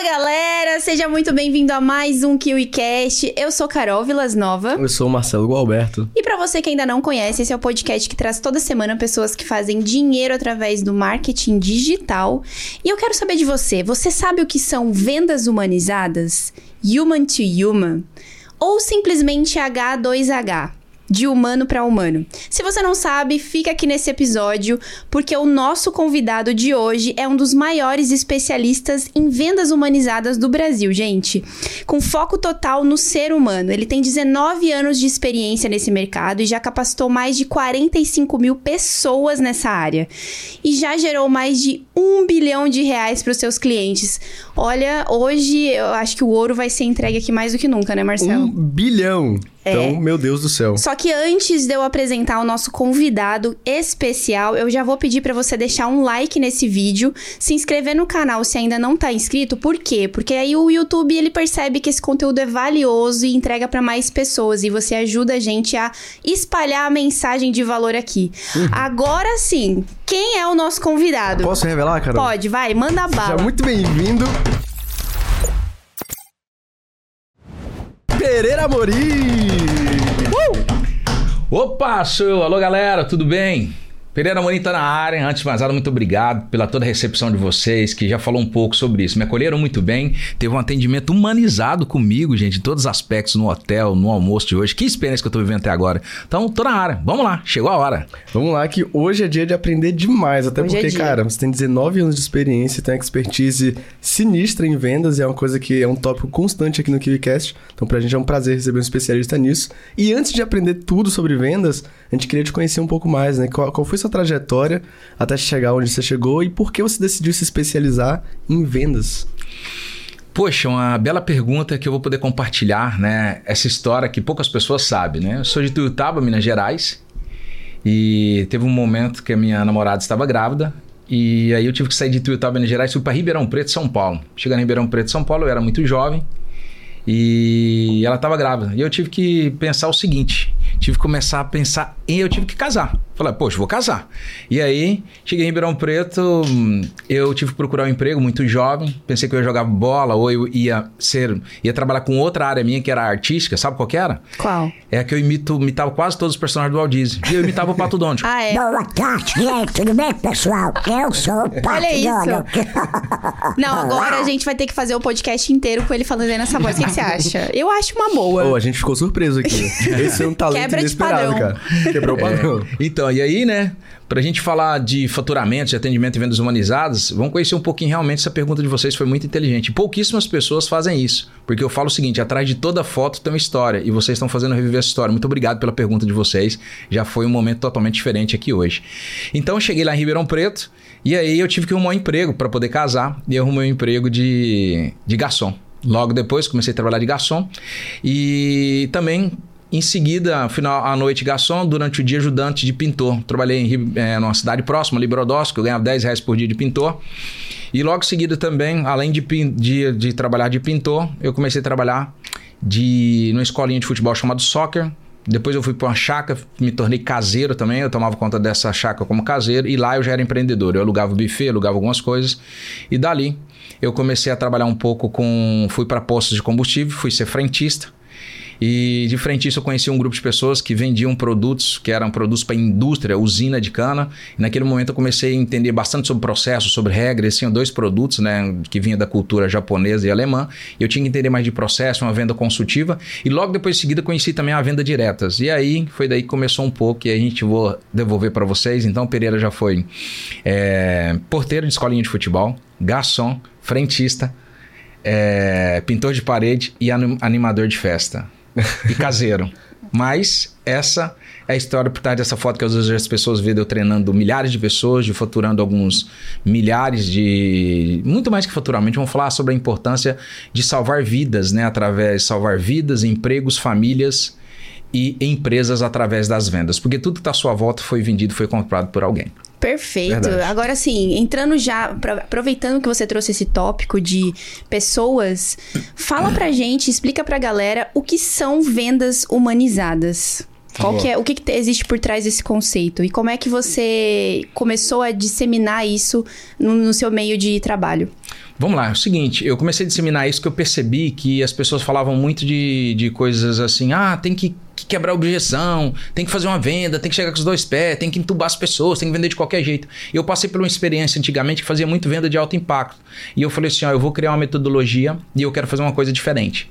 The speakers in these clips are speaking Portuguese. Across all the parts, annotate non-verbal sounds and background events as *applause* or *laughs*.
Fala galera, seja muito bem-vindo a mais um KiwiCast. Eu sou Carol Vilas Nova. Eu sou o Marcelo Gualberto. E para você que ainda não conhece, esse é o podcast que traz toda semana pessoas que fazem dinheiro através do marketing digital. E eu quero saber de você, você sabe o que são vendas humanizadas? Human to human? Ou simplesmente H2H? De humano para humano. Se você não sabe, fica aqui nesse episódio, porque o nosso convidado de hoje é um dos maiores especialistas em vendas humanizadas do Brasil, gente. Com foco total no ser humano. Ele tem 19 anos de experiência nesse mercado e já capacitou mais de 45 mil pessoas nessa área. E já gerou mais de um bilhão de reais para os seus clientes. Olha, hoje eu acho que o ouro vai ser entregue aqui mais do que nunca, né, Marcelo? Um bilhão! É. Então, meu Deus do céu. Só que antes de eu apresentar o nosso convidado especial, eu já vou pedir para você deixar um like nesse vídeo, se inscrever no canal se ainda não tá inscrito. Por quê? Porque aí o YouTube ele percebe que esse conteúdo é valioso e entrega para mais pessoas e você ajuda a gente a espalhar a mensagem de valor aqui. Uhum. Agora sim, quem é o nosso convidado? Posso revelar, Carol? Pode, vai, manda bala. Seja muito bem-vindo Pereira Amorim! Uh! Opa, show! Alô, galera, tudo bem? Pereira Amorim tá na área. Antes de mais nada, muito obrigado pela toda a recepção de vocês, que já falou um pouco sobre isso. Me acolheram muito bem. Teve um atendimento humanizado comigo, gente, em todos os aspectos, no hotel, no almoço de hoje. Que experiência que eu tô vivendo até agora. Então, tô na área. Vamos lá, chegou a hora. Vamos lá, que hoje é dia de aprender demais. Até hoje é porque, é cara, você tem 19 anos de experiência, tem expertise sinistra em vendas e é uma coisa que é um tópico constante aqui no KiwiCast. Então, pra gente é um prazer receber um especialista nisso. E antes de aprender tudo sobre vendas, a gente queria te conhecer um pouco mais, né? Qual, qual foi sua trajetória até chegar onde você chegou e por que você decidiu se especializar em vendas? Poxa, uma bela pergunta que eu vou poder compartilhar, né? Essa história que poucas pessoas sabem, né? Eu sou de Tuiutaba, Minas Gerais, e teve um momento que a minha namorada estava grávida, e aí eu tive que sair de Tuiutaba, Minas Gerais, fui para Ribeirão Preto, São Paulo. Chegando em Ribeirão Preto, São Paulo, eu era muito jovem, e ela estava grávida. E eu tive que pensar o seguinte: tive que começar a pensar em eu tive que casar. Falei, poxa, vou casar. E aí, cheguei em Ribeirão Preto, eu tive que procurar um emprego muito jovem. Pensei que eu ia jogar bola ou eu ia ser. ia trabalhar com outra área minha que era artística. Sabe qual que era? Qual? É que eu imito, imitava quase todos os personagens do Walt Disney. E eu imitava o Pato Donald. *laughs* ah, é? Boa tarde, gente. Tudo bem, pessoal? Eu sou o Pato Olha isso. *laughs* Não, agora a gente vai ter que fazer o podcast inteiro com ele falando nessa voz. O que, que você acha? Eu acho uma boa. Oh, a gente ficou surpreso aqui. *laughs* Esse é um talento Quebra inesperado, cara. Quebrou o padrão. É. Então, e aí, né? Para a gente falar de faturamento, de atendimento e vendas humanizadas, vamos conhecer um pouquinho realmente essa pergunta de vocês, foi muito inteligente. Pouquíssimas pessoas fazem isso, porque eu falo o seguinte: atrás de toda foto tem uma história e vocês estão fazendo reviver essa história. Muito obrigado pela pergunta de vocês, já foi um momento totalmente diferente aqui hoje. Então eu cheguei lá em Ribeirão Preto e aí eu tive que arrumar um emprego para poder casar e eu arrumei um emprego de, de garçom. Logo depois comecei a trabalhar de garçom e também em seguida, final à noite, garçom, durante o dia, ajudante de pintor. Trabalhei em é, numa cidade próxima, Librodós, que eu ganhava 10 reais por dia de pintor. E logo em seguida também, além de, de, de trabalhar de pintor, eu comecei a trabalhar de numa escolinha de futebol chamado Soccer. Depois eu fui para uma chácara, me tornei caseiro também. Eu tomava conta dessa chácara como caseiro e lá eu já era empreendedor. Eu alugava buffet, alugava algumas coisas. E dali eu comecei a trabalhar um pouco com. Fui para postos de combustível, fui ser frentista. E de frente isso eu conheci um grupo de pessoas que vendiam produtos, que eram produtos para indústria, usina de cana. E naquele momento eu comecei a entender bastante sobre processo, sobre regras. Tinham dois produtos, né, que vinha da cultura japonesa e alemã. E eu tinha que entender mais de processo, uma venda consultiva. E logo depois em seguida conheci também a venda diretas. E aí foi daí que começou um pouco e a gente vou devolver para vocês. Então Pereira já foi é, porteiro de escolinha de futebol, garçom, frentista, é, pintor de parede e animador de festa e caseiro. Mas essa é a história por trás dessa foto que às vezes as pessoas veem eu treinando milhares de pessoas, de faturando alguns milhares de. Muito mais que faturamento, vamos falar sobre a importância de salvar vidas, né? Através de salvar vidas, empregos, famílias e empresas através das vendas. Porque tudo que está à sua volta foi vendido, foi comprado por alguém. Perfeito. Verdade. Agora sim, entrando já, aproveitando que você trouxe esse tópico de pessoas, fala pra gente, explica pra galera o que são vendas humanizadas. Qual que é, o que, que existe por trás desse conceito? E como é que você começou a disseminar isso no, no seu meio de trabalho? Vamos lá, é o seguinte, eu comecei a disseminar isso que eu percebi que as pessoas falavam muito de, de coisas assim, ah, tem que, que quebrar objeção, tem que fazer uma venda, tem que chegar com os dois pés, tem que entubar as pessoas, tem que vender de qualquer jeito. Eu passei por uma experiência antigamente que fazia muito venda de alto impacto. E eu falei assim, ó, eu vou criar uma metodologia e eu quero fazer uma coisa diferente.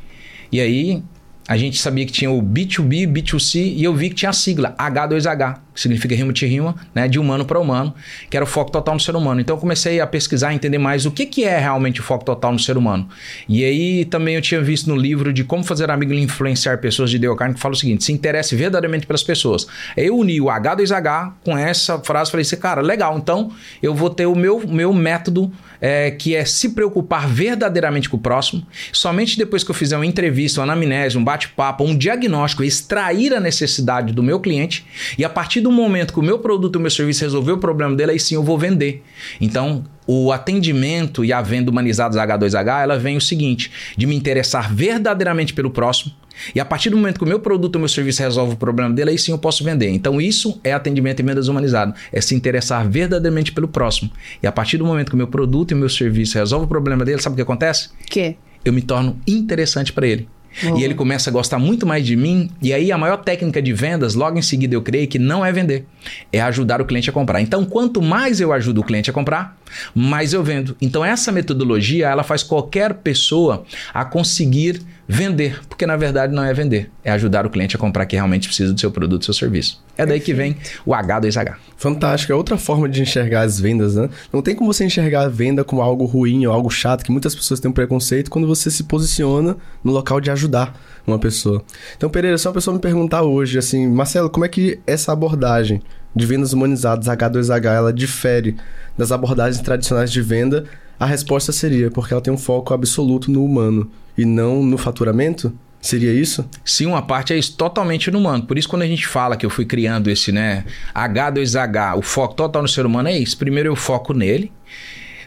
E aí a gente sabia que tinha o B2B, B2C e eu vi que tinha a sigla H2H, que significa rima de rima, né, de humano para humano, que era o foco total no ser humano. Então eu comecei a pesquisar, entender mais o que, que é realmente o foco total no ser humano. E aí também eu tinha visto no livro de como fazer amigo e influenciar pessoas de Dale que fala o seguinte: se interesse verdadeiramente pelas pessoas. Eu uni o H2H com essa frase, falei assim, cara, legal, então eu vou ter o meu, meu método é, que é se preocupar verdadeiramente com o próximo. Somente depois que eu fizer uma entrevista, uma anamnese, um bate-papo, um diagnóstico, extrair a necessidade do meu cliente e a partir do momento que o meu produto, o meu serviço resolver o problema dele, aí sim eu vou vender. Então, o atendimento e a venda humanizados H2H, ela vem o seguinte, de me interessar verdadeiramente pelo próximo, e a partir do momento que o meu produto ou meu serviço resolve o problema dele, aí sim eu posso vender. Então isso é atendimento e vendas humanizado. É se interessar verdadeiramente pelo próximo. E a partir do momento que o meu produto e o meu serviço resolve o problema dele, sabe o que acontece? Que? Eu me torno interessante para ele. Uhum. E ele começa a gostar muito mais de mim. E aí a maior técnica de vendas, logo em seguida eu creio que não é vender, é ajudar o cliente a comprar. Então, quanto mais eu ajudo o cliente a comprar, mais eu vendo. Então, essa metodologia, ela faz qualquer pessoa a conseguir vender, porque na verdade não é vender, é ajudar o cliente a comprar que realmente precisa do seu produto, do seu serviço. É daí que vem o H2H. Fantástico, é outra forma de enxergar as vendas, né? Não tem como você enxergar a venda como algo ruim ou algo chato, que muitas pessoas têm um preconceito quando você se posiciona no local de ajudar uma pessoa. Então, Pereira, se uma pessoa me perguntar hoje, assim, Marcelo, como é que essa abordagem de vendas humanizadas H2H ela difere das abordagens tradicionais de venda? A resposta seria porque ela tem um foco absoluto no humano e não no faturamento? Seria isso? Sim, uma parte é isso, totalmente no humano. Por isso, quando a gente fala que eu fui criando esse, né, H2H, o foco total no ser humano é isso. Primeiro eu foco nele.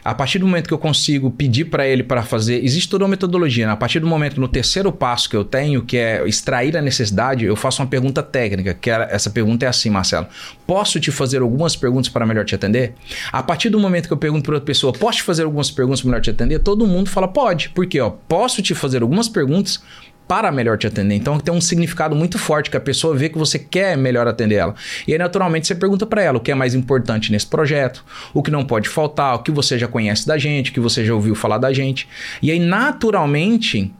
A partir do momento que eu consigo pedir para ele para fazer, existe toda uma metodologia. Né? A partir do momento, no terceiro passo que eu tenho, que é extrair a necessidade, eu faço uma pergunta técnica, que essa pergunta é assim, Marcelo. Posso te fazer algumas perguntas para melhor te atender? A partir do momento que eu pergunto para outra pessoa, posso te fazer algumas perguntas para melhor te atender? Todo mundo fala, pode. Por quê? Ó, posso te fazer algumas perguntas para melhor te atender. Então tem um significado muito forte que a pessoa vê que você quer melhor atender ela. E aí naturalmente você pergunta para ela o que é mais importante nesse projeto, o que não pode faltar, o que você já conhece da gente, o que você já ouviu falar da gente. E aí naturalmente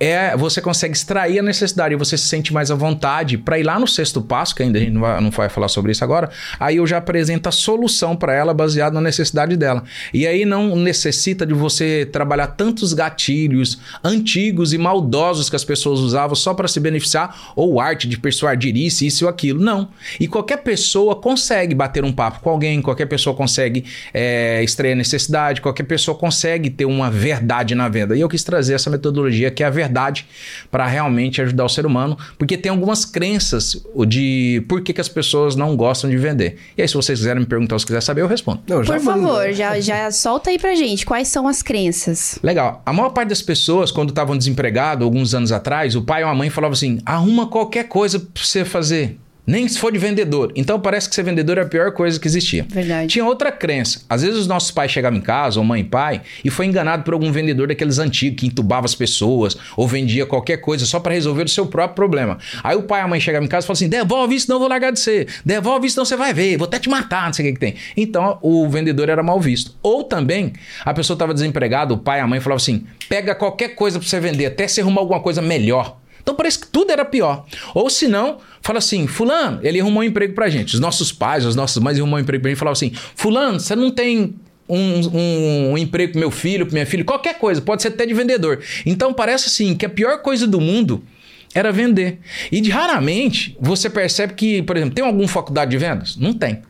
é você consegue extrair a necessidade você se sente mais à vontade para ir lá no sexto passo, que ainda a gente não vai, não vai falar sobre isso agora. Aí eu já apresento a solução para ela baseada na necessidade dela. E aí não necessita de você trabalhar tantos gatilhos antigos e maldosos que as pessoas usavam só para se beneficiar ou arte de persuadir isso, isso ou aquilo. Não. E qualquer pessoa consegue bater um papo com alguém, qualquer pessoa consegue é, extrair a necessidade, qualquer pessoa consegue ter uma verdade na venda. E eu quis trazer essa metodologia que é a verdade verdade para realmente ajudar o ser humano, porque tem algumas crenças de por que, que as pessoas não gostam de vender. E aí, se vocês quiserem me perguntar se quiser saber, eu respondo. Não, por favor, já, já solta aí pra gente. Quais são as crenças? Legal. A maior parte das pessoas, quando estavam desempregados, alguns anos atrás, o pai ou a mãe falavam assim: arruma qualquer coisa pra você fazer. Nem se for de vendedor. Então parece que ser vendedor é a pior coisa que existia. Verdade. Tinha outra crença. Às vezes os nossos pais chegavam em casa, ou mãe e pai, e foi enganado por algum vendedor daqueles antigos que entubava as pessoas ou vendia qualquer coisa só para resolver o seu próprio problema. Aí o pai e a mãe chegavam em casa e falavam assim: devolve isso, não vou largar de ser. Devolve isso, não você vai ver. Vou até te matar, não sei o que, que tem. Então o vendedor era mal visto. Ou também a pessoa estava desempregada, o pai e a mãe falavam assim: pega qualquer coisa para você vender, até se arrumar alguma coisa melhor. Então parece que tudo era pior. Ou se não, fala assim: Fulano, ele arrumou um emprego pra gente. Os nossos pais, os nossos mães arrumou um emprego pra gente e falavam assim: Fulano, você não tem um, um, um, emprego pro meu filho, pro minha filha, qualquer coisa, pode ser até de vendedor. Então parece assim que a pior coisa do mundo era vender. E de raramente você percebe que, por exemplo, tem alguma faculdade de vendas? Não tem.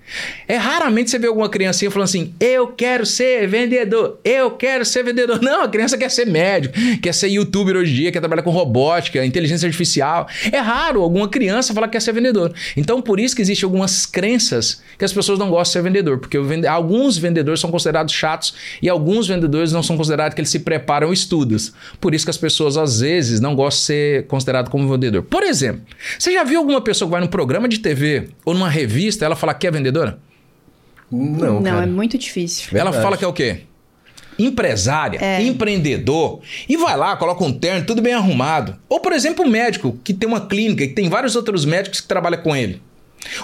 É raramente você vê alguma criancinha falando assim: eu quero ser vendedor, eu quero ser vendedor. *laughs* Não, a criança quer ser médico, quer ser youtuber hoje em dia, quer trabalhar com robótica, inteligência artificial. É raro alguma criança falar que quer ser vendedor. Então, por isso que existem algumas crenças que as pessoas não gostam de ser vendedor, porque vende... alguns vendedores são considerados chatos e alguns vendedores não são considerados que eles se preparam estudos. Por isso que as pessoas às vezes não gostam de ser considerado como vendedor. Por exemplo, você já viu alguma pessoa que vai num programa de TV ou numa revista, ela fala que é vendedora? Não, Não, cara. é muito difícil. Ela fala que é o quê? empresária, é. empreendedor, e vai lá, coloca um terno, tudo bem arrumado. Ou, por exemplo, um médico que tem uma clínica e tem vários outros médicos que trabalham com ele.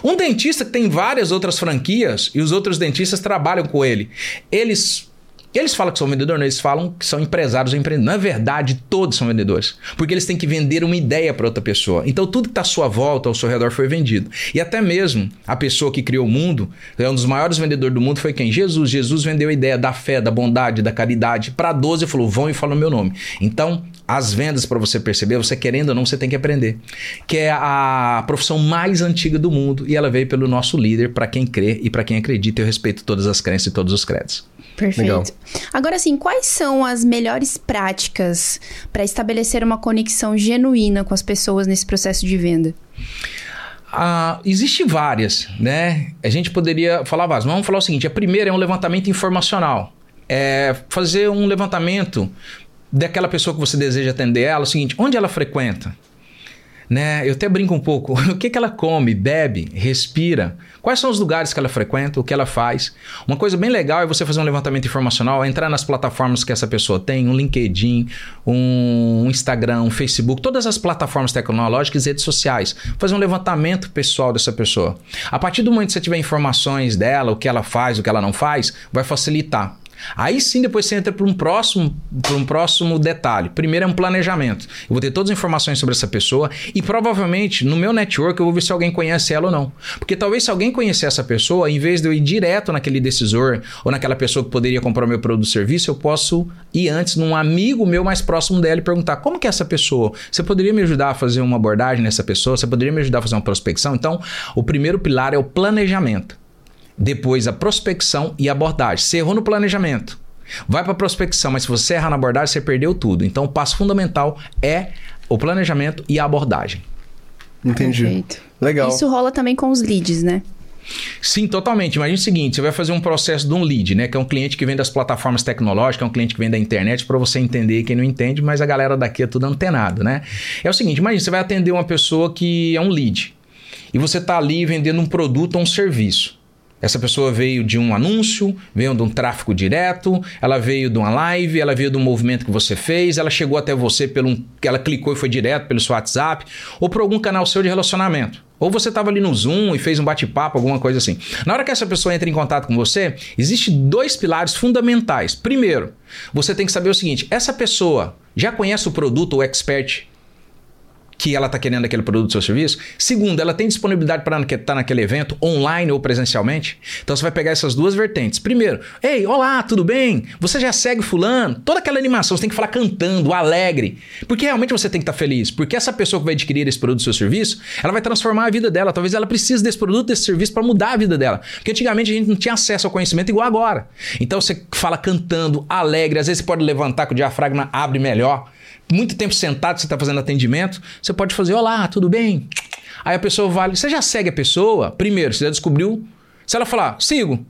Um dentista que tem várias outras franquias e os outros dentistas trabalham com ele. Eles eles falam que são vendedores, eles falam que são empresários ou empreendedores. Na verdade, todos são vendedores. Porque eles têm que vender uma ideia para outra pessoa. Então, tudo que está à sua volta, ao seu redor, foi vendido. E até mesmo a pessoa que criou o mundo, é um dos maiores vendedores do mundo, foi quem? Jesus. Jesus vendeu a ideia da fé, da bondade, da caridade para 12 e falou: vão e falam meu nome. Então, as vendas, para você perceber, você querendo ou não, você tem que aprender. Que é a profissão mais antiga do mundo e ela veio pelo nosso líder, para quem crê e para quem acredita. Eu respeito todas as crenças e todos os créditos. Perfeito. Legal. Agora, assim, quais são as melhores práticas para estabelecer uma conexão genuína com as pessoas nesse processo de venda? Ah, existe várias, né? A gente poderia falar várias. Vamos falar o seguinte: a primeira é um levantamento informacional. É fazer um levantamento daquela pessoa que você deseja atender ela, o seguinte, onde ela frequenta? Né? Eu até brinco um pouco. *laughs* O que, que ela come, bebe, respira? Quais são os lugares que ela frequenta? O que ela faz? Uma coisa bem legal é você fazer um levantamento informacional, entrar nas plataformas que essa pessoa tem, um LinkedIn, um Instagram, um Facebook, todas as plataformas tecnológicas e redes sociais. Fazer um levantamento pessoal dessa pessoa. A partir do momento que você tiver informações dela, o que ela faz, o que ela não faz, vai facilitar. Aí sim, depois você entra para um próximo, para um próximo detalhe. Primeiro é um planejamento. Eu vou ter todas as informações sobre essa pessoa e provavelmente no meu network eu vou ver se alguém conhece ela ou não. Porque talvez se alguém conhecer essa pessoa, em vez de eu ir direto naquele decisor ou naquela pessoa que poderia comprar o meu produto ou serviço, eu posso ir antes num amigo meu mais próximo dela e perguntar como que é essa pessoa? Você poderia me ajudar a fazer uma abordagem nessa pessoa? Você poderia me ajudar a fazer uma prospecção? Então, o primeiro pilar é o planejamento. Depois a prospecção e abordagem. Você errou no planejamento. Vai para a prospecção, mas se você errar na abordagem, você perdeu tudo. Então, o passo fundamental é o planejamento e a abordagem. Entendi. Perfeito. Legal. Isso rola também com os leads, né? Sim, totalmente. Imagina o seguinte: você vai fazer um processo de um lead, né? Que é um cliente que vem das plataformas tecnológicas, é um cliente que vem da internet, para você entender quem não entende, mas a galera daqui é tudo antenado, né? É o seguinte: imagina, você vai atender uma pessoa que é um lead. E você está ali vendendo um produto ou um serviço. Essa pessoa veio de um anúncio, veio de um tráfego direto, ela veio de uma live, ela veio de um movimento que você fez, ela chegou até você pelo um, ela clicou e foi direto pelo seu WhatsApp ou por algum canal seu de relacionamento. Ou você estava ali no Zoom e fez um bate-papo, alguma coisa assim. Na hora que essa pessoa entra em contato com você, existe dois pilares fundamentais. Primeiro, você tem que saber o seguinte: essa pessoa já conhece o produto ou expert que ela está querendo aquele produto ou serviço. Segundo, ela tem disponibilidade para estar tá naquele evento, online ou presencialmente. Então você vai pegar essas duas vertentes. Primeiro, ei, olá, tudo bem? Você já segue fulano? Toda aquela animação, você tem que falar cantando, alegre. Porque realmente você tem que estar tá feliz. Porque essa pessoa que vai adquirir esse produto ou serviço, ela vai transformar a vida dela. Talvez ela precise desse produto, desse serviço para mudar a vida dela. Porque antigamente a gente não tinha acesso ao conhecimento igual agora. Então você fala cantando, alegre. Às vezes você pode levantar que o diafragma abre melhor muito tempo sentado, você está fazendo atendimento, você pode fazer: Olá, tudo bem? Aí a pessoa vai, você já segue a pessoa? Primeiro, você já descobriu. Se ela falar, sigo.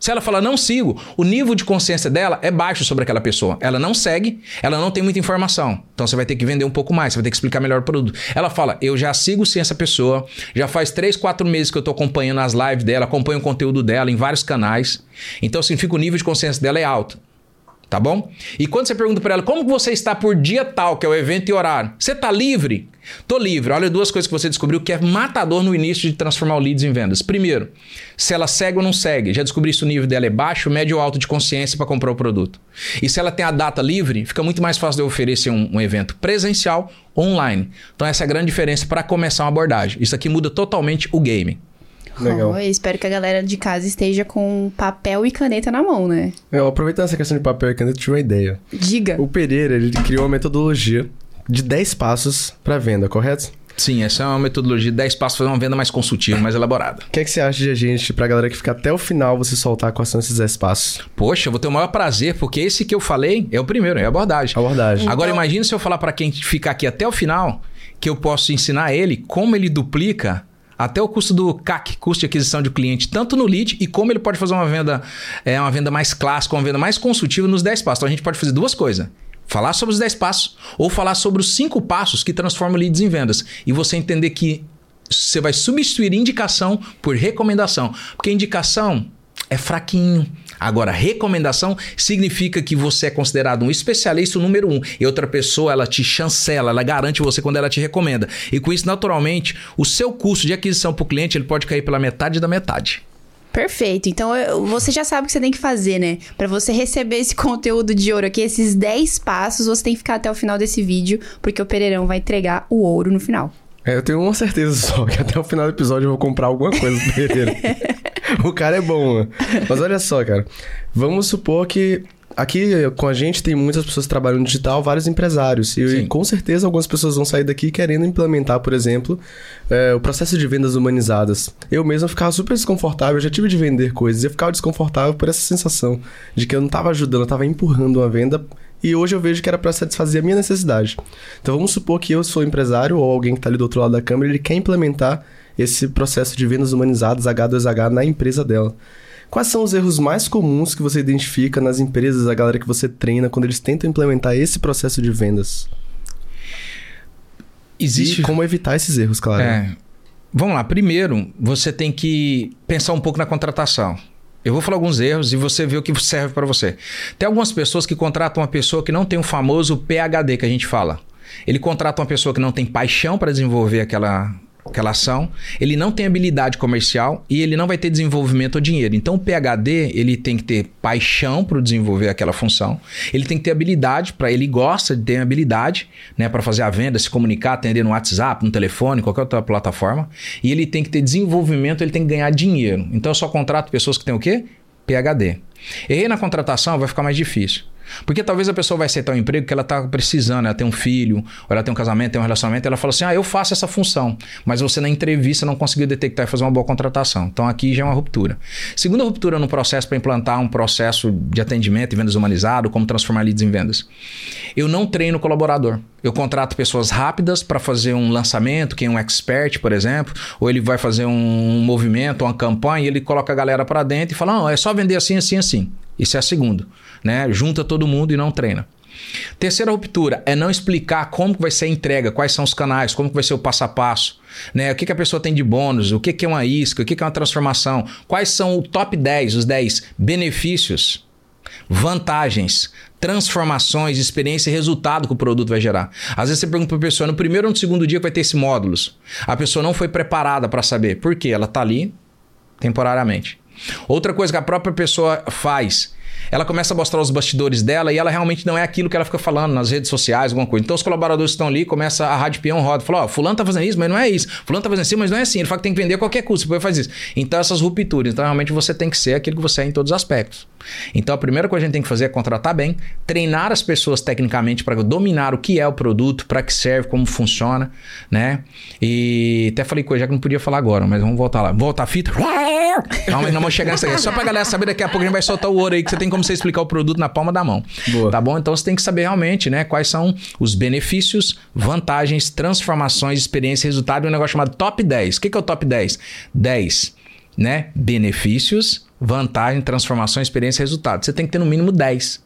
Se ela falar, não sigo, o nível de consciência dela é baixo sobre aquela pessoa. Ela não segue, ela não tem muita informação. Então você vai ter que vender um pouco mais, você vai ter que explicar melhor o produto. Ela fala, eu já sigo sim essa pessoa, já faz 3, 4 meses que eu estou acompanhando as lives dela, acompanho o conteúdo dela em vários canais. Então significa o nível de consciência dela é alto tá bom? E quando você pergunta para ela como você está por dia tal, que é o evento e horário, você está livre? Tô livre. Olha duas coisas que você descobriu que é matador no início de transformar o leads em vendas. Primeiro, se ela segue ou não segue. Já descobri se o nível dela é baixo, médio ou alto de consciência para comprar o produto. E se ela tem a data livre, fica muito mais fácil de eu oferecer um, um evento presencial online. Então essa é a grande diferença para começar uma abordagem. Isso aqui muda totalmente o game. Legal. Oh, espero que a galera de casa esteja com papel e caneta na mão, né? Eu, aproveitando essa questão de papel e caneta, eu tive uma ideia. Diga. O Pereira, ele criou uma metodologia de 10 passos para venda, correto? Sim, essa é uma metodologia de 10 passos para fazer uma venda mais consultiva, mais elaborada. O que, é que você acha de a gente, pra galera que fica até o final, você soltar quais são esses 10 passos? Poxa, eu vou ter o maior prazer, porque esse que eu falei é o primeiro, é a abordagem. A abordagem. Então... Agora imagine se eu falar para quem ficar aqui até o final, que eu posso ensinar ele como ele duplica até o custo do CAC, custo de aquisição de cliente, tanto no lead e como ele pode fazer uma venda, é, uma venda mais clássica, uma venda mais consultiva nos 10 passos. Então a gente pode fazer duas coisas. Falar sobre os 10 passos ou falar sobre os 5 passos que transformam leads em vendas. E você entender que você vai substituir indicação por recomendação. Porque indicação é fraquinho. Agora, recomendação significa que você é considerado um especialista número um. E outra pessoa, ela te chancela, ela garante você quando ela te recomenda. E com isso, naturalmente, o seu custo de aquisição para o cliente ele pode cair pela metade da metade. Perfeito. Então você já sabe o que você tem que fazer, né? Para você receber esse *laughs* conteúdo de ouro aqui, esses 10 passos, você tem que ficar até o final desse vídeo, porque o Pereirão vai entregar o ouro no final. É, eu tenho uma certeza só, que até o final do episódio eu vou comprar alguma coisa do Pereira. *laughs* o cara é bom, mano. Mas olha só, cara. Vamos supor que aqui com a gente tem muitas pessoas que trabalham no digital, vários empresários. E, com certeza algumas pessoas vão sair daqui querendo implementar, por exemplo, é, o processo de vendas humanizadas. Eu mesmo ficava super desconfortável, eu já tive de vender coisas, e eu ficava desconfortável por essa sensação de que eu não estava ajudando, eu estava empurrando uma venda e hoje eu vejo que era para satisfazer a minha necessidade. Então vamos supor que eu sou empresário ou alguém que está ali do outro lado da câmera, ele quer implementar esse processo de vendas humanizadas H2H na empresa dela. Quais são os erros mais comuns que você identifica nas empresas, a galera que você treina, quando eles tentam implementar esse processo de vendas? Existe. E como evitar esses erros, claro. É. Vamos lá. Primeiro, você tem que pensar um pouco na contratação. Eu vou falar alguns erros e você vê o que serve para você. Tem algumas pessoas que contratam uma pessoa que não tem o famoso PhD que a gente fala. Ele contrata uma pessoa que não tem paixão para desenvolver aquela, aquela ação, ele não tem habilidade comercial e ele não vai ter desenvolvimento ou dinheiro. Então o PhD, ele tem que ter paixão para desenvolver aquela função, ele tem que ter habilidade para ele gosta de ter habilidade, né, para fazer a venda, se comunicar, atender no WhatsApp, no telefone, qualquer outra plataforma, e ele tem que ter desenvolvimento, ele tem que ganhar dinheiro. Então eu só contrato pessoas que têm o quê? PhD. Errei na contratação, vai ficar mais difícil. Porque talvez a pessoa vai aceitar um emprego que ela está precisando, ela tem um filho, ou ela tem um casamento, tem um relacionamento, ela fala assim: ah, eu faço essa função. Mas você na entrevista não conseguiu detectar e fazer uma boa contratação. Então aqui já é uma ruptura. Segunda ruptura no processo para implantar um processo de atendimento e vendas humanizado, como transformar leads em vendas. Eu não treino colaborador. Eu contrato pessoas rápidas para fazer um lançamento, quem é um expert, por exemplo, ou ele vai fazer um movimento, uma campanha, e ele coloca a galera para dentro e fala: não, é só vender assim, assim, assim. Isso é a segunda, né? Junta todo mundo e não treina. Terceira ruptura é não explicar como vai ser a entrega, quais são os canais, como vai ser o passo a passo, né? O que, que a pessoa tem de bônus, o que, que é uma isca, o que, que é uma transformação, quais são o top 10, os 10 benefícios, vantagens, transformações, experiência e resultado que o produto vai gerar. Às vezes você pergunta para a pessoa, no primeiro ou no segundo dia vai ter esse módulos. A pessoa não foi preparada para saber. Por quê? Ela está ali temporariamente. Outra coisa que a própria pessoa faz ela começa a mostrar os bastidores dela e ela realmente não é aquilo que ela fica falando nas redes sociais, alguma coisa. Então os colaboradores estão ali, começa a rádio peão roda, fala, ó, oh, fulano tá fazendo isso, mas não é isso. Fulano tá fazendo assim, mas não é assim. Ele fala que tem que vender a qualquer custo, depois faz isso. Então essas rupturas, então realmente você tem que ser aquilo que você é em todos os aspectos. Então a primeira coisa que a gente tem que fazer é contratar bem, treinar as pessoas tecnicamente para dominar o que é o produto, para que serve, como funciona, né? E até falei coisa que não podia falar agora, mas vamos voltar lá. Voltar a fita. *laughs* Calma não vamos chegar nessa aqui. Só pra galera saber, daqui a pouco a gente vai soltar o ouro aí, que você tem como você explicar o produto na palma da mão. Boa. Tá bom? Então você tem que saber realmente, né, quais são os benefícios, vantagens, transformações, experiência, resultado e um negócio chamado top 10. O que, que é o top 10? 10, né? Benefícios, vantagem, transformação, experiência e resultado. Você tem que ter no mínimo 10.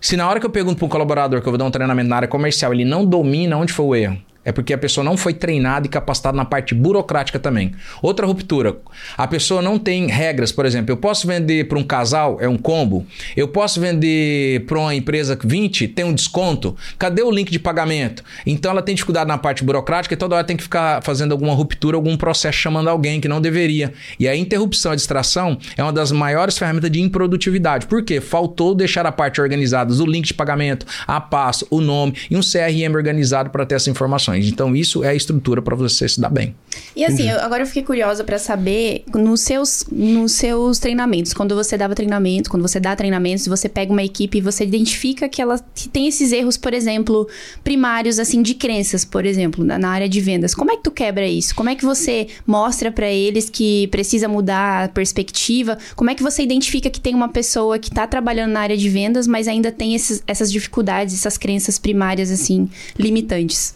Se na hora que eu pergunto para um colaborador que eu vou dar um treinamento na área comercial, ele não domina onde foi o erro, é porque a pessoa não foi treinada e capacitada na parte burocrática também. Outra ruptura. A pessoa não tem regras, por exemplo, eu posso vender para um casal, é um combo. Eu posso vender para uma empresa 20, tem um desconto. Cadê o link de pagamento? Então ela tem dificuldade na parte burocrática e toda hora tem que ficar fazendo alguma ruptura, algum processo chamando alguém que não deveria. E a interrupção, a distração é uma das maiores ferramentas de improdutividade. Por quê? Faltou deixar a parte organizada, o link de pagamento, a passo, o nome e um CRM organizado para ter essa informação. Então, isso é a estrutura para você se dar bem. E assim, eu, agora eu fiquei curiosa para saber, nos seus, nos seus treinamentos, quando você dava treinamento, quando você dá treinamentos, você pega uma equipe e você identifica que ela que tem esses erros, por exemplo, primários, assim, de crenças, por exemplo, na, na área de vendas. Como é que tu quebra isso? Como é que você mostra para eles que precisa mudar a perspectiva? Como é que você identifica que tem uma pessoa que está trabalhando na área de vendas, mas ainda tem esses, essas dificuldades, essas crenças primárias, assim, limitantes?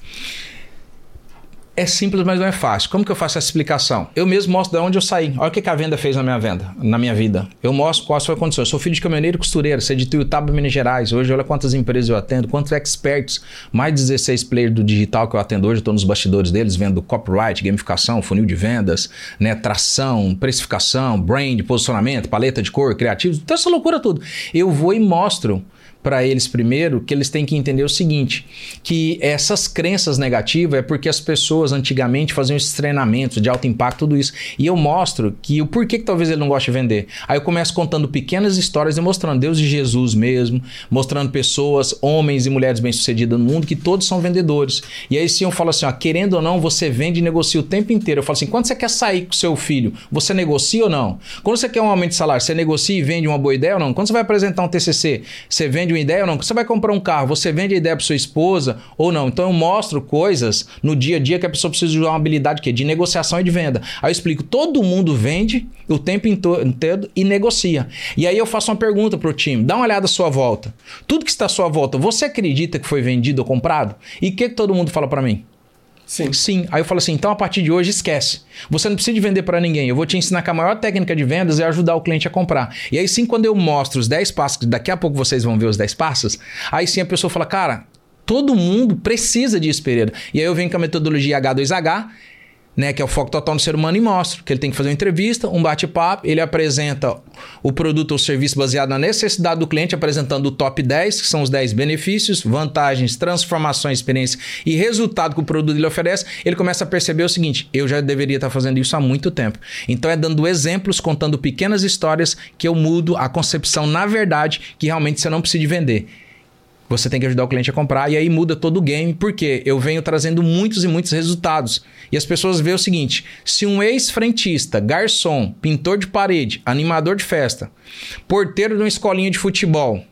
É simples, mas não é fácil. Como que eu faço essa explicação? Eu mesmo mostro de onde eu saí. Olha o que, a venda fez na minha venda, na minha vida. Eu mostro qual foi a condição. Eu sou filho de caminhoneiro e costureiro, sou de Tuiutaba, Minas Gerais. Hoje, olha quantas empresas eu atendo, quantos experts, mais de 16 players do digital que eu atendo hoje. Estou nos bastidores deles, vendo copyright, gamificação, funil de vendas, né, tração, precificação, brand, posicionamento, paleta de cor, criativo, toda essa loucura tudo. Eu vou e mostro para eles primeiro que eles têm que entender o seguinte: que essas crenças negativas é porque as pessoas antigamente faziam esses treinamentos de alto impacto, tudo isso. E eu mostro que o porquê que talvez ele não goste de vender. Aí eu começo contando pequenas histórias e mostrando Deus e Jesus mesmo, mostrando pessoas, homens e mulheres bem-sucedidas no mundo, que todos são vendedores. E aí sim eu falo assim: ó, querendo ou não, você vende e negocia o tempo inteiro. Eu falo assim: quando você quer sair com seu filho, você negocia ou não? Quando você quer um aumento de salário, você negocia e vende uma boa ideia ou não? Quando você vai apresentar um TCC, você vende uma ideia ou não? Você vai comprar um carro, você vende a ideia para sua esposa ou não? Então eu mostro coisas no dia a dia que a pessoa precisa de uma habilidade que é de negociação e de venda. Aí eu explico, todo mundo vende o tempo inteiro e negocia. E aí eu faço uma pergunta pro time, dá uma olhada à sua volta. Tudo que está à sua volta, você acredita que foi vendido ou comprado? E o que, que todo mundo fala para mim? Sim. Sim. Aí eu falo assim: então a partir de hoje esquece. Você não precisa de vender para ninguém. Eu vou te ensinar que a maior técnica de vendas é ajudar o cliente a comprar. E aí sim, quando eu mostro os 10 passos, daqui a pouco vocês vão ver os 10 passos, aí sim a pessoa fala: cara, todo mundo precisa disso, Pereira. E aí eu venho com a metodologia H2H né, que é o foco total no ser humano, e mostro que ele tem que fazer uma entrevista, um bate-papo, ele apresenta o produto ou serviço baseado na necessidade do cliente, apresentando o top 10, que são os 10 benefícios, vantagens, transformações, experiência e resultado que o produto ele oferece. Ele começa a perceber o seguinte: eu já deveria estar fazendo isso há muito tempo. Então é dando exemplos, contando pequenas histórias que eu mudo a concepção, na verdade, que realmente você não precisa de vender você tem que ajudar o cliente a comprar e aí muda todo o game, porque eu venho trazendo muitos e muitos resultados. E as pessoas veem o seguinte: se um ex-frentista, garçom, pintor de parede, animador de festa, porteiro de uma escolinha de futebol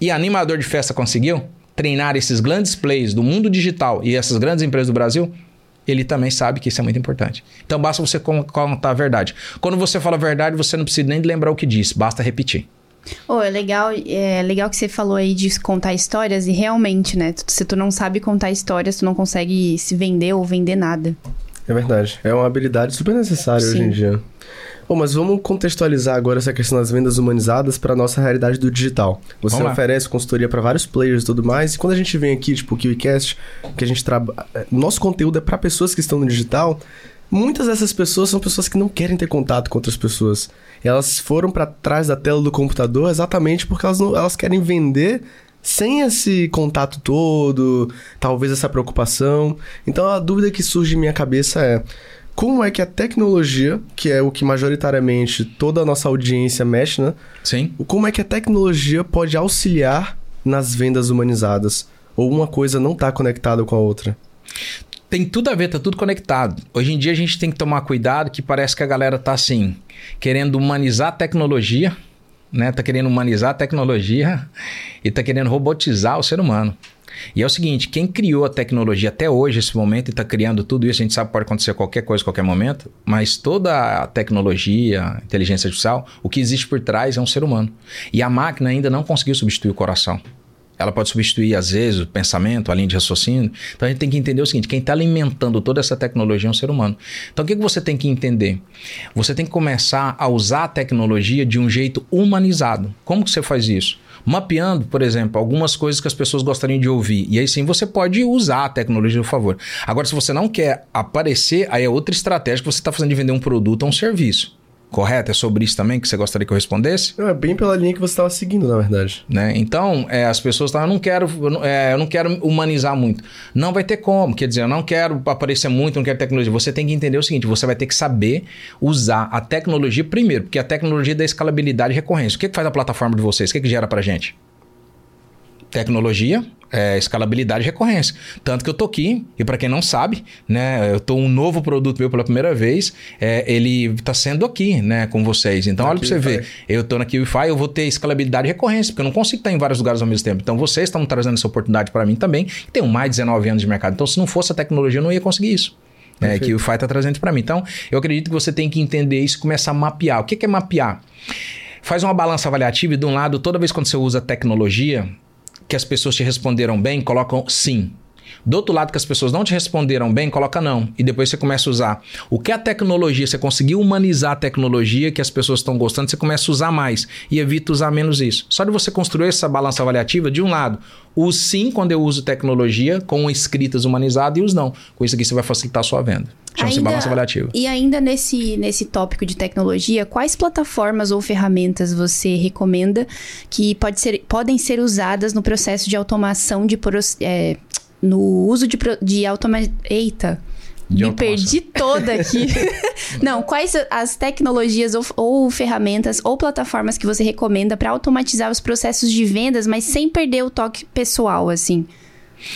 e animador de festa conseguiu treinar esses grandes plays do mundo digital e essas grandes empresas do Brasil, ele também sabe que isso é muito importante. Então basta você contar a verdade. Quando você fala a verdade, você não precisa nem lembrar o que disse, basta repetir. Oh, é legal, é legal que você falou aí de contar histórias e realmente, né? Se tu não sabe contar histórias, tu não consegue se vender ou vender nada. É verdade. É uma habilidade super necessária Sim. hoje em dia. Bom, mas vamos contextualizar agora essa questão das vendas humanizadas para nossa realidade do digital. Você oferece consultoria para vários players e tudo mais. E quando a gente vem aqui, tipo o KiwiCast, que a gente trabalha, é, nosso conteúdo é para pessoas que estão no digital, muitas dessas pessoas são pessoas que não querem ter contato com outras pessoas elas foram para trás da tela do computador exatamente porque elas, não, elas querem vender sem esse contato todo, talvez essa preocupação. Então a dúvida que surge em minha cabeça é: como é que a tecnologia, que é o que majoritariamente toda a nossa audiência mexe, né? Sim. Como é que a tecnologia pode auxiliar nas vendas humanizadas? Ou uma coisa não está conectada com a outra? Tem tudo a ver, tá tudo conectado. Hoje em dia a gente tem que tomar cuidado que parece que a galera tá assim, querendo humanizar a tecnologia, né? Tá querendo humanizar a tecnologia e tá querendo robotizar o ser humano. E é o seguinte, quem criou a tecnologia até hoje, esse momento, e está criando tudo isso, a gente sabe que pode acontecer qualquer coisa, qualquer momento, mas toda a tecnologia, inteligência artificial, o que existe por trás é um ser humano. E a máquina ainda não conseguiu substituir o coração. Ela pode substituir, às vezes, o pensamento, a linha de raciocínio. Então a gente tem que entender o seguinte: quem está alimentando toda essa tecnologia é um ser humano. Então o que, que você tem que entender? Você tem que começar a usar a tecnologia de um jeito humanizado. Como que você faz isso? Mapeando, por exemplo, algumas coisas que as pessoas gostariam de ouvir. E aí sim você pode usar a tecnologia a favor. Agora, se você não quer aparecer, aí é outra estratégia que você está fazendo de vender um produto ou um serviço correto? É sobre isso também que você gostaria que eu respondesse? é bem pela linha que você estava seguindo, na verdade. Né? Então, é, as pessoas estavam, eu não quero, é, eu não quero humanizar muito. Não vai ter como, quer dizer, eu não quero aparecer muito, não quero tecnologia. Você tem que entender o seguinte: você vai ter que saber usar a tecnologia primeiro, porque a tecnologia da escalabilidade e recorrência. O que, que faz a plataforma de vocês? O que, que gera pra gente? Tecnologia, é, escalabilidade e recorrência. Tanto que eu tô aqui, e para quem não sabe, né, eu tô um novo produto meu pela primeira vez, é, ele tá sendo aqui, né, com vocês. Então, olha para você ver, eu tô na Wi-Fi, eu vou ter escalabilidade e recorrência, porque eu não consigo estar em vários lugares ao mesmo tempo. Então, vocês estão trazendo essa oportunidade para mim também, que tenho mais de 19 anos de mercado. Então, se não fosse a tecnologia, eu não ia conseguir isso. É, que o Wi-Fi está trazendo para mim. Então, eu acredito que você tem que entender isso e começar a mapear. O que, que é mapear? Faz uma balança avaliativa e, de um lado, toda vez quando você usa tecnologia, que as pessoas te responderam bem, colocam sim. Do outro lado, que as pessoas não te responderam bem, coloca não. E depois você começa a usar. O que a tecnologia, você conseguiu humanizar a tecnologia que as pessoas estão gostando, você começa a usar mais e evita usar menos isso. Só de você construir essa balança avaliativa, de um lado, o sim, quando eu uso tecnologia, com escritas humanizadas, e os não. Com isso aqui, você vai facilitar a sua venda. Chama-se balança avaliativa. E ainda nesse, nesse tópico de tecnologia, quais plataformas ou ferramentas você recomenda que pode ser, podem ser usadas no processo de automação de é, no uso de, de automação. Eita! De me automação. perdi toda aqui. *laughs* Não, quais as tecnologias ou, ou, ferramentas ou plataformas que você recomenda para automatizar os processos de vendas, mas sem perder o toque pessoal, assim?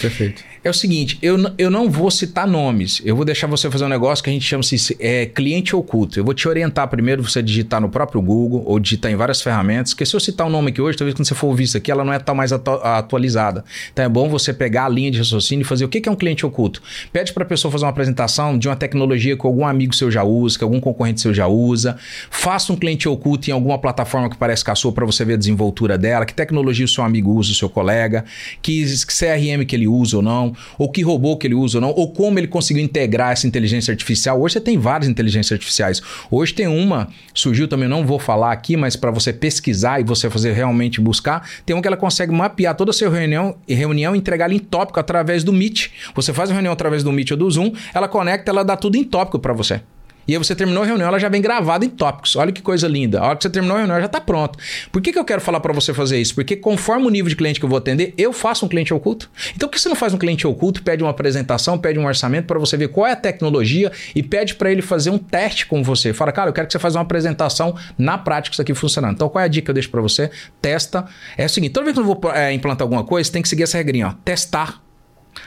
Perfeito. É o seguinte, eu, eu não vou citar nomes. Eu vou deixar você fazer um negócio que a gente chama de é, cliente oculto. Eu vou te orientar primeiro você digitar no próprio Google ou digitar em várias ferramentas. Porque se eu citar um nome aqui hoje, talvez quando você for ouvir isso aqui, ela não é tão mais atu atualizada. Então é bom você pegar a linha de raciocínio e fazer o que é um cliente oculto. Pede para a pessoa fazer uma apresentação de uma tecnologia que algum amigo seu já usa, que algum concorrente seu já usa. Faça um cliente oculto em alguma plataforma que parece com a sua para você ver a desenvoltura dela. Que tecnologia o seu amigo usa, o seu colega. Que, que CRM que ele usa ou não ou que robô que ele usa ou não, ou como ele conseguiu integrar essa inteligência artificial. Hoje você tem várias inteligências artificiais. Hoje tem uma, surgiu também, não vou falar aqui, mas para você pesquisar e você fazer realmente buscar, tem uma que ela consegue mapear toda a sua reunião e reunião e entregar em tópico através do Meet. Você faz a reunião através do Meet ou do Zoom, ela conecta, ela dá tudo em tópico para você. E aí você terminou a reunião, ela já vem gravada em tópicos. Olha que coisa linda. A hora que você terminou a reunião, já está pronto. Por que, que eu quero falar para você fazer isso? Porque conforme o nível de cliente que eu vou atender, eu faço um cliente oculto. Então por que você não faz um cliente oculto, pede uma apresentação, pede um orçamento para você ver qual é a tecnologia e pede para ele fazer um teste com você? Fala, cara, eu quero que você faça uma apresentação na prática isso aqui funcionando. Então qual é a dica que eu deixo para você? Testa. É o seguinte, toda vez que eu vou é, implantar alguma coisa, tem que seguir essa regrinha, ó. Testar,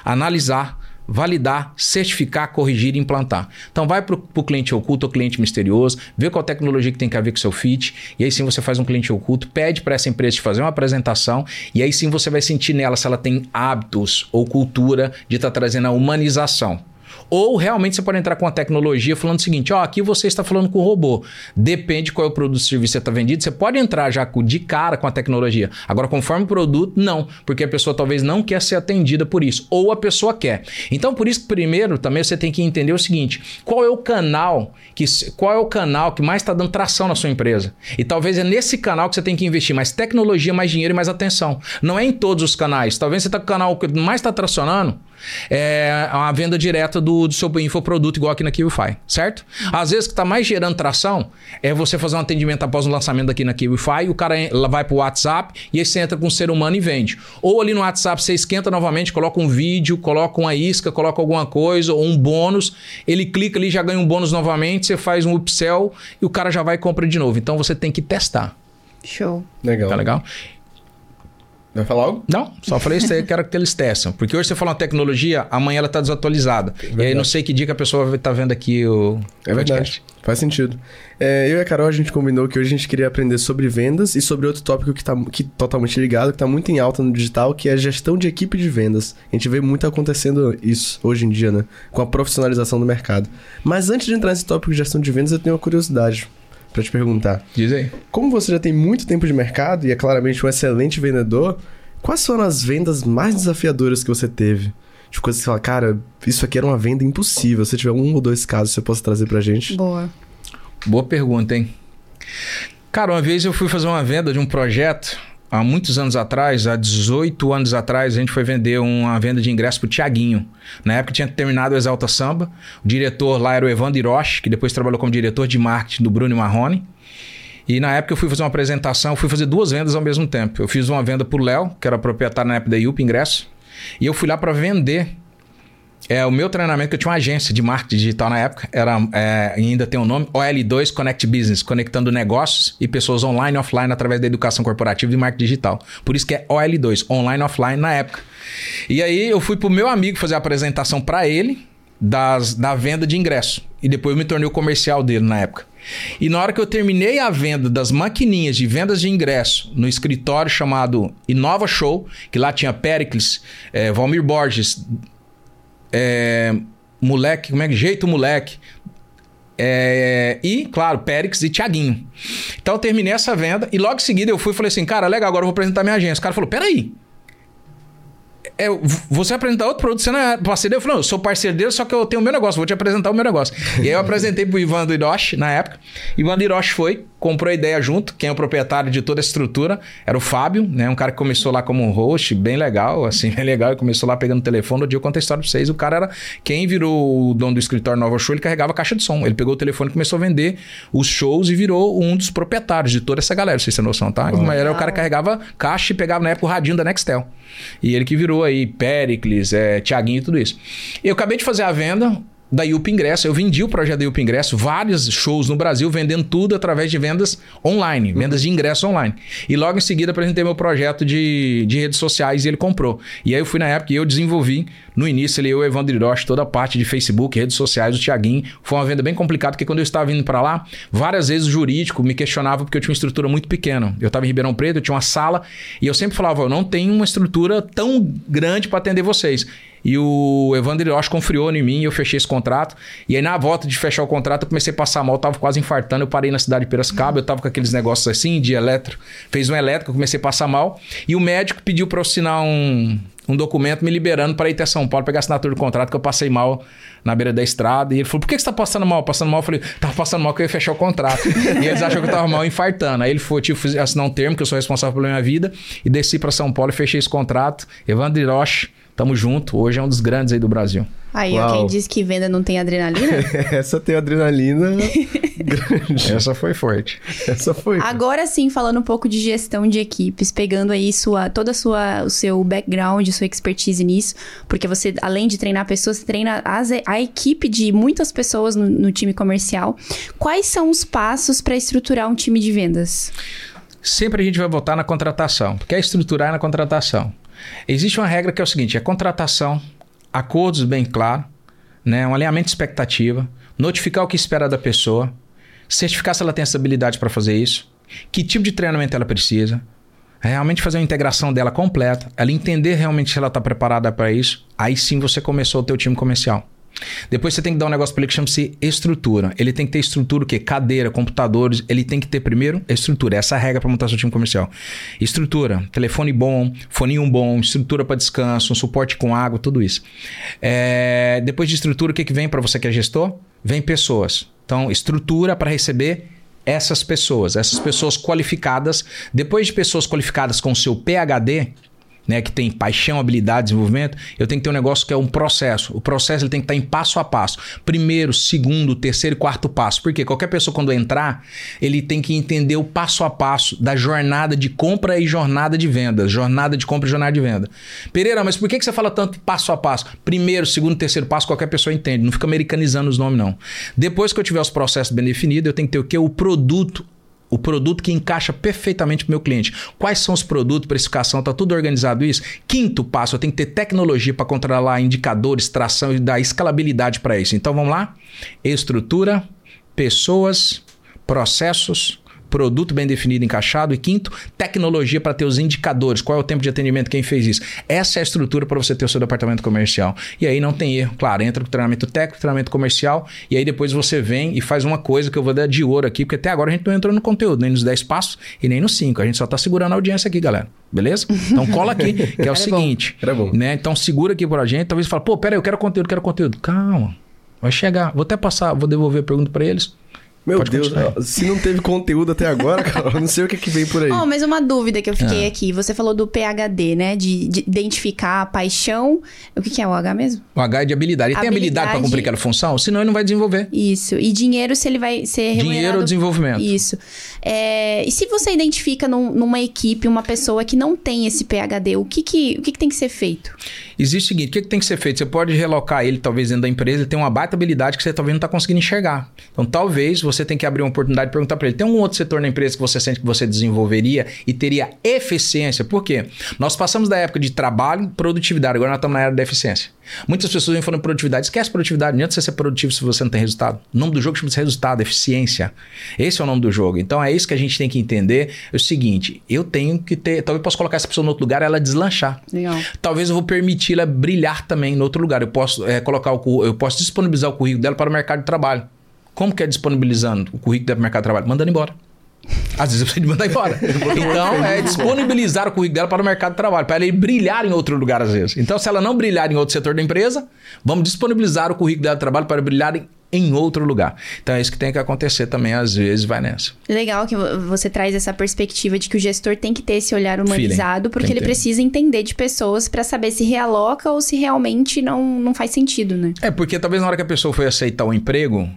analisar, validar, certificar, corrigir e implantar. Então vai para o cliente oculto ou cliente misterioso, vê qual tecnologia que tem que ver com seu fit, e aí sim você faz um cliente oculto, pede para essa empresa te fazer uma apresentação, e aí sim você vai sentir nela se ela tem hábitos ou cultura de estar tá trazendo a humanização. Ou realmente você pode entrar com a tecnologia falando o seguinte: ó, aqui você está falando com o robô. Depende qual é o produto ou serviço que você está vendido. Você pode entrar já de cara com a tecnologia. Agora, conforme o produto, não. Porque a pessoa talvez não quer ser atendida por isso. Ou a pessoa quer. Então, por isso primeiro também você tem que entender o seguinte: qual é o canal que qual é o canal que mais está dando tração na sua empresa? E talvez é nesse canal que você tem que investir mais tecnologia, mais dinheiro e mais atenção. Não é em todos os canais. Talvez você está com o canal que mais está tracionando é a venda direta do, do seu infoproduto, igual aqui na KiwiFi, certo? Às vezes que está mais gerando tração é você fazer um atendimento após o lançamento daqui na KiwiFi, o cara vai para o WhatsApp e aí você entra com um ser humano e vende. Ou ali no WhatsApp você esquenta novamente, coloca um vídeo, coloca uma isca, coloca alguma coisa ou um bônus, ele clica ali, já ganha um bônus novamente, você faz um upsell e o cara já vai e compra de novo. Então você tem que testar. Show. Legal. Tá legal? Vai falar algo? Não, só falei isso aí, quero que eles testem. Porque hoje você fala uma tecnologia, amanhã ela está desatualizada. É e aí não sei que dia que a pessoa vai estar tá vendo aqui o. É verdade. Faz sentido. É, eu e a Carol, a gente combinou que hoje a gente queria aprender sobre vendas e sobre outro tópico que está que, totalmente ligado, que está muito em alta no digital, que é a gestão de equipe de vendas. A gente vê muito acontecendo isso hoje em dia, né? Com a profissionalização do mercado. Mas antes de entrar nesse tópico de gestão de vendas, eu tenho uma curiosidade para te perguntar. Diz aí. Como você já tem muito tempo de mercado e é claramente um excelente vendedor, quais foram as vendas mais desafiadoras que você teve? De coisas que você fala, cara, isso aqui era uma venda impossível. Se tiver um ou dois casos, você possa trazer pra gente. Boa. Boa pergunta, hein? Cara, uma vez eu fui fazer uma venda de um projeto há muitos anos atrás, há 18 anos atrás, a gente foi vender uma venda de ingresso pro Tiaguinho. Na época tinha terminado o Exalta Samba. O diretor lá era o Evandro Hiroshi, que depois trabalhou como diretor de marketing do Bruno Marrone. E na época eu fui fazer uma apresentação, fui fazer duas vendas ao mesmo tempo. Eu fiz uma venda pro Léo, que era proprietário na época da IUP Ingresso, e eu fui lá para vender é, o meu treinamento, que eu tinha uma agência de marketing digital na época, era, é, ainda tem o um nome, OL2 Connect Business, conectando negócios e pessoas online e offline através da educação corporativa e marketing digital. Por isso que é OL2, online e offline na época. E aí eu fui pro meu amigo fazer a apresentação para ele das, da venda de ingresso. E depois eu me tornei o comercial dele na época. E na hora que eu terminei a venda das maquininhas de vendas de ingresso no escritório chamado Inova Show, que lá tinha Pericles, é, Valmir Borges, é, moleque, como é que jeito moleque. É, e, claro, Périx e Tiaguinho. Então eu terminei essa venda e logo em seguida eu fui e falei assim: cara, legal, agora eu vou apresentar minha agência. O cara falou: peraí. É, você apresentar outro produto, você não é parceiro? Eu falei, não, eu sou parceiro dele, só que eu tenho o meu negócio, vou te apresentar o meu negócio. e aí eu apresentei pro Ivan do Hiroshi, na época. Ivan do Hiroshi foi, comprou a ideia junto, quem é o proprietário de toda a estrutura era o Fábio, né? Um cara que começou lá como um host, bem legal, *laughs* assim, bem legal. Ele começou lá pegando o telefone, no dia eu contei a história pra vocês. O cara era, quem virou o dono do escritório Nova Show, ele carregava a caixa de som. Ele pegou o telefone e começou a vender os shows e virou um dos proprietários de toda essa galera, vocês têm noção, tá? Mas era o cara que carregava caixa e pegava na época o radinho da Nextel. E ele que virou aí Pericles, é, Tiaguinho e tudo isso. Eu acabei de fazer a venda, da Yup Ingresso. Eu vendi o projeto da Yup Ingresso, vários shows no Brasil, vendendo tudo através de vendas online, vendas de ingresso online. E logo em seguida apresentei meu projeto de, de redes sociais e ele comprou. E aí eu fui na época e eu desenvolvi, no início, ele, eu e o Evandro Hiroshi, toda a parte de Facebook, redes sociais, o Tiaguinho. Foi uma venda bem complicada, porque quando eu estava vindo para lá, várias vezes o jurídico me questionava porque eu tinha uma estrutura muito pequena. Eu estava em Ribeirão Preto, eu tinha uma sala, e eu sempre falava, eu não tenho uma estrutura tão grande para atender vocês. E o Evandro Hiroshi confiou em mim eu fechei esse contrato. E aí, na volta de fechar o contrato, eu comecei a passar mal, tava quase infartando. Eu parei na cidade de Piracicaba, eu tava com aqueles negócios assim, de eletro. Fez um elétrico, comecei a passar mal. E o médico pediu para eu assinar um, um documento me liberando para ir até São Paulo pegar a assinatura do contrato, que eu passei mal na beira da estrada. E ele falou: Por que, você tá passando mal? Passando mal? Eu falei: Tava passando mal que eu ia fechar o contrato. e eles acham que eu tava mal infartando. Aí ele foi, tipo, assinar um termo, que eu sou responsável pela minha vida, e desci para São Paulo e fechei esse contrato. Evandro Hiroshi Tamo junto. Hoje é um dos grandes aí do Brasil. Aí, ó, quem diz que venda não tem adrenalina? *laughs* Essa tem adrenalina *laughs* grande. Essa foi forte. Essa foi. Agora sim, falando um pouco de gestão de equipes, pegando aí sua, toda a sua, o seu background, sua expertise nisso, porque você, além de treinar pessoas, você treina as, a equipe de muitas pessoas no, no time comercial. Quais são os passos para estruturar um time de vendas? Sempre a gente vai voltar na contratação, porque é estruturar na contratação. Existe uma regra que é o seguinte: é contratação, acordos bem claros, né, um alinhamento de expectativa, notificar o que espera da pessoa, certificar se ela tem essa habilidade para fazer isso, que tipo de treinamento ela precisa, realmente fazer uma integração dela completa, ela entender realmente se ela está preparada para isso, aí sim você começou o teu time comercial. Depois você tem que dar um negócio para ele que chama-se estrutura. Ele tem que ter estrutura o quê? Cadeira, computadores. Ele tem que ter primeiro estrutura. Essa é a regra para montar seu time comercial. Estrutura, telefone bom, foninho bom, estrutura para descanso, um suporte com água, tudo isso. É... Depois de estrutura, o que, que vem para você que é gestor? Vem pessoas. Então, estrutura para receber essas pessoas, essas pessoas qualificadas. Depois de pessoas qualificadas com seu PhD, né, que tem paixão, habilidade, desenvolvimento, eu tenho que ter um negócio que é um processo. O processo ele tem que estar em passo a passo. Primeiro, segundo, terceiro e quarto passo. Porque qualquer pessoa quando entrar, ele tem que entender o passo a passo da jornada de compra e jornada de venda. Jornada de compra e jornada de venda. Pereira, mas por que você fala tanto passo a passo? Primeiro, segundo, terceiro passo, qualquer pessoa entende. Não fica americanizando os nomes, não. Depois que eu tiver os processos bem definidos, eu tenho que ter o que? O produto o produto que encaixa perfeitamente para o meu cliente. Quais são os produtos, precificação, está tudo organizado isso? Quinto passo, eu tenho que ter tecnologia para controlar indicadores, tração e dar escalabilidade para isso. Então vamos lá? Estrutura, pessoas, processos, produto bem definido, encaixado. E quinto, tecnologia para ter os indicadores. Qual é o tempo de atendimento? Quem fez isso? Essa é a estrutura para você ter o seu departamento comercial. E aí não tem erro. Claro, entra com treinamento técnico, treinamento comercial. E aí depois você vem e faz uma coisa que eu vou dar de ouro aqui, porque até agora a gente não entrou no conteúdo, nem nos 10 passos e nem nos 5. A gente só está segurando a audiência aqui, galera. Beleza? Então cola aqui, que é o seguinte. Era bom. Né? Então segura aqui pra gente. Talvez fala, pô, pera aí, eu quero conteúdo, quero conteúdo. Calma. Vai chegar. Vou até passar, vou devolver a pergunta para eles. Meu Pode Deus, continuar. se não teve conteúdo até agora, *laughs* cara, eu não sei o que, que vem por aí. Oh, mas uma dúvida que eu fiquei ah. aqui. Você falou do PHD, né? De, de, identificar a paixão. O que, que, é o H mesmo? O H é de habilidade. Ele habilidade... tem habilidade para cumprir aquela função, senão ele não vai desenvolver. Isso. E dinheiro se ele vai ser Dinheiro ou desenvolvimento. Isso. É... E se você identifica num, numa equipe uma pessoa que não tem esse PHD, o que, que, o que, que tem que ser feito? Existe o seguinte, o que, que tem que ser feito? Você pode relocar ele, talvez, dentro da empresa, ele tem uma baita habilidade que você talvez não está conseguindo enxergar. Então, talvez você tenha que abrir uma oportunidade de perguntar para ele: tem um outro setor na empresa que você sente que você desenvolveria e teria eficiência? Por quê? Nós passamos da época de trabalho, produtividade, agora nós estamos na era da eficiência. Muitas pessoas vêm falando produtividade, esquece produtividade, não adianta você ser produtivo se você não tem resultado. O nome do jogo chama-se resultado, eficiência. Esse é o nome do jogo. Então é isso que a gente tem que entender. É o seguinte: eu tenho que ter. Talvez eu possa colocar essa pessoa no outro lugar ela deslanchar. Legal. Talvez eu vou permitir ela brilhar também no outro lugar. Eu posso é, colocar o eu posso disponibilizar o currículo dela para o mercado de trabalho. Como que é disponibilizando o currículo dela para o mercado de trabalho? Mandando embora. Às vezes eu preciso mandar embora. *laughs* então, é disponibilizar o currículo dela para o mercado de trabalho, para ela brilhar em outro lugar às vezes. Então, se ela não brilhar em outro setor da empresa, vamos disponibilizar o currículo dela de trabalho para brilhar em em outro lugar. Então é isso que tem que acontecer também, às vezes vai nessa. Legal que você traz essa perspectiva de que o gestor tem que ter esse olhar humanizado, Feeling. porque ele precisa entender de pessoas para saber se realoca ou se realmente não, não faz sentido, né? É, porque talvez na hora que a pessoa foi aceitar o emprego,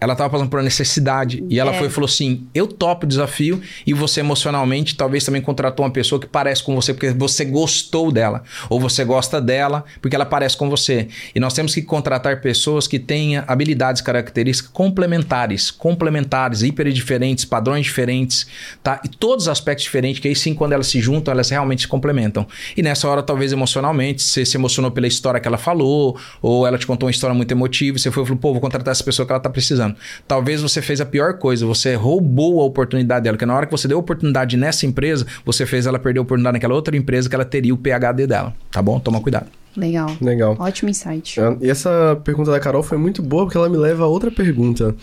ela estava passando por uma necessidade. E ela é. foi e falou assim: eu topo o desafio. E você emocionalmente talvez também contratou uma pessoa que parece com você porque você gostou dela. Ou você gosta dela porque ela parece com você. E nós temos que contratar pessoas que tenham habilidades, características complementares, complementares, hiper diferentes, padrões diferentes, tá? E todos os aspectos diferentes, que aí sim, quando elas se juntam, elas realmente se complementam. E nessa hora, talvez emocionalmente, você se emocionou pela história que ela falou, ou ela te contou uma história muito emotiva, você foi e falou, pô, vou contratar essa pessoa que ela está precisando ano. Talvez você fez a pior coisa, você roubou a oportunidade dela, porque na hora que você deu a oportunidade nessa empresa, você fez ela perder a oportunidade naquela outra empresa que ela teria o PHD dela, tá bom? Toma cuidado. Legal. Legal. Ótimo insight. E essa pergunta da Carol foi muito boa porque ela me leva a outra pergunta.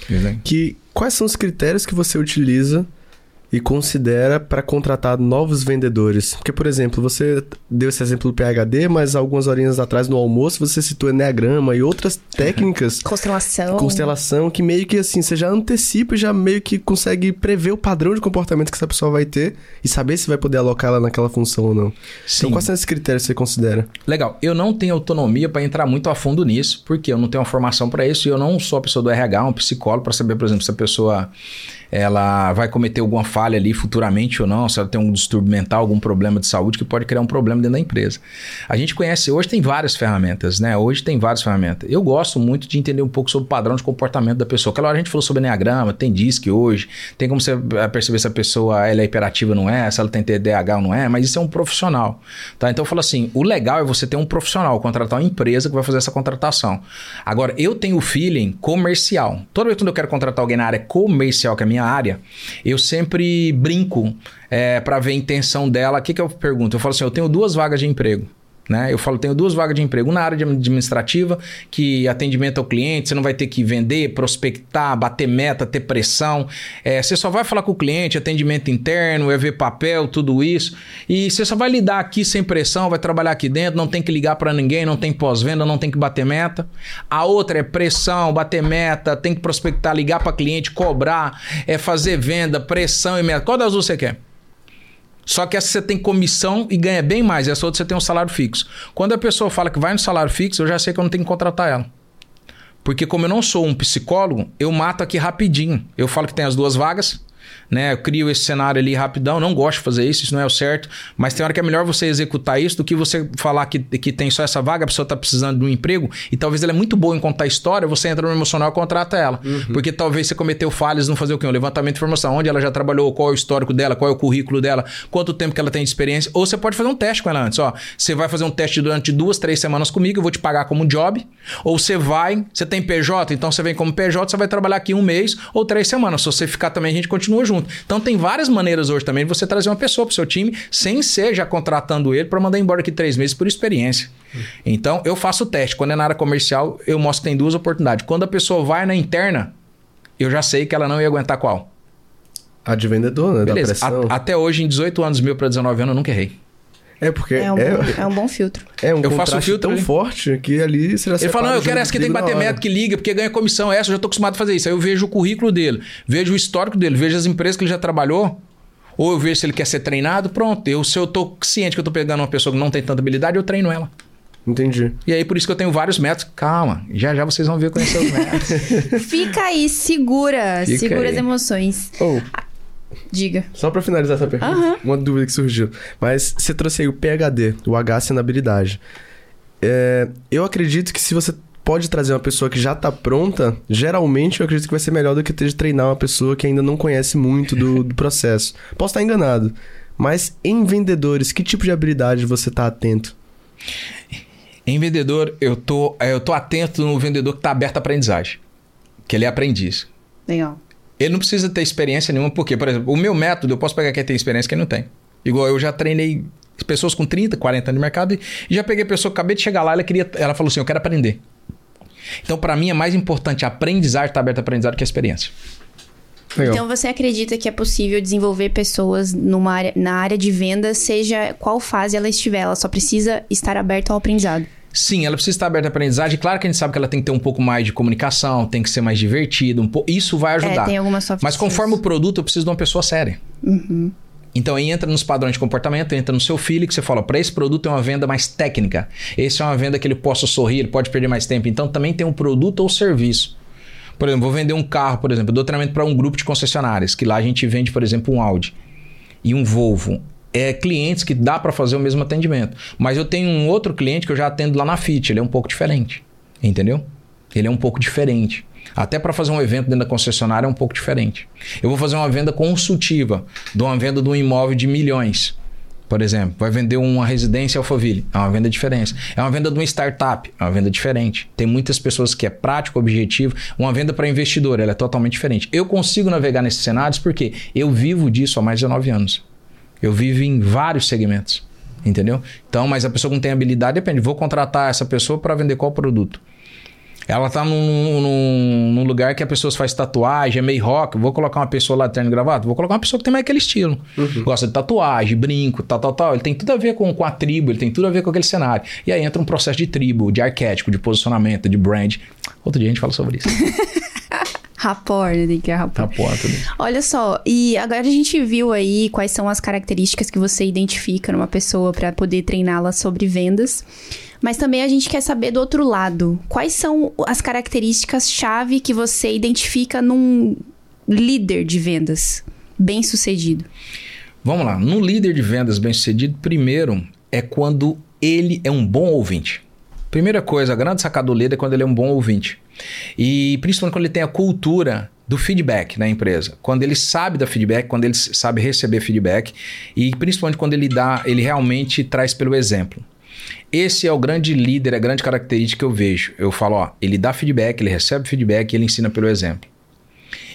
Que quais são os critérios que você utiliza e considera para contratar novos vendedores? Porque, por exemplo, você deu esse exemplo do PHD, mas algumas horinhas atrás no almoço você citou Enneagrama e outras técnicas. Constelação. Constelação, que meio que assim, você já antecipa e já meio que consegue prever o padrão de comportamento que essa pessoa vai ter e saber se vai poder alocar ela naquela função ou não. Sim. Então, quais são esses critérios que você considera? Legal. Eu não tenho autonomia para entrar muito a fundo nisso, porque eu não tenho uma formação para isso e eu não sou a pessoa do RH, um psicólogo, para saber, por exemplo, se a pessoa ela vai cometer alguma falha ali futuramente ou não, se ela tem um distúrbio mental, algum problema de saúde que pode criar um problema dentro da empresa. A gente conhece, hoje tem várias ferramentas, né? Hoje tem várias ferramentas. Eu gosto muito de entender um pouco sobre o padrão de comportamento da pessoa. Aquela hora a gente falou sobre Enneagrama, tem DISC hoje, tem como você eh, perceber se a pessoa ela é hiperativa ou não é, se ela tem TDAH ou não é, mas isso é um profissional, tá? Então eu falo assim, o legal é você ter um profissional, contratar uma empresa que vai fazer essa contratação. Agora, eu tenho o feeling comercial. Toda vez que eu quero contratar alguém na área comercial, que é a minha minha área, eu sempre brinco é, para ver a intenção dela. O que, que eu pergunto? Eu falo assim: eu tenho duas vagas de emprego. Né? Eu falo, tenho duas vagas de emprego. Na área administrativa, que atendimento ao cliente, você não vai ter que vender, prospectar, bater meta, ter pressão. É, você só vai falar com o cliente, atendimento interno, é ver papel, tudo isso. E você só vai lidar aqui sem pressão, vai trabalhar aqui dentro, não tem que ligar para ninguém, não tem pós-venda, não tem que bater meta. A outra é pressão, bater meta, tem que prospectar, ligar para cliente, cobrar, é fazer venda, pressão e meta. Qual das duas você quer? Só que essa você tem comissão e ganha bem mais. Essa outra você tem um salário fixo. Quando a pessoa fala que vai no salário fixo, eu já sei que eu não tenho que contratar ela. Porque como eu não sou um psicólogo, eu mato aqui rapidinho. Eu falo que tem as duas vagas né? Eu crio esse cenário ali rapidão, não gosto de fazer isso, isso não é o certo, mas tem hora que é melhor você executar isso do que você falar que, que tem só essa vaga, a pessoa está precisando de um emprego e talvez ela é muito boa em contar história, você entra no emocional e contrata ela. Uhum. Porque talvez você cometeu falhas, não fazer o quê? Um levantamento de informação, onde ela já trabalhou, qual é o histórico dela, qual é o currículo dela, quanto tempo que ela tem de experiência, ou você pode fazer um teste com ela antes, ó. Você vai fazer um teste durante duas, três semanas comigo, eu vou te pagar como job, ou você vai, você tem PJ, então você vem como PJ, você vai trabalhar aqui um mês ou três semanas. Se você ficar também, a gente continua junto. Então tem várias maneiras hoje também de você trazer uma pessoa para o seu time sem ser já contratando ele para mandar embora aqui três meses por experiência. Então eu faço o teste. Quando é na área comercial, eu mostro que tem duas oportunidades. Quando a pessoa vai na interna, eu já sei que ela não ia aguentar qual. A de vendedor, né? Beleza. A, até hoje, em 18 anos meu para 19 anos, eu nunca errei. É porque é um, é, bom, é um bom filtro. É um eu faço um filtro tão ali. forte que ali você já Ele fala: "Não, eu quero essa que tem que bater meta, que liga, porque ganha comissão. Essa eu já tô acostumado a fazer isso". Aí eu vejo o currículo dele, vejo o histórico dele, vejo as empresas que ele já trabalhou, ou eu vejo se ele quer ser treinado, pronto. Eu se eu tô ciente que eu tô pegando uma pessoa que não tem tanta habilidade, eu treino ela. Entendi. E aí, por isso que eu tenho vários métodos. Calma, já já vocês vão ver conhecer os métodos. *laughs* Fica aí, segura. Fica segura aí. as emoções. Oh. Diga. Só para finalizar essa pergunta, uhum. uma dúvida que surgiu. Mas você trouxe aí o PHD, o H habilidade. É, eu acredito que se você pode trazer uma pessoa que já está pronta, geralmente eu acredito que vai ser melhor do que ter de treinar uma pessoa que ainda não conhece muito do, do *laughs* processo. Posso estar enganado, mas em vendedores, que tipo de habilidade você está atento? Em vendedor, eu tô, eu tô atento no vendedor que está aberto à aprendizagem. Que ele é aprendiz. Legal. Ele não precisa ter experiência nenhuma, porque, por exemplo, o meu método, eu posso pegar quem tem experiência e quem não tem. Igual eu já treinei pessoas com 30, 40 anos de mercado e já peguei pessoa que acabei de chegar lá, ela queria, ela falou assim, eu quero aprender. Então, para mim é mais importante a aprendizagem, estar tá aberto a aprendizagem que a experiência. Legal. Então você acredita que é possível desenvolver pessoas numa área, na área de vendas, seja qual fase ela estiver, ela só precisa estar aberta ao aprendizado. Sim, ela precisa estar aberta à aprendizagem. Claro que a gente sabe que ela tem que ter um pouco mais de comunicação, tem que ser mais divertida. Um po... Isso vai ajudar. É, tem algumas soft Mas conforme o produto, eu preciso de uma pessoa séria. Uhum. Então aí entra nos padrões de comportamento, entra no seu filho que você fala, para esse produto é uma venda mais técnica. Esse é uma venda que ele possa sorrir, ele pode perder mais tempo. Então também tem um produto ou serviço. Por exemplo, vou vender um carro, por exemplo, eu dou treinamento para um grupo de concessionárias, que lá a gente vende, por exemplo, um Audi e um Volvo. É clientes que dá para fazer o mesmo atendimento. Mas eu tenho um outro cliente que eu já atendo lá na FIT, ele é um pouco diferente. Entendeu? Ele é um pouco diferente. Até para fazer um evento dentro da concessionária é um pouco diferente. Eu vou fazer uma venda consultiva, de uma venda de um imóvel de milhões. Por exemplo, vai vender uma residência Alphaville, é uma venda diferente. É uma venda de uma startup, é uma venda diferente. Tem muitas pessoas que é prático, objetivo. Uma venda para investidor, ela é totalmente diferente. Eu consigo navegar nesses cenários porque eu vivo disso há mais de nove anos. Eu vivo em vários segmentos, entendeu? Então, mas a pessoa que não tem habilidade, depende. Vou contratar essa pessoa para vender qual produto? Ela tá num, num, num, lugar que a pessoa faz tatuagem, é meio rock. Vou colocar uma pessoa lá de terno e gravata? Vou colocar uma pessoa que tem mais aquele estilo. Uhum. Gosta de tatuagem, brinco, tal, tal, tal. Ele tem tudo a ver com, com a tribo, ele tem tudo a ver com aquele cenário. E aí entra um processo de tribo, de arquétipo, de posicionamento, de brand. Outro dia a gente fala sobre isso. *laughs* Rapport, né? Tem que é rapport. Rapport. Olha só, e agora a gente viu aí quais são as características que você identifica numa pessoa para poder treiná-la sobre vendas. Mas também a gente quer saber do outro lado. Quais são as características-chave que você identifica num líder de vendas bem sucedido? Vamos lá. Num líder de vendas bem sucedido, primeiro é quando ele é um bom ouvinte. Primeira coisa, a grande sacada do líder é quando ele é um bom ouvinte. E principalmente quando ele tem a cultura do feedback na empresa. Quando ele sabe da feedback, quando ele sabe receber feedback e principalmente quando ele dá, ele realmente traz pelo exemplo. Esse é o grande líder, a grande característica que eu vejo. Eu falo, ó, ele dá feedback, ele recebe feedback e ele ensina pelo exemplo.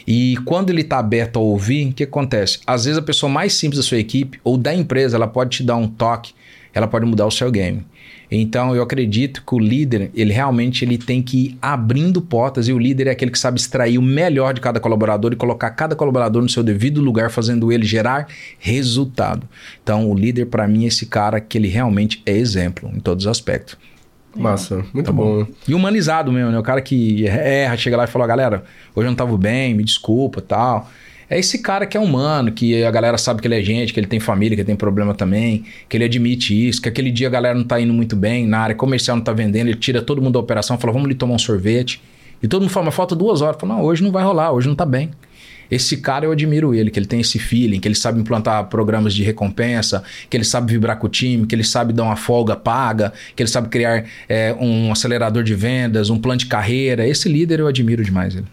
E quando ele está aberto a ouvir, o que acontece? Às vezes a pessoa mais simples da sua equipe ou da empresa, ela pode te dar um toque, ela pode mudar o seu game. Então eu acredito que o líder, ele realmente ele tem que ir abrindo portas e o líder é aquele que sabe extrair o melhor de cada colaborador e colocar cada colaborador no seu devido lugar, fazendo ele gerar resultado. Então o líder para mim é esse cara que ele realmente é exemplo em todos os aspectos. Massa, muito tá bom. bom. E humanizado mesmo, né? O cara que erra, chega lá e fala, galera, hoje eu não tava bem, me desculpa, tal. É esse cara que é humano, que a galera sabe que ele é gente, que ele tem família, que ele tem problema também, que ele admite isso, que aquele dia a galera não tá indo muito bem, na área comercial não tá vendendo, ele tira todo mundo da operação, fala, vamos ali tomar um sorvete. E todo mundo fala, mas falta duas horas. Fala, não, hoje não vai rolar, hoje não tá bem. Esse cara eu admiro ele, que ele tem esse feeling, que ele sabe implantar programas de recompensa, que ele sabe vibrar com o time, que ele sabe dar uma folga paga, que ele sabe criar é, um acelerador de vendas, um plano de carreira. Esse líder eu admiro demais ele.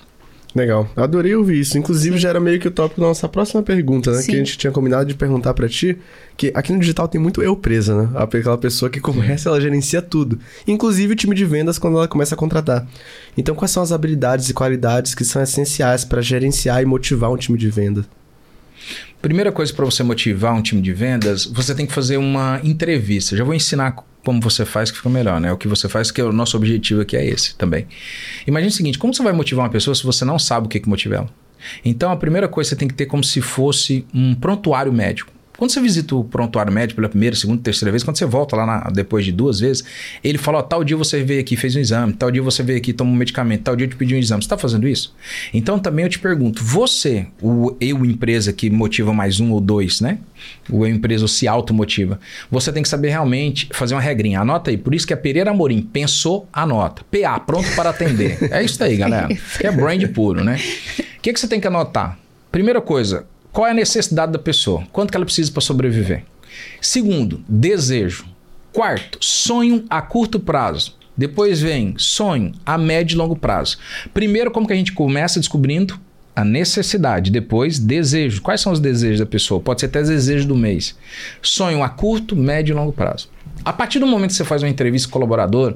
Legal. Adorei ouvir isso. Inclusive, Sim. já era meio que o tópico da nossa próxima pergunta, né? Sim. Que a gente tinha combinado de perguntar para ti. Que aqui no digital tem muito eu presa, né? Aquela pessoa que começa, ela gerencia tudo. Inclusive o time de vendas quando ela começa a contratar. Então, quais são as habilidades e qualidades que são essenciais para gerenciar e motivar um time de vendas? Primeira coisa para você motivar um time de vendas, você tem que fazer uma entrevista. Já vou ensinar como você faz que fica melhor, né? O que você faz, que é o nosso objetivo aqui é esse também. Imagine o seguinte: como você vai motivar uma pessoa se você não sabe o que, que motiva ela? Então, a primeira coisa você tem que ter como se fosse um prontuário médico. Quando você visita o prontuário médico pela primeira, segunda, terceira vez, quando você volta lá na, depois de duas vezes, ele fala: ó, tal dia você veio aqui fez um exame, tal dia você veio aqui tomou um medicamento, tal dia eu te pedi um exame. Você está fazendo isso? Então também eu te pergunto: você, o eu empresa que motiva mais um ou dois, né? O eu empresa se automotiva. Você tem que saber realmente fazer uma regrinha. Anota aí. Por isso que a Pereira Amorim pensou, anota. PA, pronto para atender. é isso aí, galera. *laughs* Que é brand puro, né? O que, que você tem que anotar? Primeira coisa, qual é a necessidade da pessoa? Quanto que ela precisa para sobreviver? Segundo, desejo. Quarto, sonho a curto prazo. Depois vem sonho a médio e longo prazo. Primeiro, como que a gente começa descobrindo a necessidade, depois desejo. Quais são os desejos da pessoa? Pode ser até desejo do mês. Sonho a curto, médio e longo prazo. A partir do momento que você faz uma entrevista com colaborador,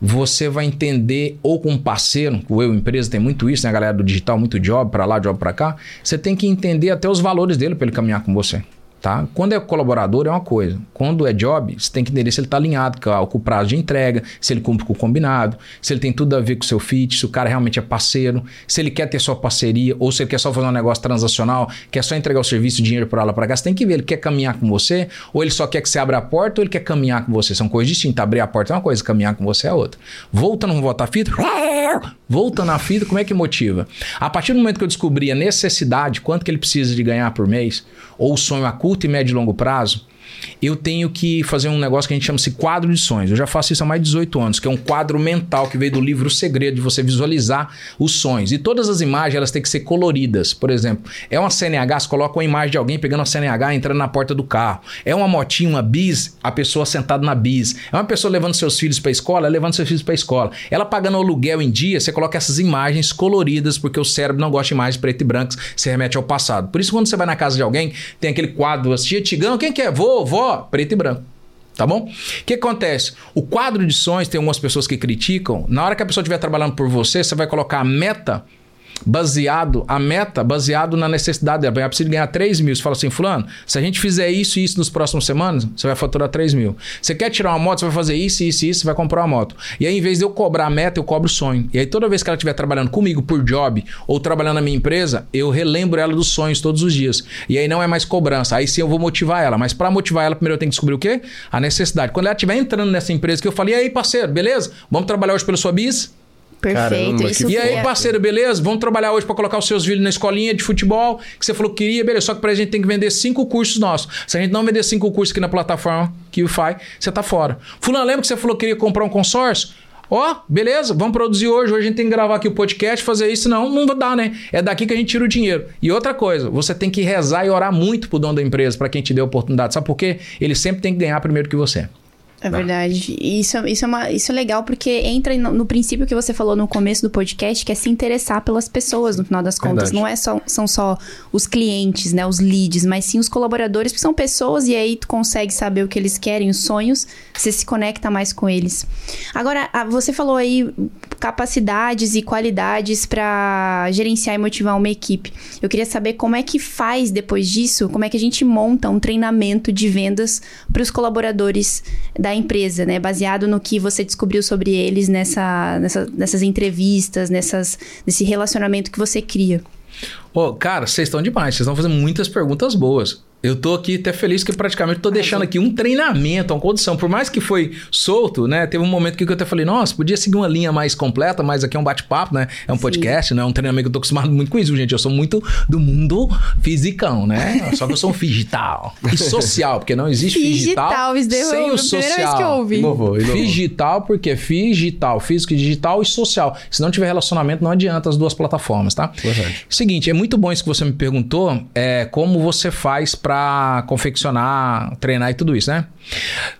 você vai entender, ou com um parceiro, o eu empresa tem muito isso, né? A galera do digital, muito job para lá, job para cá. Você tem que entender até os valores dele para ele caminhar com você. Tá? Quando é colaborador é uma coisa. Quando é job, você tem que entender se ele está alinhado com o prazo de entrega, se ele cumpre com o combinado, se ele tem tudo a ver com o seu fit, se o cara realmente é parceiro, se ele quer ter sua parceria ou se ele quer só fazer um negócio transacional, quer só entregar o serviço, dinheiro para lá para cá. Você tem que ver, ele quer caminhar com você ou ele só quer que você abra a porta ou ele quer caminhar com você. São coisas distintas. Abrir a porta é uma coisa, caminhar com você é outra. Voltando, vamos voltar a fita? *laughs* Voltando à fita, como é que motiva? A partir do momento que eu descobri a necessidade, quanto que ele precisa de ganhar por mês, ou o sonho a e médio e longo prazo, eu tenho que fazer um negócio que a gente chama de quadro de sonhos. Eu já faço isso há mais de 18 anos, que é um quadro mental que veio do livro O Segredo, de você visualizar os sonhos. E todas as imagens elas têm que ser coloridas. Por exemplo, é uma CNH, você coloca uma imagem de alguém pegando a CNH entrando na porta do carro. É uma motinha, uma bis, a pessoa sentada na bis. É uma pessoa levando seus filhos para a escola, levando seus filhos para a escola. Ela pagando aluguel em dia, você coloca essas imagens coloridas, porque o cérebro não gosta de imagens preto e brancas, se remete ao passado. Por isso, quando você vai na casa de alguém, tem aquele quadro assim, antigão, quem que é? Vô, vó, preto e branco. Tá bom? O que acontece? O quadro de sonhos, tem algumas pessoas que criticam. Na hora que a pessoa estiver trabalhando por você, você vai colocar a meta baseado, a meta baseado na necessidade dela. Ela precisa ganhar 3 mil. Você fala assim, fulano, se a gente fizer isso e isso nos próximos semanas, você vai faturar 3 mil. Você quer tirar uma moto, você vai fazer isso, isso e isso, você vai comprar uma moto. E aí, em vez de eu cobrar a meta, eu cobro o sonho. E aí, toda vez que ela estiver trabalhando comigo por job ou trabalhando na minha empresa, eu relembro ela dos sonhos todos os dias. E aí não é mais cobrança. Aí sim eu vou motivar ela. Mas para motivar ela, primeiro eu tenho que descobrir o quê? A necessidade. Quando ela estiver entrando nessa empresa que eu falei, aí, parceiro, beleza? Vamos trabalhar hoje pelo sua bis? Perfeito. Caramba, isso e aí, parceiro, beleza? Vamos trabalhar hoje para colocar os seus filhos na escolinha de futebol que você falou que queria, beleza. Só que pra gente tem que vender cinco cursos nossos. Se a gente não vender cinco cursos aqui na plataforma que o faz, você tá fora. Fulano, lembra que você falou que queria comprar um consórcio? Ó, oh, beleza, vamos produzir hoje. Hoje a gente tem que gravar aqui o podcast, fazer isso, não, não dá, né? É daqui que a gente tira o dinheiro. E outra coisa, você tem que rezar e orar muito pro dono da empresa, para quem te deu a oportunidade. Sabe por quê? Ele sempre tem que ganhar primeiro que você. É verdade. Isso, isso, é uma, isso é legal porque entra no, no, princípio que você falou no começo do podcast, que é se interessar pelas pessoas, no final das contas. Verdade. Não é só, são só os clientes, né? Os leads, mas sim os colaboradores, que são pessoas e aí tu consegue saber o que eles querem, os sonhos, você se conecta mais com eles. Agora, você falou aí capacidades e qualidades para gerenciar e motivar uma equipe. Eu queria saber como é que faz depois disso, como é que a gente monta um treinamento de vendas para os colaboradores da empresa, né? Baseado no que você descobriu sobre eles nessa, nessa, nessas entrevistas, nessas, nesse relacionamento que você cria. Oh, cara, vocês estão demais, vocês estão fazendo muitas perguntas boas. Eu tô aqui até feliz que praticamente tô deixando aqui um treinamento, uma condição. Por mais que foi solto, né? Teve um momento que eu até falei, nossa, podia seguir uma linha mais completa, mas aqui é um bate-papo, né? É um Sim. podcast, né? É um treinamento que eu tô acostumado muito com isso, gente. Eu sou muito do mundo fisicão, né? Só que eu sou um digital. E social, porque não existe digital sem o social. Que eu ouvi. Inovou, Digital, porque digital, físico, digital e social. Se não tiver relacionamento, não adianta as duas plataformas, tá? Verdade. Seguinte, é muito bom isso que você me perguntou, é como você faz para para confeccionar, treinar e tudo isso, né?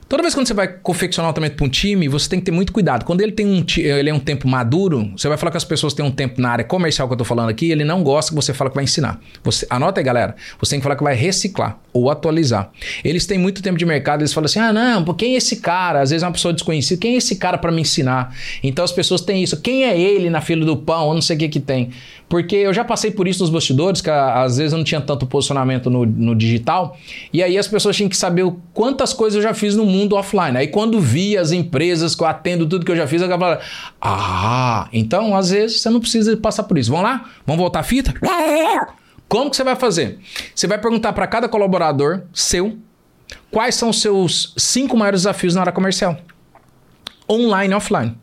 Toda vez que você vai confeccionar um treinamento para um time, você tem que ter muito cuidado. Quando ele tem um, ele é um tempo maduro, você vai falar que as pessoas têm um tempo na área comercial que eu estou falando aqui, ele não gosta que você fala que vai ensinar. Você, anota aí, galera. Você tem que falar que vai reciclar ou atualizar. Eles têm muito tempo de mercado, eles falam assim: ah, não, quem é esse cara? Às vezes é uma pessoa desconhecida, quem é esse cara para me ensinar? Então as pessoas têm isso. Quem é ele na fila do pão? Eu não sei o que que tem. Porque eu já passei por isso nos bastidores, que às vezes eu não tinha tanto posicionamento no, no digital, e aí as pessoas tinham que saber quantas coisas eu já fiz no mundo offline. Aí quando via as empresas que eu atendo tudo que eu já fiz, eu falava, ah, então às vezes você não precisa passar por isso. Vamos lá? Vamos voltar a fita? Como que você vai fazer? Você vai perguntar para cada colaborador seu quais são os seus cinco maiores desafios na área comercial. Online e offline.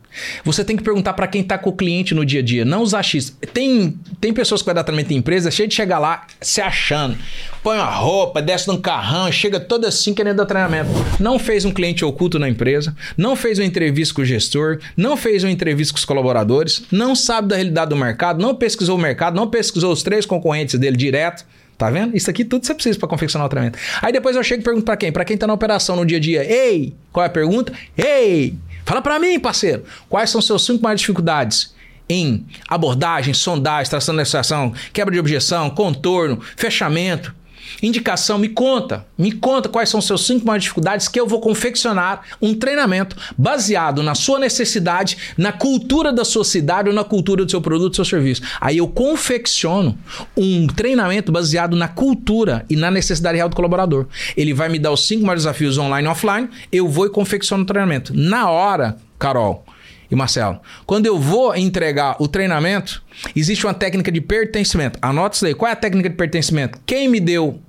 Você tem que perguntar para quem está com o cliente no dia a dia, não os achistas. Tem, tem pessoas que vai dar treinamento em empresa, cheio de chegar lá se achando. Põe uma roupa, desce num carrão, chega todo assim querendo dar treinamento. Não fez um cliente oculto na empresa, não fez uma entrevista com o gestor, não fez uma entrevista com os colaboradores, não sabe da realidade do mercado, não pesquisou o mercado, não pesquisou os três concorrentes dele direto. Tá vendo? Isso aqui tudo você precisa para confeccionar o treinamento. Aí depois eu chego e pergunto para quem? Para quem tá na operação no dia a dia. Ei, qual é a pergunta? Ei, Fala para mim, parceiro, quais são seus cinco maiores dificuldades em abordagem, sondagem, extração de negociação, quebra de objeção, contorno, fechamento. Indicação, me conta. Me conta quais são seus cinco maiores dificuldades que eu vou confeccionar um treinamento baseado na sua necessidade, na cultura da sua cidade ou na cultura do seu produto, do seu serviço. Aí eu confecciono um treinamento baseado na cultura e na necessidade real do colaborador. Ele vai me dar os cinco maiores desafios online e offline, eu vou e confecciono o treinamento. Na hora, Carol, e Marcelo, quando eu vou entregar o treinamento, existe uma técnica de pertencimento. Anota isso aí. Qual é a técnica de pertencimento? Quem me deu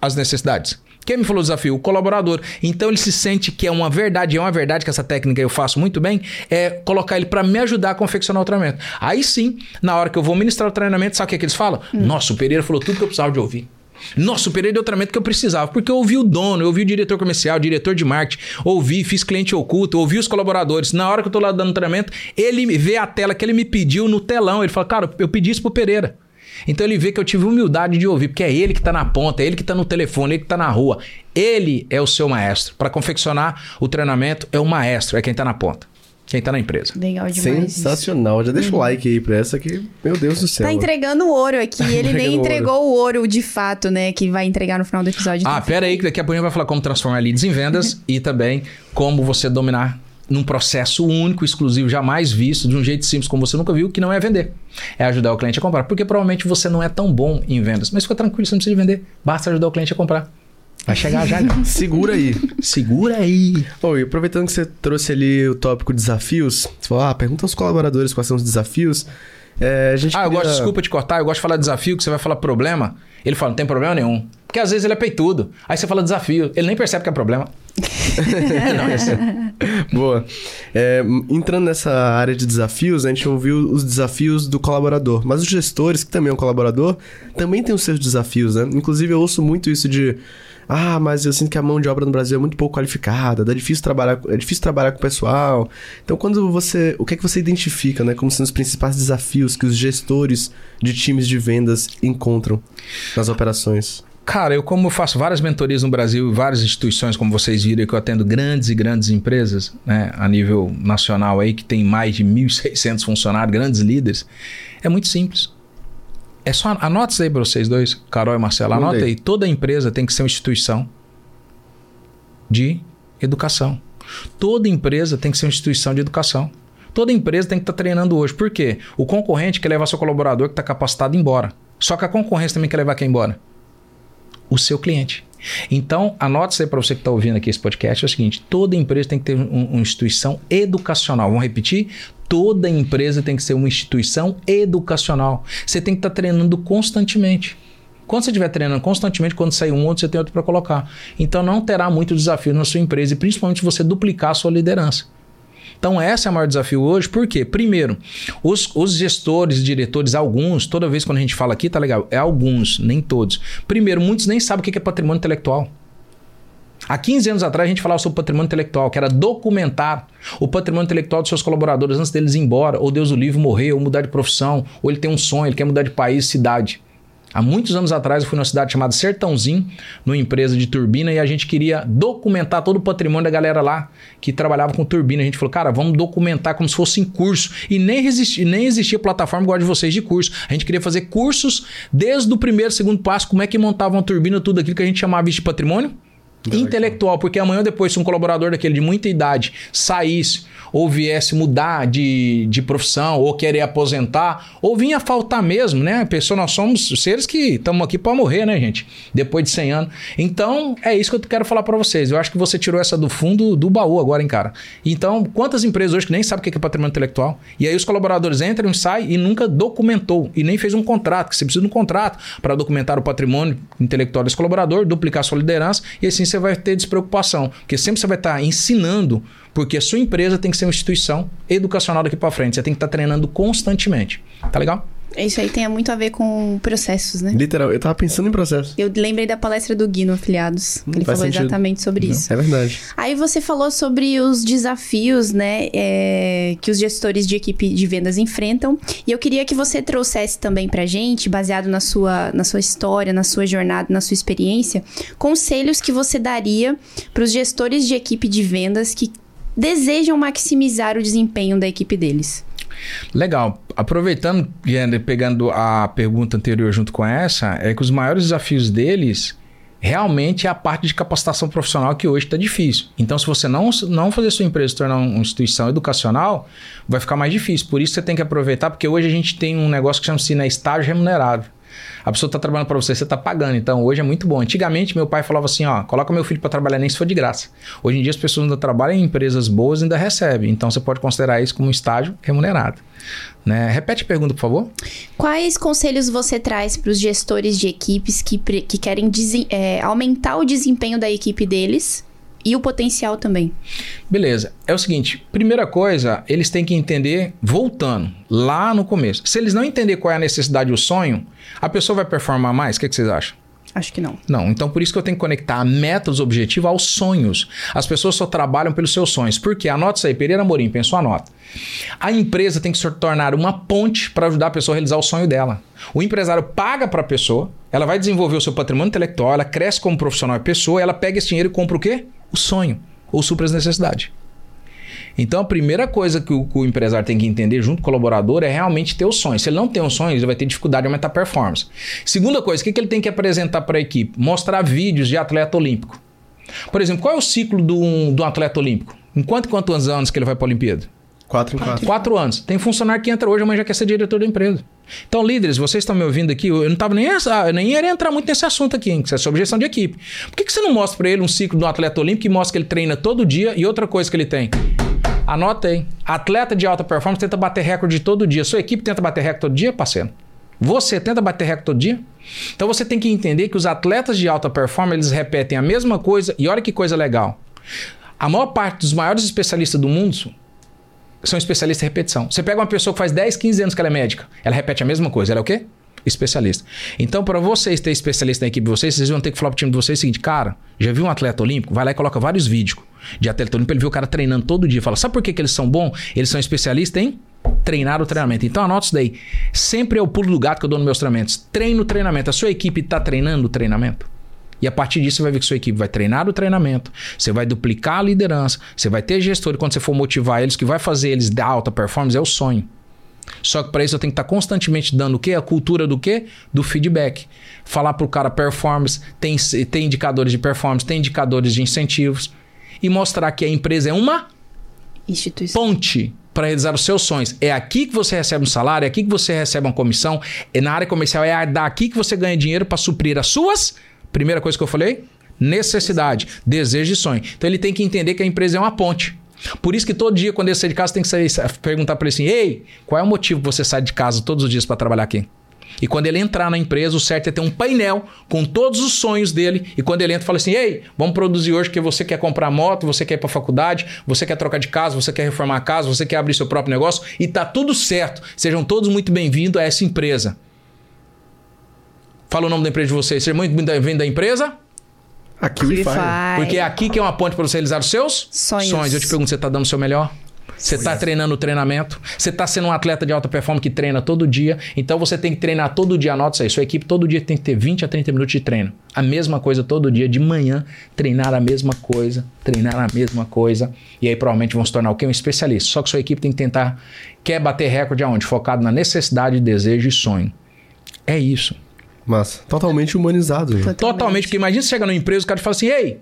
as necessidades? Quem me falou o desafio? O colaborador. Então ele se sente que é uma verdade, é uma verdade que essa técnica eu faço muito bem, é colocar ele para me ajudar a confeccionar o treinamento. Aí sim, na hora que eu vou ministrar o treinamento, sabe o que, é que eles falam? Hum. Nossa, o Pereira falou tudo que eu precisava de ouvir. Nossa, superei de treinamento que eu precisava, porque eu ouvi o dono, eu ouvi o diretor comercial, o diretor de marketing, ouvi, fiz cliente oculto, ouvi os colaboradores. Na hora que eu tô lá dando treinamento, ele vê a tela que ele me pediu no telão. Ele fala, cara, eu pedi isso pro Pereira. Então ele vê que eu tive humildade de ouvir, porque é ele que está na ponta, é ele que está no telefone, é ele que está na rua. Ele é o seu maestro. Para confeccionar o treinamento, é o maestro, é quem está na ponta quem tá na empresa. Legal demais. Sensacional. Isso. Já deixa o like aí pra essa que, meu Deus do céu. Tá entregando o ouro aqui. Tá *laughs* ele nem entregou o ouro. o ouro de fato, né? Que vai entregar no final do episódio. Ah, pera aí, que daqui a pouco a gente vai falar como transformar leads em vendas e também como você dominar num processo único, exclusivo, jamais visto, de um jeito simples como você nunca viu, que não é vender. É ajudar o cliente a comprar. Porque provavelmente você não é tão bom em vendas. Mas fica tranquilo, você não precisa vender. Basta ajudar o cliente a comprar. Vai chegar já. *laughs* Segura aí. Segura aí. Oi, aproveitando que você trouxe ali o tópico desafios, você falou, ah, pergunta aos colaboradores quais são os desafios. É, ah, queria... eu gosto, desculpa te cortar, eu gosto de falar desafio, que você vai falar problema. Ele fala, não tem problema nenhum. Porque às vezes ele é peitudo. Aí você fala desafio, ele nem percebe que é problema. *laughs* não, é Boa. É, entrando nessa área de desafios, a gente ouviu os desafios do colaborador. Mas os gestores, que também é um colaborador, também tem os seus desafios, né? Inclusive, eu ouço muito isso de ah, mas eu sinto que a mão de obra no Brasil é muito pouco qualificada, é difícil trabalhar, é difícil trabalhar com o pessoal. Então, quando você, o que é que você identifica, né, como sendo os principais desafios que os gestores de times de vendas encontram nas operações? Cara, eu como faço várias mentorias no Brasil, várias instituições, como vocês viram, que eu atendo grandes e grandes empresas, né, a nível nacional aí, que tem mais de 1.600 funcionários, grandes líderes, é muito simples. É só anota isso aí para vocês dois, Carol e Marcelo. Anota aí. Toda empresa tem que ser uma instituição de educação. Toda empresa tem que ser uma instituição de educação. Toda empresa tem que estar tá treinando hoje. Por quê? O concorrente quer levar seu colaborador que está capacitado embora. Só que a concorrência também quer levar quem embora? O seu cliente. Então, anote isso aí para você que está ouvindo aqui esse podcast: é o seguinte, toda empresa tem que ter um, uma instituição educacional. Vamos repetir? Toda empresa tem que ser uma instituição educacional. Você tem que estar tá treinando constantemente. Quando você estiver treinando constantemente, quando sair um outro, você tem outro para colocar. Então não terá muito desafio na sua empresa e principalmente você duplicar a sua liderança. Então, esse é o maior desafio hoje, por quê? Primeiro, os, os gestores, diretores, alguns, toda vez quando a gente fala aqui, tá legal, é alguns, nem todos. Primeiro, muitos nem sabem o que é patrimônio intelectual. Há 15 anos atrás a gente falava sobre patrimônio intelectual, que era documentar o patrimônio intelectual dos seus colaboradores antes deles ir embora, ou Deus o livre morrer, ou mudar de profissão, ou ele tem um sonho, ele quer mudar de país, cidade. Há muitos anos atrás eu fui numa cidade chamada Sertãozinho, numa empresa de turbina, e a gente queria documentar todo o patrimônio da galera lá que trabalhava com turbina. A gente falou, cara, vamos documentar como se fosse em curso. E nem, resisti, nem existia plataforma igual a de vocês de curso. A gente queria fazer cursos desde o primeiro, segundo passo, como é que montava uma turbina, tudo aquilo que a gente chamava de patrimônio intelectual, porque amanhã depois, se um colaborador daquele de muita idade saísse ou viesse mudar de, de profissão, ou querer aposentar, ou vinha faltar mesmo, né? Pessoa, nós somos seres que estamos aqui para morrer, né, gente? Depois de 100 anos. Então, é isso que eu quero falar para vocês. Eu acho que você tirou essa do fundo do baú agora, hein, cara? Então, quantas empresas hoje que nem sabem o que é patrimônio intelectual? E aí os colaboradores entram e saem e nunca documentou, e nem fez um contrato, que você precisa de um contrato para documentar o patrimônio intelectual desse colaborador, duplicar sua liderança, e assim você vai ter despreocupação. Porque sempre você vai estar ensinando porque a sua empresa tem que ser uma instituição educacional daqui para frente. Você tem que estar tá treinando constantemente. Tá legal? Isso aí tem muito a ver com processos, né? Literal, eu tava pensando em processos. Eu lembrei da palestra do Gui no Afiliados. Hum, ele falou sentido. exatamente sobre Não, isso. É verdade. Aí você falou sobre os desafios, né? É, que os gestores de equipe de vendas enfrentam. E eu queria que você trouxesse também pra gente, baseado na sua, na sua história, na sua jornada, na sua experiência, conselhos que você daria para os gestores de equipe de vendas que desejam maximizar o desempenho da equipe deles? Legal. Aproveitando, pegando a pergunta anterior junto com essa, é que os maiores desafios deles realmente é a parte de capacitação profissional que hoje está difícil. Então, se você não, não fazer sua empresa se tornar uma instituição educacional, vai ficar mais difícil. Por isso você tem que aproveitar, porque hoje a gente tem um negócio que chama-se né, estágio remunerado. A pessoa está trabalhando para você, você está pagando. Então, hoje é muito bom. Antigamente, meu pai falava assim: ó, coloca meu filho para trabalhar nem se for de graça. Hoje em dia, as pessoas ainda trabalham em empresas boas e ainda recebem. Então, você pode considerar isso como um estágio remunerado. Né? Repete a pergunta, por favor. Quais conselhos você traz para os gestores de equipes que, que querem é, aumentar o desempenho da equipe deles e o potencial também. Beleza. É o seguinte: primeira coisa, eles têm que entender, voltando lá no começo. Se eles não entender qual é a necessidade e o sonho, a pessoa vai performar mais? O que, que vocês acham? Acho que não. Não, então por isso que eu tenho que conectar a meta dos objetivos aos sonhos. As pessoas só trabalham pelos seus sonhos. Por quê? Anota isso aí, Pereira Morim, pensou, anota. A empresa tem que se tornar uma ponte para ajudar a pessoa a realizar o sonho dela. O empresário paga para a pessoa, ela vai desenvolver o seu patrimônio intelectual, ela cresce como profissional e pessoa, ela pega esse dinheiro e compra o quê? O sonho, ou supra as necessidades. Então, a primeira coisa que o, que o, empresário tem que entender junto com o colaborador é realmente ter o sonho. Se ele não tem um sonho, ele vai ter dificuldade de aumentar a performance. Segunda coisa, o que, que ele tem que apresentar para a equipe? Mostrar vídeos de atleta olímpico. Por exemplo, qual é o ciclo do, do atleta olímpico? Em quanto, quantos anos que ele vai para a Olimpíada? Quatro em quatro. Quatro anos. Tem funcionário que entra hoje, amanhã já quer ser diretor da empresa. Então, líderes, vocês estão me ouvindo aqui, eu não estava nem, eu nem ia entrar muito nesse assunto aqui, que é sobre gestão de equipe. Por que, que você não mostra para ele um ciclo de um atleta olímpico que mostra que ele treina todo dia e outra coisa que ele tem? Anota aí. Atleta de alta performance tenta bater recorde todo dia. Sua equipe tenta bater recorde todo dia, parceiro? Você tenta bater recorde todo dia? Então você tem que entender que os atletas de alta performance eles repetem a mesma coisa e olha que coisa legal. A maior parte dos maiores especialistas do mundo são especialistas em repetição. Você pega uma pessoa que faz 10, 15 anos que ela é médica, ela repete a mesma coisa. Ela é o quê? Especialista. Então, para vocês terem especialista na equipe de vocês, vocês vão ter que falar pro time de vocês o seguinte: cara, já viu um atleta olímpico? Vai lá e coloca vários vídeos de atleta olímpico. Ele viu o cara treinando todo dia. Fala, sabe por que, que eles são bons? Eles são especialistas em treinar o treinamento. Então, anota isso daí. Sempre é o pulo do gato que eu dou nos meus treinamentos. Treino o treinamento. A sua equipe está treinando o treinamento? E a partir disso você vai ver que sua equipe vai treinar o treinamento, você vai duplicar a liderança, você vai ter gestor e quando você for motivar eles, que vai fazer eles dar alta performance é o sonho. Só que para isso eu tenho que estar tá constantemente dando o quê? A cultura do quê? Do feedback. Falar para o cara performance, tem, tem indicadores de performance, tem indicadores de incentivos. E mostrar que a empresa é uma Instituição. ponte para realizar os seus sonhos. É aqui que você recebe um salário, é aqui que você recebe uma comissão. É na área comercial, é daqui que você ganha dinheiro para suprir as suas Primeira coisa que eu falei, necessidade, desejo e sonho. Então ele tem que entender que a empresa é uma ponte. Por isso que todo dia, quando ele sai de casa, tem que sair, perguntar para ele assim: Ei, qual é o motivo que você sai de casa todos os dias para trabalhar aqui? E quando ele entrar na empresa, o certo é ter um painel com todos os sonhos dele. E quando ele entra, fala assim: Ei, vamos produzir hoje porque você quer comprar moto, você quer ir para faculdade, você quer trocar de casa, você quer reformar a casa, você quer abrir seu próprio negócio. E tá tudo certo. Sejam todos muito bem-vindos a essa empresa. Fala o nome da empresa de vocês. Seja muito bem-vindo da empresa. Aqui Fire. Porque é aqui que é uma ponte para você realizar os seus sonhos. sonhos. Eu te pergunto, você está dando o seu melhor? Você está treinando o treinamento? Você está sendo um atleta de alta performance que treina todo dia? Então você tem que treinar todo dia. Anota isso aí. Sua equipe todo dia tem que ter 20 a 30 minutos de treino. A mesma coisa todo dia, de manhã, treinar a mesma coisa, treinar a mesma coisa. E aí provavelmente vão se tornar o quê? Um especialista. Só que sua equipe tem que tentar. Quer bater recorde aonde? Focado na necessidade, desejo e sonho. É isso. Mas totalmente humanizado. Totalmente. totalmente. Porque imagina você chegar numa empresa e o cara fala assim, ei,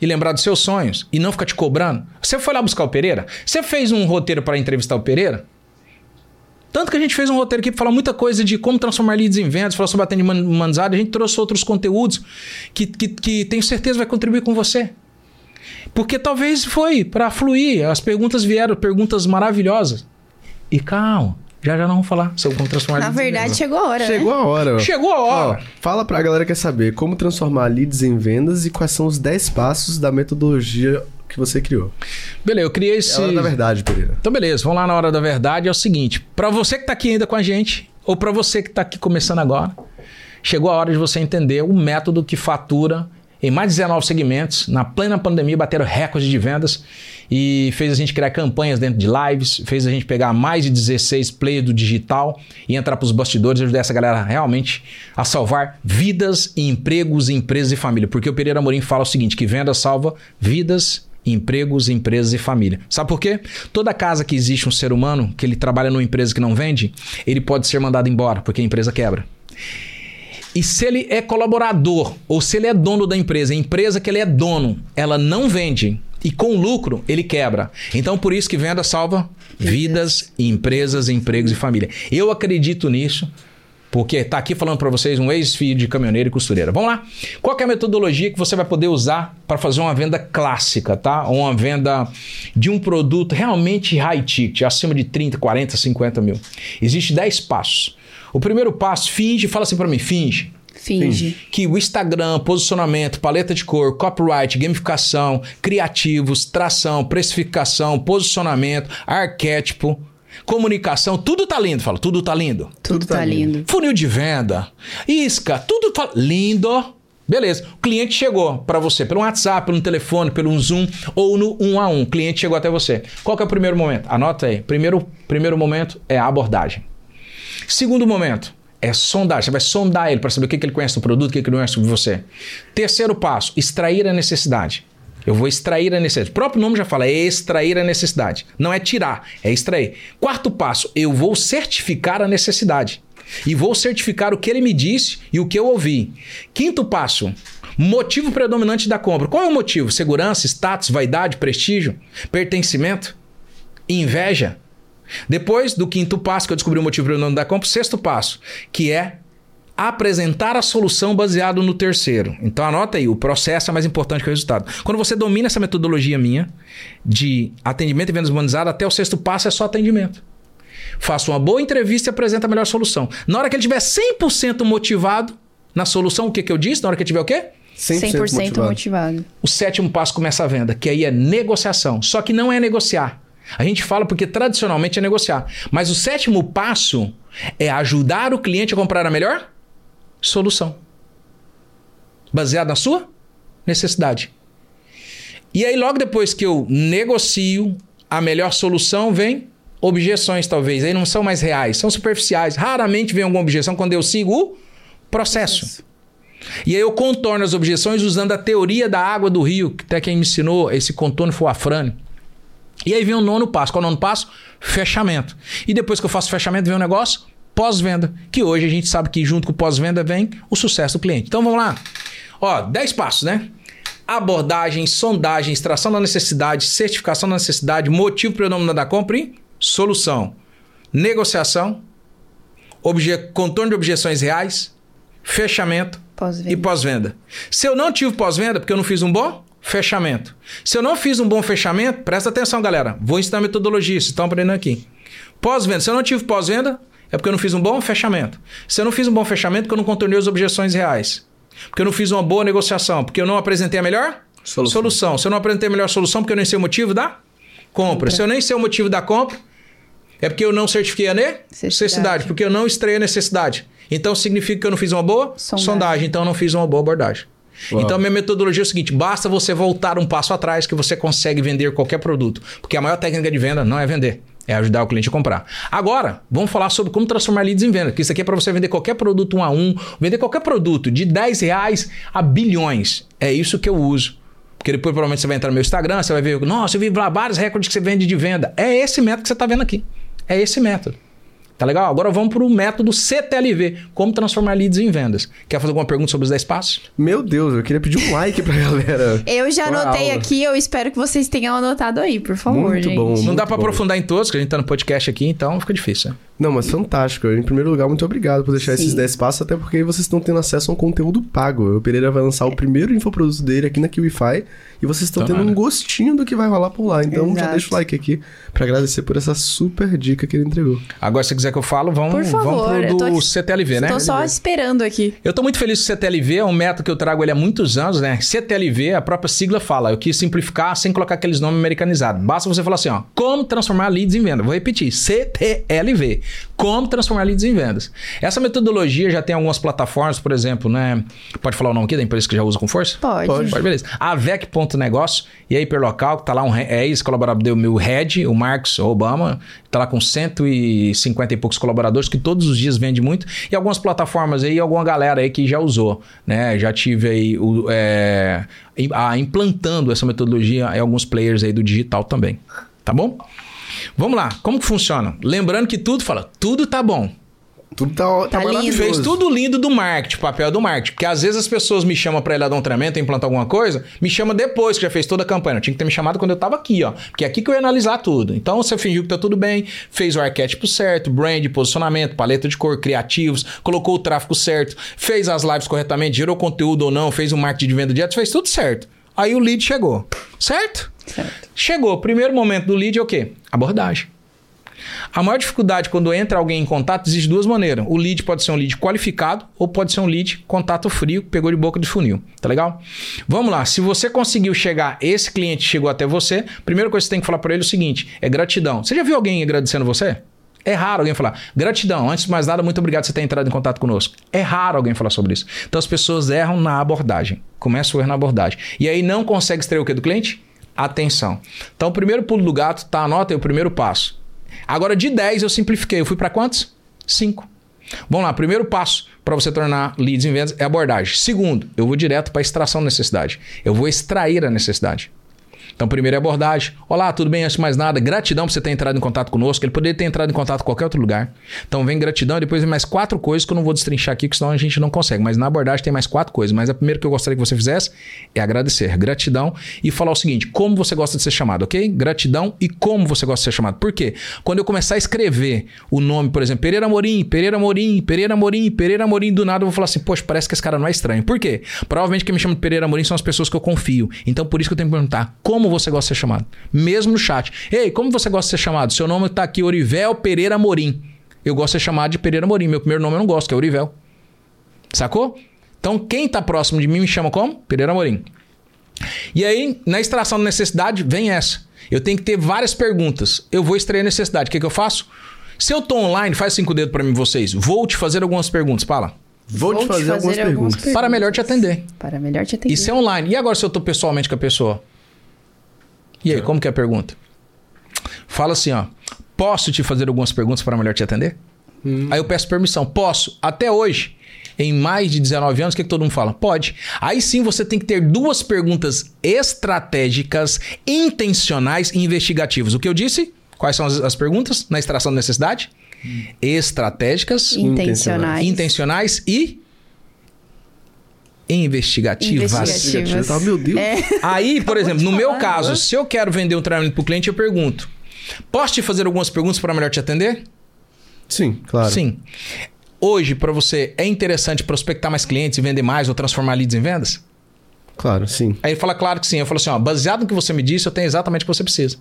e lembrar dos seus sonhos e não ficar te cobrando. Você foi lá buscar o Pereira? Você fez um roteiro para entrevistar o Pereira? Tanto que a gente fez um roteiro aqui para falar muita coisa de como transformar leads em vendas, falar sobre atendimento humanizado. A gente trouxe outros conteúdos que, que, que tenho certeza vai contribuir com você. Porque talvez foi para fluir. As perguntas vieram, perguntas maravilhosas. E calma. Já já não vamos falar sobre como transformar Na verdade, chegou a hora. Chegou né? a hora. Chegou a hora. Ó, fala pra galera que quer saber como transformar leads em vendas e quais são os 10 passos da metodologia que você criou. Beleza, eu criei esse. É a hora da verdade, Pereira. Então, beleza, vamos lá na hora da verdade. É o seguinte: para você que tá aqui ainda com a gente, ou para você que tá aqui começando agora, chegou a hora de você entender o método que fatura em mais de 19 segmentos, na plena pandemia, bateram recordes de vendas e fez a gente criar campanhas dentro de lives, fez a gente pegar mais de 16 players do digital e entrar para os bastidores e ajudar essa galera realmente a salvar vidas empregos, empresas e família. Porque o Pereira Amorim fala o seguinte, que venda salva vidas empregos, empresas e família. Sabe por quê? Toda casa que existe um ser humano, que ele trabalha numa empresa que não vende, ele pode ser mandado embora, porque a empresa quebra. E se ele é colaborador, ou se ele é dono da empresa, a empresa que ele é dono, ela não vende, e com lucro ele quebra. Então por isso que venda salva vidas, empresas, empregos e família. Eu acredito nisso. Porque tá aqui falando para vocês um ex-filho de caminhoneiro e costureira. Vamos lá. Qual é a metodologia que você vai poder usar para fazer uma venda clássica, tá? Uma venda de um produto realmente high ticket, acima de 30, 40, 50 mil. Existe 10 passos. O primeiro passo, finge, fala assim para mim, finge. Finge. Que o Instagram, posicionamento, paleta de cor, copyright, gamificação, criativos, tração, precificação, posicionamento, arquétipo, comunicação, tudo tá lindo. Fala, tudo tá lindo. Tudo, tá, lindo. Funil de venda, isca, tudo tá lindo. Beleza. O cliente chegou para você pelo WhatsApp, pelo telefone, pelo Zoom ou no um a um. O cliente chegou até você. Qual que é o primeiro momento? Anota aí. Primeiro, primeiro momento é a abordagem. Segundo momento, é sondar. Você vai sondar ele para saber o que, que ele conhece do produto, o que, que ele conhece sobre você. Terceiro passo, extrair a necessidade. Eu vou extrair a necessidade. O próprio nome já fala, é extrair a necessidade. Não é tirar, é extrair. Quarto passo, eu vou certificar a necessidade. E vou certificar o que ele me disse e o que eu ouvi. Quinto passo, motivo predominante da compra. Qual é o motivo? Segurança, status, vaidade, prestígio, pertencimento, inveja. Depois do quinto passo, que eu descobri o motivo predominante da compra, sexto passo, que é apresentar a solução baseado no terceiro. Então anota aí, o processo é mais importante que o resultado. Quando você domina essa metodologia minha de atendimento e vendas humanizadas, até o sexto passo é só atendimento. Faça uma boa entrevista e apresenta a melhor solução. Na hora que ele estiver 100% motivado na solução, o que, que eu disse? Na hora que ele tiver o quê? 100%, 100% motivado. motivado. O sétimo passo começa a venda, que aí é negociação. Só que não é negociar. A gente fala porque tradicionalmente é negociar. Mas o sétimo passo é ajudar o cliente a comprar a melhor solução. Baseado na sua necessidade. E aí, logo depois que eu negocio a melhor solução, vem objeções, talvez. Aí não são mais reais, são superficiais. Raramente vem alguma objeção quando eu sigo o processo. E aí eu contorno as objeções usando a teoria da água do rio, que até quem me ensinou esse contorno foi o Afrânio. E aí vem o nono passo. Qual é o nono passo? Fechamento. E depois que eu faço fechamento, vem um negócio pós-venda, que hoje a gente sabe que junto com o pós-venda vem o sucesso do cliente. Então vamos lá. Ó, 10 passos, né? Abordagem, sondagem, extração da necessidade, certificação da necessidade, motivo predominante da compra e solução. Negociação, obje... contorno de objeções reais, fechamento pós e pós-venda. Se eu não tive pós-venda porque eu não fiz um bom fechamento. Se eu não fiz um bom fechamento, presta atenção, galera. Vou ensinar metodologia, vocês estão aprendendo aqui. Pós-venda. Se eu não tive pós-venda, é porque eu não fiz um bom fechamento. Se eu não fiz um bom fechamento, porque eu não contornei as objeções reais. Porque eu não fiz uma boa negociação. Porque eu não apresentei a melhor solução. solução. Se eu não apresentei a melhor solução, porque eu nem sei o motivo da compra. Se eu nem sei o motivo da compra, é porque eu não certifiquei a necessidade. Porque eu não estreiei a necessidade. Então significa que eu não fiz uma boa sondagem. sondagem então eu não fiz uma boa abordagem. Uau. Então, minha metodologia é o seguinte: basta você voltar um passo atrás que você consegue vender qualquer produto. Porque a maior técnica de venda não é vender, é ajudar o cliente a comprar. Agora, vamos falar sobre como transformar leads em venda. Que isso aqui é para você vender qualquer produto um a um, vender qualquer produto de 10 reais a bilhões. É isso que eu uso. Porque depois provavelmente você vai entrar no meu Instagram, você vai ver, nossa, eu vi vários recordes que você vende de venda. É esse método que você está vendo aqui. É esse método. Tá legal? Agora vamos para o método CTLV, como transformar leads em vendas. Quer fazer alguma pergunta sobre os 10 passos? Meu Deus, eu queria pedir um like pra galera. eu já anotei aqui, eu espero que vocês tenham anotado aí, por favor, muito gente. Bom, Não dá para aprofundar em todos, que a gente tá no podcast aqui, então fica difícil. Né? Não, mas fantástico. Em primeiro lugar, muito obrigado por deixar Sim. esses 10 passos, até porque vocês estão tendo acesso a um conteúdo pago. O Pereira vai lançar é. o primeiro infoproduto dele aqui na KiwiFi e vocês estão tendo um gostinho do que vai rolar por lá. Então Exato. já deixa o like aqui para agradecer por essa super dica que ele entregou. Agora, se quiser que eu falo, vamos, por favor, vamos pro do CTLV, né? Tô só esperando aqui. Eu tô muito feliz com o CTLV, é um método que eu trago ele há muitos anos, né? CTLV, a própria sigla fala, eu quis simplificar sem colocar aqueles nomes americanizados. Basta você falar assim, ó, como transformar leads em venda. Vou repetir, CTLV. Como transformar leads em vendas. Essa metodologia já tem algumas plataformas, por exemplo, né? Pode falar o nome aqui da empresa que já usa com força? Pode. Pode, Pode beleza. A VEC.negócio e a Hiperlocal, que tá lá um é ex-colaborador do meu head, o Marcos Obama, tá lá com 150 e poucos colaboradores, que todos os dias vende muito. E algumas plataformas aí, alguma galera aí que já usou, né? Já tive aí o, é, a, implantando essa metodologia em alguns players aí do digital também. Tá bom? Vamos lá, como que funciona? Lembrando que tudo fala, tudo tá bom. Tudo tá, tá, tá lindo. Fez tudo lindo do marketing, papel do marketing. Porque às vezes as pessoas me chamam pra ir lá dar um treinamento, implantar alguma coisa, me chama depois que já fez toda a campanha. Eu tinha que ter me chamado quando eu tava aqui, ó. Porque é aqui que eu ia analisar tudo. Então você fingiu que tá tudo bem, fez o arquétipo certo, brand, posicionamento, paleta de cor, criativos, colocou o tráfego certo, fez as lives corretamente, gerou conteúdo ou não, fez o marketing de venda direto, fez tudo certo. Aí o lead chegou. Certo? Certo. Chegou. Primeiro momento do lead é o quê? Abordagem. A maior dificuldade quando entra alguém em contato existe duas maneiras. O lead pode ser um lead qualificado ou pode ser um lead contato frio, pegou de boca de funil. Tá legal? Vamos lá. Se você conseguiu chegar, esse cliente chegou até você, primeira coisa que você tem que falar para ele é o seguinte: é gratidão. Você já viu alguém agradecendo você? É raro alguém falar, gratidão, antes de mais nada, muito obrigado por você ter entrado em contato conosco. É raro alguém falar sobre isso. Então as pessoas erram na abordagem. Começam a errar na abordagem. E aí não consegue extrair o que do cliente? Atenção. Então o primeiro pulo do gato, tá? Anota aí o primeiro passo. Agora de 10 eu simplifiquei. Eu fui para quantos? 5. Vamos lá, primeiro passo para você tornar leads em vendas é abordagem. Segundo, eu vou direto para extração da necessidade. Eu vou extrair a necessidade. Então, primeira é abordagem. Olá, tudo bem? Antes de mais nada, gratidão por você ter entrado em contato conosco. Ele poderia ter entrado em contato com qualquer outro lugar. Então, vem gratidão e depois vem mais quatro coisas que eu não vou destrinchar aqui, porque senão a gente não consegue. Mas na abordagem tem mais quatro coisas. Mas a primeira que eu gostaria que você fizesse é agradecer. Gratidão e falar o seguinte: como você gosta de ser chamado, ok? Gratidão e como você gosta de ser chamado. Por quê? Quando eu começar a escrever o nome, por exemplo, Pereira Morim, Pereira Morim, Pereira Morim, Pereira Morim, do nada eu vou falar assim, poxa, parece que esse cara não é estranho. Por quê? Provavelmente quem me chama de Pereira Morim são as pessoas que eu confio. Então, por isso que eu tenho que perguntar: como você gosta de ser chamado? Mesmo no chat. Ei, como você gosta de ser chamado? Seu nome está aqui, Orivel Pereira Morim. Eu gosto de ser chamado de Pereira Morim. Meu primeiro nome eu não gosto, que é Orivel. Sacou? Então, quem está próximo de mim me chama como? Pereira Morim. E aí, na extração da necessidade, vem essa. Eu tenho que ter várias perguntas. Eu vou extrair a necessidade. O que, que eu faço? Se eu tô online, faz cinco dedos para mim vocês. Vou te fazer algumas perguntas. Fala. Vou, Vou te fazer, fazer algumas, algumas perguntas. perguntas. Para melhor te atender. Para melhor te atender. Isso é online. E agora se eu tô pessoalmente com a pessoa? E aí, como que é a pergunta? Fala assim, ó. Posso te fazer algumas perguntas para melhor te atender? Hum. Aí eu peço permissão. Posso. Até hoje, em mais de 19 anos, o que, que todo mundo fala? Pode. Aí sim você tem que ter duas perguntas estratégicas, intencionais e investigativas. O que eu disse? Quais são as, as perguntas na extração da necessidade? Hum. Estratégicas, intencionais. intencionais e investigativas. investigativas. Ah, meu Deus. É. Aí, por exemplo, no meu caso, se eu quero vender um treinamento para o cliente, eu pergunto: posso te fazer algumas perguntas para melhor te atender? Sim, claro. Sim. Hoje, para você, é interessante prospectar mais clientes e vender mais ou transformar leads em vendas? Claro, sim. Aí ele fala, claro que sim. Eu falo assim: ó, baseado no que você me disse, eu tenho exatamente o que você precisa.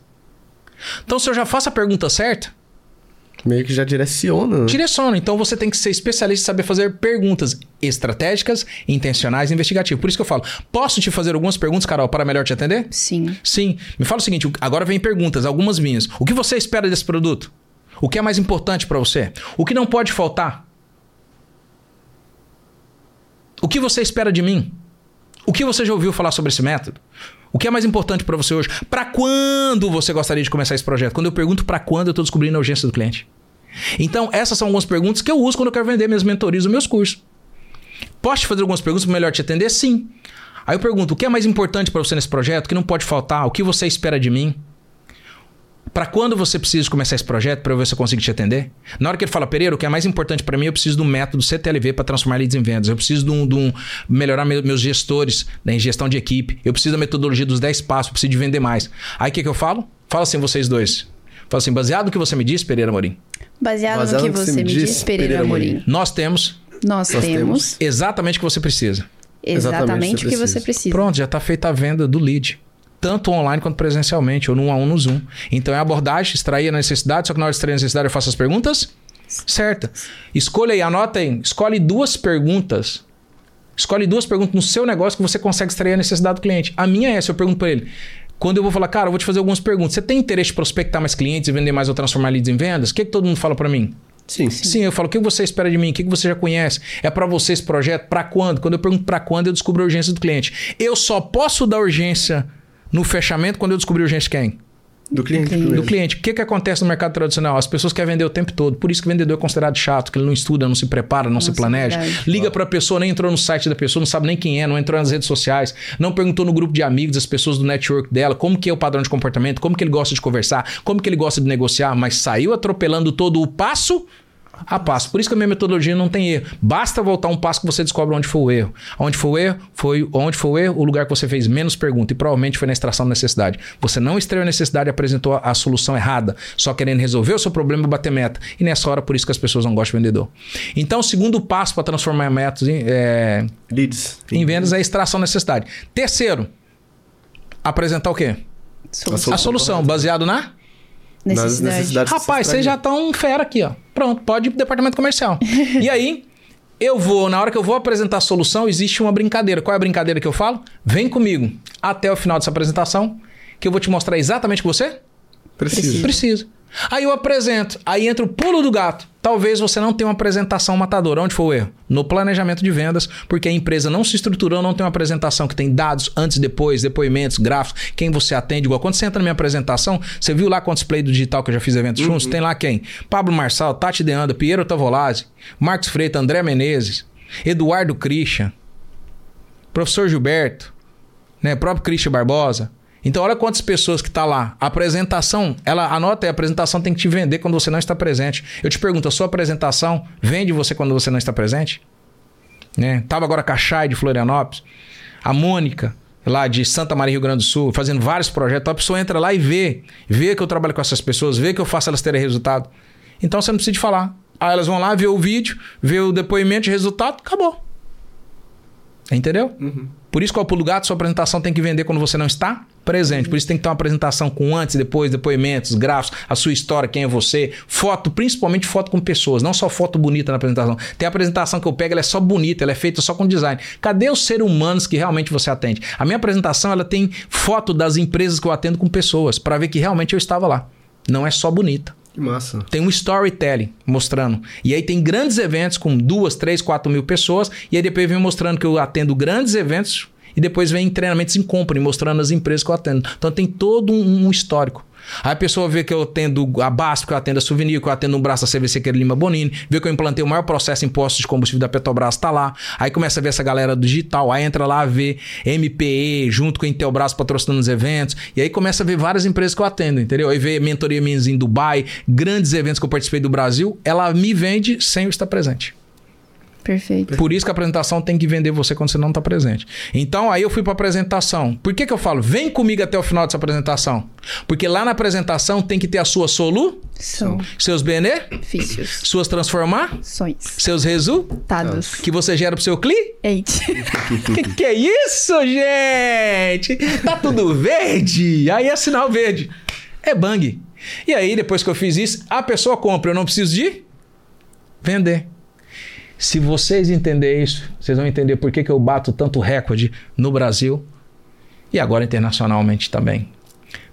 Então, se eu já faço a pergunta certa, Meio que já direciona. Né? Direciona. Então você tem que ser especialista e saber fazer perguntas estratégicas, intencionais e investigativas. Por isso que eu falo: posso te fazer algumas perguntas, Carol, para melhor te atender? Sim. Sim. Me fala o seguinte: agora vem perguntas, algumas minhas. O que você espera desse produto? O que é mais importante para você? O que não pode faltar? O que você espera de mim? O que você já ouviu falar sobre esse método? O que é mais importante para você hoje? Para quando você gostaria de começar esse projeto? Quando eu pergunto para quando, eu estou descobrindo a urgência do cliente. Então, essas são algumas perguntas que eu uso quando eu quero vender minhas mentorias ou meus cursos. Posso te fazer algumas perguntas para melhor te atender? Sim. Aí eu pergunto: o que é mais importante para você nesse projeto? O que não pode faltar? O que você espera de mim? Para quando você precisa começar esse projeto para eu ver se eu consigo te atender? Na hora que ele fala, Pereira, o que é mais importante para mim, eu preciso do método CTLV para transformar leads em vendas. Eu preciso de um, de um melhorar meus gestores né, em gestão de equipe. Eu preciso da metodologia dos 10 passos, eu preciso de vender mais. Aí o que, que eu falo? Fala assim, vocês dois. Fala assim, baseado no que você me disse, Pereira Morim. Baseado, baseado no que, você, me disse, Pereira, Pereira Morim. Nós temos. Nós, Nós temos. Exatamente o que você precisa. Exatamente, o que você precisa. Pronto, já está feita a venda do lead tanto online quanto presencialmente, ou no 1 a 1 no Zoom. Então é abordagem, extrair a necessidade, só que na hora de extrair a necessidade eu faço as perguntas certa. Escolha aí, anota aí, escolhe duas perguntas. Escolhe duas perguntas no seu negócio que você consegue extrair a necessidade do cliente. A minha é essa, eu pergunto para ele. Quando eu vou falar, cara, eu vou te fazer algumas perguntas. Você tem interesse em prospectar mais clientes e vender mais ou transformar leads em vendas? O que, que todo mundo fala para mim? Sim. Sim, eu falo, o que você espera de mim? O que você já conhece? É para você esse projeto? Para quando? Quando eu pergunto para quando, eu descubro a urgência do cliente. Eu só posso dar urgência no fechamento quando eu descobrir a urgência quem? Do cliente. Do cliente. O que, que acontece no mercado tradicional? As pessoas querem vender o tempo todo. Por isso que o vendedor é considerado chato, que ele não estuda, não se prepara, não Nossa, se planeja. Verdade. Liga para a pessoa, nem entrou no site da pessoa, não sabe nem quem é, não entrou nas redes sociais, não perguntou no grupo de amigos, das pessoas do network dela, como que é o padrão de comportamento, como que ele gosta de conversar, como que ele gosta de negociar, mas saiu atropelando todo o passo a passo. Por isso que a minha metodologia não tem erro. Basta voltar um passo que você descobre onde foi o erro. Onde foi o erro? Foi onde foi o erro, o lugar que você fez menos pergunta. E provavelmente foi na extração da necessidade. Você não extraiu a necessidade e apresentou a solução errada, só querendo resolver o seu problema e bater meta. E nessa hora, por isso que as pessoas não gostam de vendedor. Então, o segundo passo para transformar metas em, é, Leads. em vendas é a extração da necessidade. Terceiro, apresentar o quê? Solução. A solução, baseado na necessidade. necessidades Rapaz, vocês já estão fera aqui, ó. Pronto, pode ir pro departamento comercial. *laughs* e aí, eu vou, na hora que eu vou apresentar a solução, existe uma brincadeira. Qual é a brincadeira que eu falo? Vem comigo até o final dessa apresentação, que eu vou te mostrar exatamente o que você precisa. Precisa. Aí eu apresento, aí entra o pulo do gato. Talvez você não tenha uma apresentação matadora. Onde foi o erro? No planejamento de vendas, porque a empresa não se estruturou, não tem uma apresentação que tem dados antes, depois, depoimentos, gráficos, quem você atende. Igual quando você entra na minha apresentação, você viu lá quantos play do digital que eu já fiz eventos uhum. juntos? Tem lá quem? Pablo Marçal, Tati Deanda, Piero Tavolazzi, Marcos Freitas, André Menezes, Eduardo Christian, Professor Gilberto, né? próprio Christian Barbosa, então, olha quantas pessoas que tá lá. A apresentação, ela anota aí, a apresentação tem que te vender quando você não está presente. Eu te pergunto, a sua apresentação vende você quando você não está presente? Né? Tava agora com a Chay de Florianópolis, a Mônica, lá de Santa Maria, Rio Grande do Sul, fazendo vários projetos. A pessoa entra lá e vê, vê que eu trabalho com essas pessoas, vê que eu faço elas terem resultado. Então você não precisa de falar. Aí elas vão lá, ver o vídeo, ver o depoimento de resultado, acabou. Entendeu? Uhum. Por isso que o pulo gato, sua apresentação tem que vender quando você não está presente. Por isso tem que ter uma apresentação com antes depois, depoimentos, gráficos, a sua história, quem é você, foto, principalmente foto com pessoas, não só foto bonita na apresentação. Tem a apresentação que eu pego, ela é só bonita, ela é feita só com design. Cadê os seres humanos que realmente você atende? A minha apresentação, ela tem foto das empresas que eu atendo com pessoas, para ver que realmente eu estava lá. Não é só bonita. Que massa. Tem um storytelling mostrando. E aí tem grandes eventos com duas, três, quatro mil pessoas. E aí depois vem mostrando que eu atendo grandes eventos e depois vem treinamentos em company, mostrando as empresas que eu atendo. Então tem todo um, um histórico. Aí a pessoa vê que eu atendo a BASF, que eu atendo a Souvenir, que eu atendo um braço da CVC, que é Lima Bonini, vê que eu implantei o maior processo em impostos de combustível da Petrobras, tá lá. Aí começa a ver essa galera do digital, aí entra lá, vê MPE, junto com a Intelbras patrocinando os eventos, e aí começa a ver várias empresas que eu atendo, entendeu? Aí vê mentoria minhas em Dubai, grandes eventos que eu participei do Brasil, ela me vende sem eu estar presente. Perfeito. Por isso que a apresentação tem que vender você quando você não está presente. Então, aí eu fui para a apresentação. Por que, que eu falo? Vem comigo até o final dessa apresentação. Porque lá na apresentação tem que ter a sua solução, seus benefícios, suas transformações, seus resultados que você gera para o seu cliente. *laughs* que, que é isso, gente? Tá tudo verde? Aí é sinal verde. É bang. E aí, depois que eu fiz isso, a pessoa compra. Eu não preciso de vender. Se vocês entenderem isso, vocês vão entender por que, que eu bato tanto recorde no Brasil e agora internacionalmente também.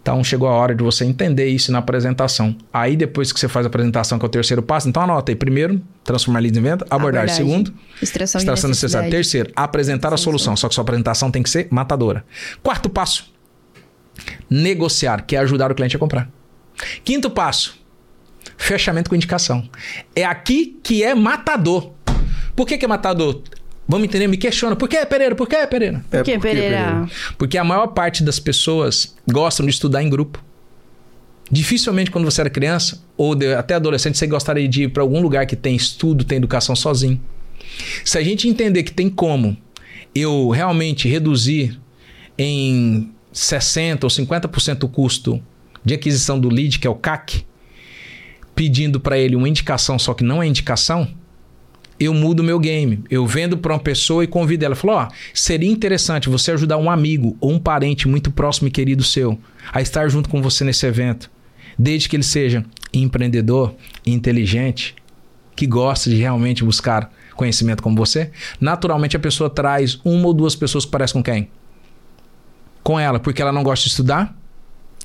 Então chegou a hora de você entender isso na apresentação. Aí depois que você faz a apresentação, que é o terceiro passo, então anota aí. Primeiro, transformar leads em venda. Abordagem. abordagem. Segundo, extração, extração necessidade. Terceiro, apresentar a solução. Só que sua apresentação tem que ser matadora. Quarto passo, negociar, que é ajudar o cliente a comprar. Quinto passo, fechamento com indicação. É aqui que é matador. Por que, que é matador? Vamos entender? Me questiona. Por que, Pereira? Por que, Pereira? Por que, Pereira? Porque a maior parte das pessoas gostam de estudar em grupo. Dificilmente, quando você era criança ou de, até adolescente, você gostaria de ir para algum lugar que tem estudo, tem educação sozinho. Se a gente entender que tem como eu realmente reduzir em 60% ou 50% o custo de aquisição do lead, que é o CAC, pedindo para ele uma indicação, só que não é indicação, eu mudo meu game. Eu vendo para uma pessoa e convido ela. Falo, ó, oh, seria interessante você ajudar um amigo ou um parente muito próximo e querido seu a estar junto com você nesse evento. Desde que ele seja empreendedor, inteligente, que gosta de realmente buscar conhecimento como você. Naturalmente a pessoa traz uma ou duas pessoas que parecem com quem? Com ela, porque ela não gosta de estudar,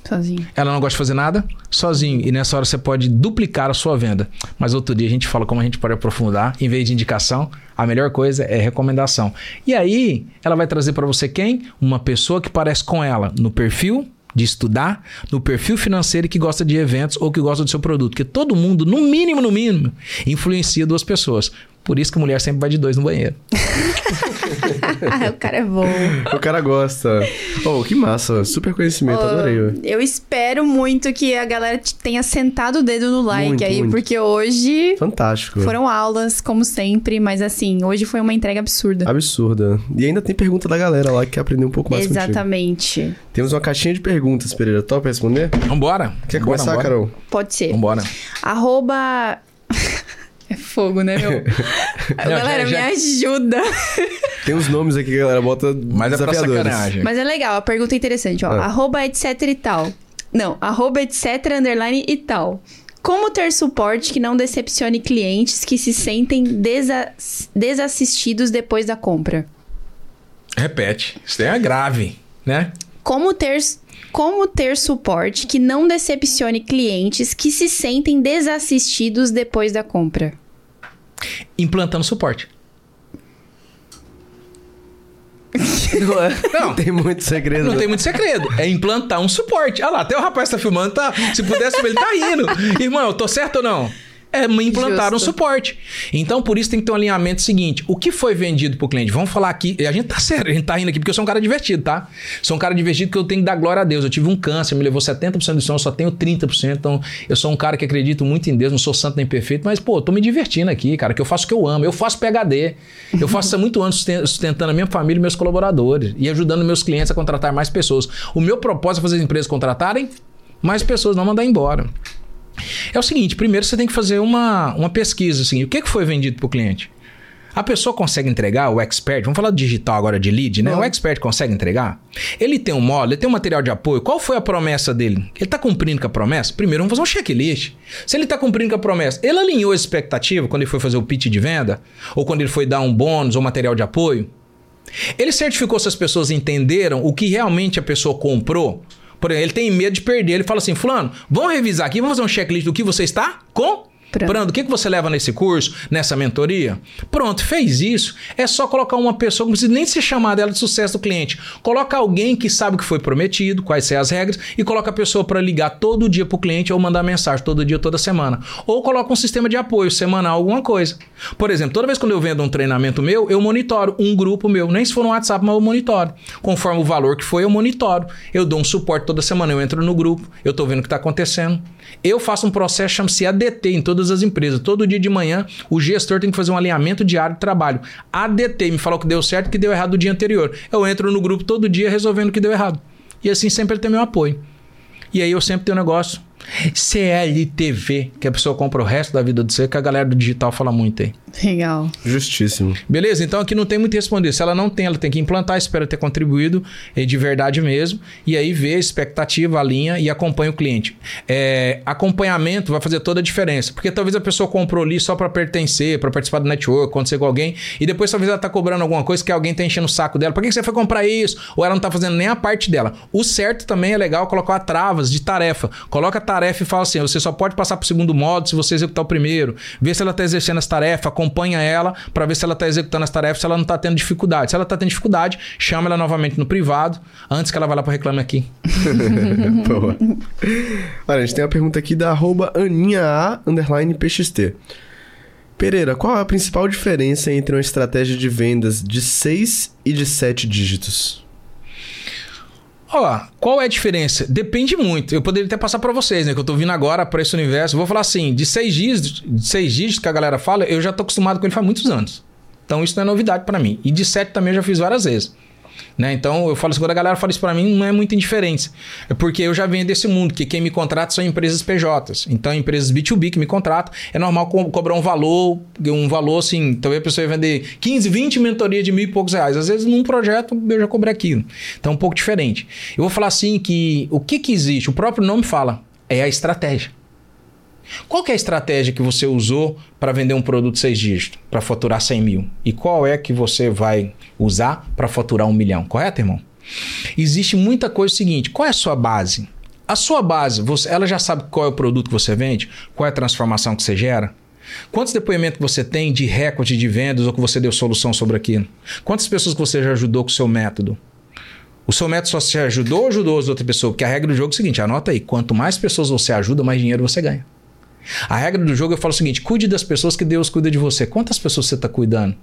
Sozinho. Ela não gosta de fazer nada? Sozinho. E nessa hora você pode duplicar a sua venda. Mas outro dia a gente fala como a gente pode aprofundar. Em vez de indicação, a melhor coisa é recomendação. E aí, ela vai trazer para você quem? Uma pessoa que parece com ela no perfil de estudar, no perfil financeiro que gosta de eventos ou que gosta do seu produto. Porque todo mundo, no mínimo, no mínimo, influencia duas pessoas. Por isso que a mulher sempre vai de dois no banheiro. *laughs* o cara é bom. O cara gosta. Oh, que massa. Super conhecimento, oh, adorei. Eu espero muito que a galera tenha sentado o dedo no like muito, aí, muito. porque hoje. Fantástico. Foram aulas, como sempre, mas assim, hoje foi uma entrega absurda. Absurda. E ainda tem pergunta da galera lá que quer aprender um pouco mais Exatamente. Contigo. Temos uma caixinha de perguntas, Pereira. Top responder? Vambora. Quer começar, vambora. Carol? Pode ser. Vambora. Arroba. É fogo, né, meu? *laughs* galera, já, já... me ajuda. Tem uns nomes aqui que a galera bota Mas é pra sacanagem. Mas é legal, a pergunta é interessante, ó. Ah. Arroba etc e tal. Não, arroba etc underline e tal. Como ter suporte que não decepcione clientes que se sentem desa desassistidos depois da compra? Repete. Isso é grave, né? Como ter como ter suporte que não decepcione clientes que se sentem desassistidos depois da compra? Implantando suporte. Não, é. não, tem muito segredo. Não tem muito segredo. É implantar um suporte. Ah lá, até o rapaz tá filmando, tá. Se pudesse, ele tá indo. Irmão, eu tô certo ou não? É implantar Justo. um suporte. Então, por isso tem que ter um alinhamento seguinte. O que foi vendido pro cliente? Vamos falar aqui. A gente tá *laughs* sério, a gente tá rindo aqui porque eu sou um cara divertido, tá? Sou um cara divertido que eu tenho que dar glória a Deus. Eu tive um câncer, me levou 70% do eu só tenho 30%. Então, eu sou um cara que acredito muito em Deus, não sou santo nem perfeito, mas, pô, tô me divertindo aqui, cara, que eu faço o que eu amo. Eu faço PHD. Eu faço isso há muito anos sustentando a minha família e meus colaboradores e ajudando meus clientes a contratar mais pessoas. O meu propósito é fazer as empresas contratarem mais pessoas, não mandar embora. É o seguinte, primeiro você tem que fazer uma, uma pesquisa, assim, o que, que foi vendido para o cliente? A pessoa consegue entregar, o expert, vamos falar digital agora de lead, né? Não. O expert consegue entregar? Ele tem um módulo, ele tem um material de apoio. Qual foi a promessa dele? Ele está cumprindo com a promessa? Primeiro, vamos fazer um checklist. Se ele está cumprindo com a promessa, ele alinhou a expectativa quando ele foi fazer o pitch de venda? Ou quando ele foi dar um bônus ou material de apoio? Ele certificou se as pessoas entenderam o que realmente a pessoa comprou? Por exemplo, ele tem medo de perder. Ele fala assim: Fulano, vamos revisar aqui, vamos fazer um checklist do que você está com Pronto. o que, que você leva nesse curso, nessa mentoria? Pronto, fez isso. É só colocar uma pessoa não precisa nem se chamar dela de sucesso do cliente. Coloca alguém que sabe o que foi prometido, quais são as regras, e coloca a pessoa para ligar todo dia para o cliente ou mandar mensagem todo dia, toda semana. Ou coloca um sistema de apoio semanal, alguma coisa. Por exemplo, toda vez que eu vendo um treinamento meu, eu monitoro um grupo meu. Nem se for no WhatsApp, mas eu monitoro. Conforme o valor que foi, eu monitoro. Eu dou um suporte toda semana, eu entro no grupo, eu estou vendo o que está acontecendo. Eu faço um processo chama-se ADT em todas as empresas. Todo dia de manhã, o gestor tem que fazer um alinhamento diário de trabalho. ADT me falou que deu certo e que deu errado o dia anterior. Eu entro no grupo todo dia resolvendo o que deu errado. E assim sempre ele tem meu apoio. E aí eu sempre tenho um negócio CLTV, que a pessoa compra o resto da vida do ser, que a galera do digital fala muito aí. Legal. Justíssimo. Beleza? Então aqui não tem muito a responder. Se ela não tem, ela tem que implantar, espera ter contribuído é de verdade mesmo. E aí vê a expectativa, a linha e acompanha o cliente. É, acompanhamento vai fazer toda a diferença. Porque talvez a pessoa comprou ali só para pertencer, para participar do network, acontecer com alguém. E depois talvez ela tá cobrando alguma coisa que alguém tá enchendo o saco dela. Por que você foi comprar isso? Ou ela não tá fazendo nem a parte dela. O certo também é legal colocar travas de tarefa. Coloca tarefa e fala assim: você só pode passar para o segundo modo se você executar o primeiro. Vê se ela está exercendo as tarefas, acompanha ela para ver se ela está executando as tarefas, se ela não está tendo dificuldade. Se ela está tendo dificuldade, chama ela novamente no privado, antes que ela vá lá para reclame aqui. *laughs* Boa. Olha, a gente tem uma pergunta aqui da arroba. Pereira, qual é a principal diferença entre uma estratégia de vendas de 6 e de 7 dígitos? Ó, qual é a diferença? Depende muito. Eu poderia até passar para vocês, né? Que eu tô vindo agora para esse universo. Vou falar assim, de seis dígitos, de seis dígitos que a galera fala, eu já tô acostumado com ele faz muitos anos. Então isso não é novidade para mim. E de sete também eu já fiz várias vezes. Né? Então eu falo assim, quando a galera fala isso para mim, não é muita indiferença. É porque eu já venho desse mundo, que quem me contrata são empresas PJs. Então, empresas B2B que me contratam, é normal co cobrar um valor, um valor assim, talvez a pessoa ia vender 15, 20 mentorias de mil e poucos reais. Às vezes, num projeto, eu já cobrei aquilo. Então, é um pouco diferente. Eu vou falar assim que o que, que existe? O próprio nome fala, é a estratégia. Qual é a estratégia que você usou para vender um produto seis dígitos, para faturar 100 mil? E qual é que você vai usar para faturar um milhão? Correto, irmão? Existe muita coisa seguinte. Qual é a sua base? A sua base, você, ela já sabe qual é o produto que você vende? Qual é a transformação que você gera? Quantos depoimentos você tem de recorde de vendas ou que você deu solução sobre aquilo? Quantas pessoas que você já ajudou com o seu método? O seu método só se ajudou ou ajudou as outras pessoas? Porque a regra do jogo é o seguinte: anota aí, quanto mais pessoas você ajuda, mais dinheiro você ganha. A regra do jogo eu falo o seguinte: cuide das pessoas que Deus cuida de você. Quantas pessoas você está cuidando?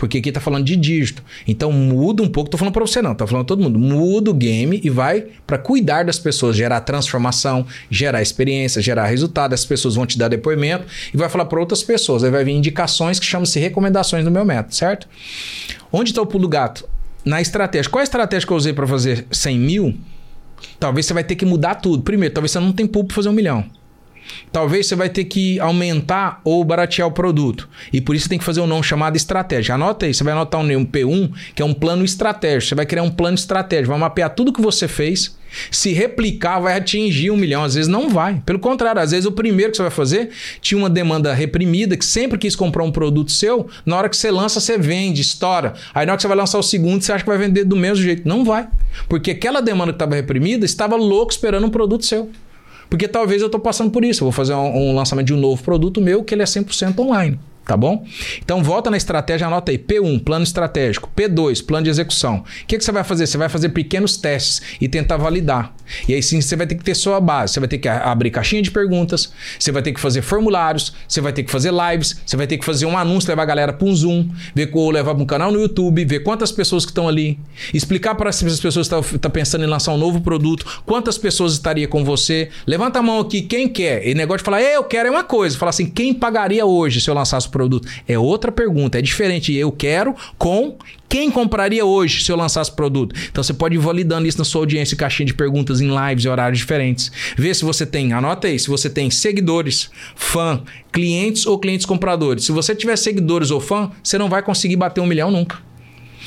Porque aqui tá falando de dígito. Então muda um pouco, tô falando para você não, tá falando todo mundo. Muda o game e vai para cuidar das pessoas, gerar transformação, gerar experiência, gerar resultado. As pessoas vão te dar depoimento e vai falar para outras pessoas. Aí vai vir indicações que chamam-se recomendações no meu método, certo? Onde está o pulo gato? Na estratégia. Qual é a estratégia que eu usei para fazer 100 mil? Talvez você vai ter que mudar tudo. Primeiro, talvez você não tenha público para fazer um milhão. Talvez você vai ter que aumentar ou baratear o produto. E por isso tem que fazer um não chamado estratégia. Anota aí, você vai anotar um P1, que é um plano estratégico. Você vai criar um plano estratégico, vai mapear tudo que você fez. Se replicar, vai atingir um milhão. Às vezes não vai. Pelo contrário, às vezes o primeiro que você vai fazer tinha uma demanda reprimida, que sempre quis comprar um produto seu. Na hora que você lança, você vende, estoura. Aí na hora que você vai lançar o segundo, você acha que vai vender do mesmo jeito. Não vai. Porque aquela demanda que estava reprimida estava louco esperando um produto seu. Porque talvez eu estou passando por isso. Eu vou fazer um, um lançamento de um novo produto meu que ele é 100% online tá bom? Então volta na estratégia, anota aí. P1, plano estratégico. P2, plano de execução. O que, que você vai fazer? Você vai fazer pequenos testes e tentar validar. E aí sim você vai ter que ter sua base. Você vai ter que abrir caixinha de perguntas, você vai ter que fazer formulários, você vai ter que fazer lives, você vai ter que fazer um anúncio, levar a galera para um Zoom, ver ou levar para um canal no YouTube, ver quantas pessoas que estão ali, explicar para essas pessoas que estão pensando em lançar um novo produto, quantas pessoas estaria com você. Levanta a mão aqui, quem quer? E negócio de falar, eu quero é uma coisa. Falar assim, quem pagaria hoje se eu lançasse o produto? É outra pergunta, é diferente. Eu quero com quem compraria hoje se eu lançasse produto? Então você pode ir validando isso na sua audiência, caixinha de perguntas em lives e horários diferentes. Vê se você tem, anota aí, se você tem seguidores, fã, clientes ou clientes compradores. Se você tiver seguidores ou fã, você não vai conseguir bater um milhão nunca.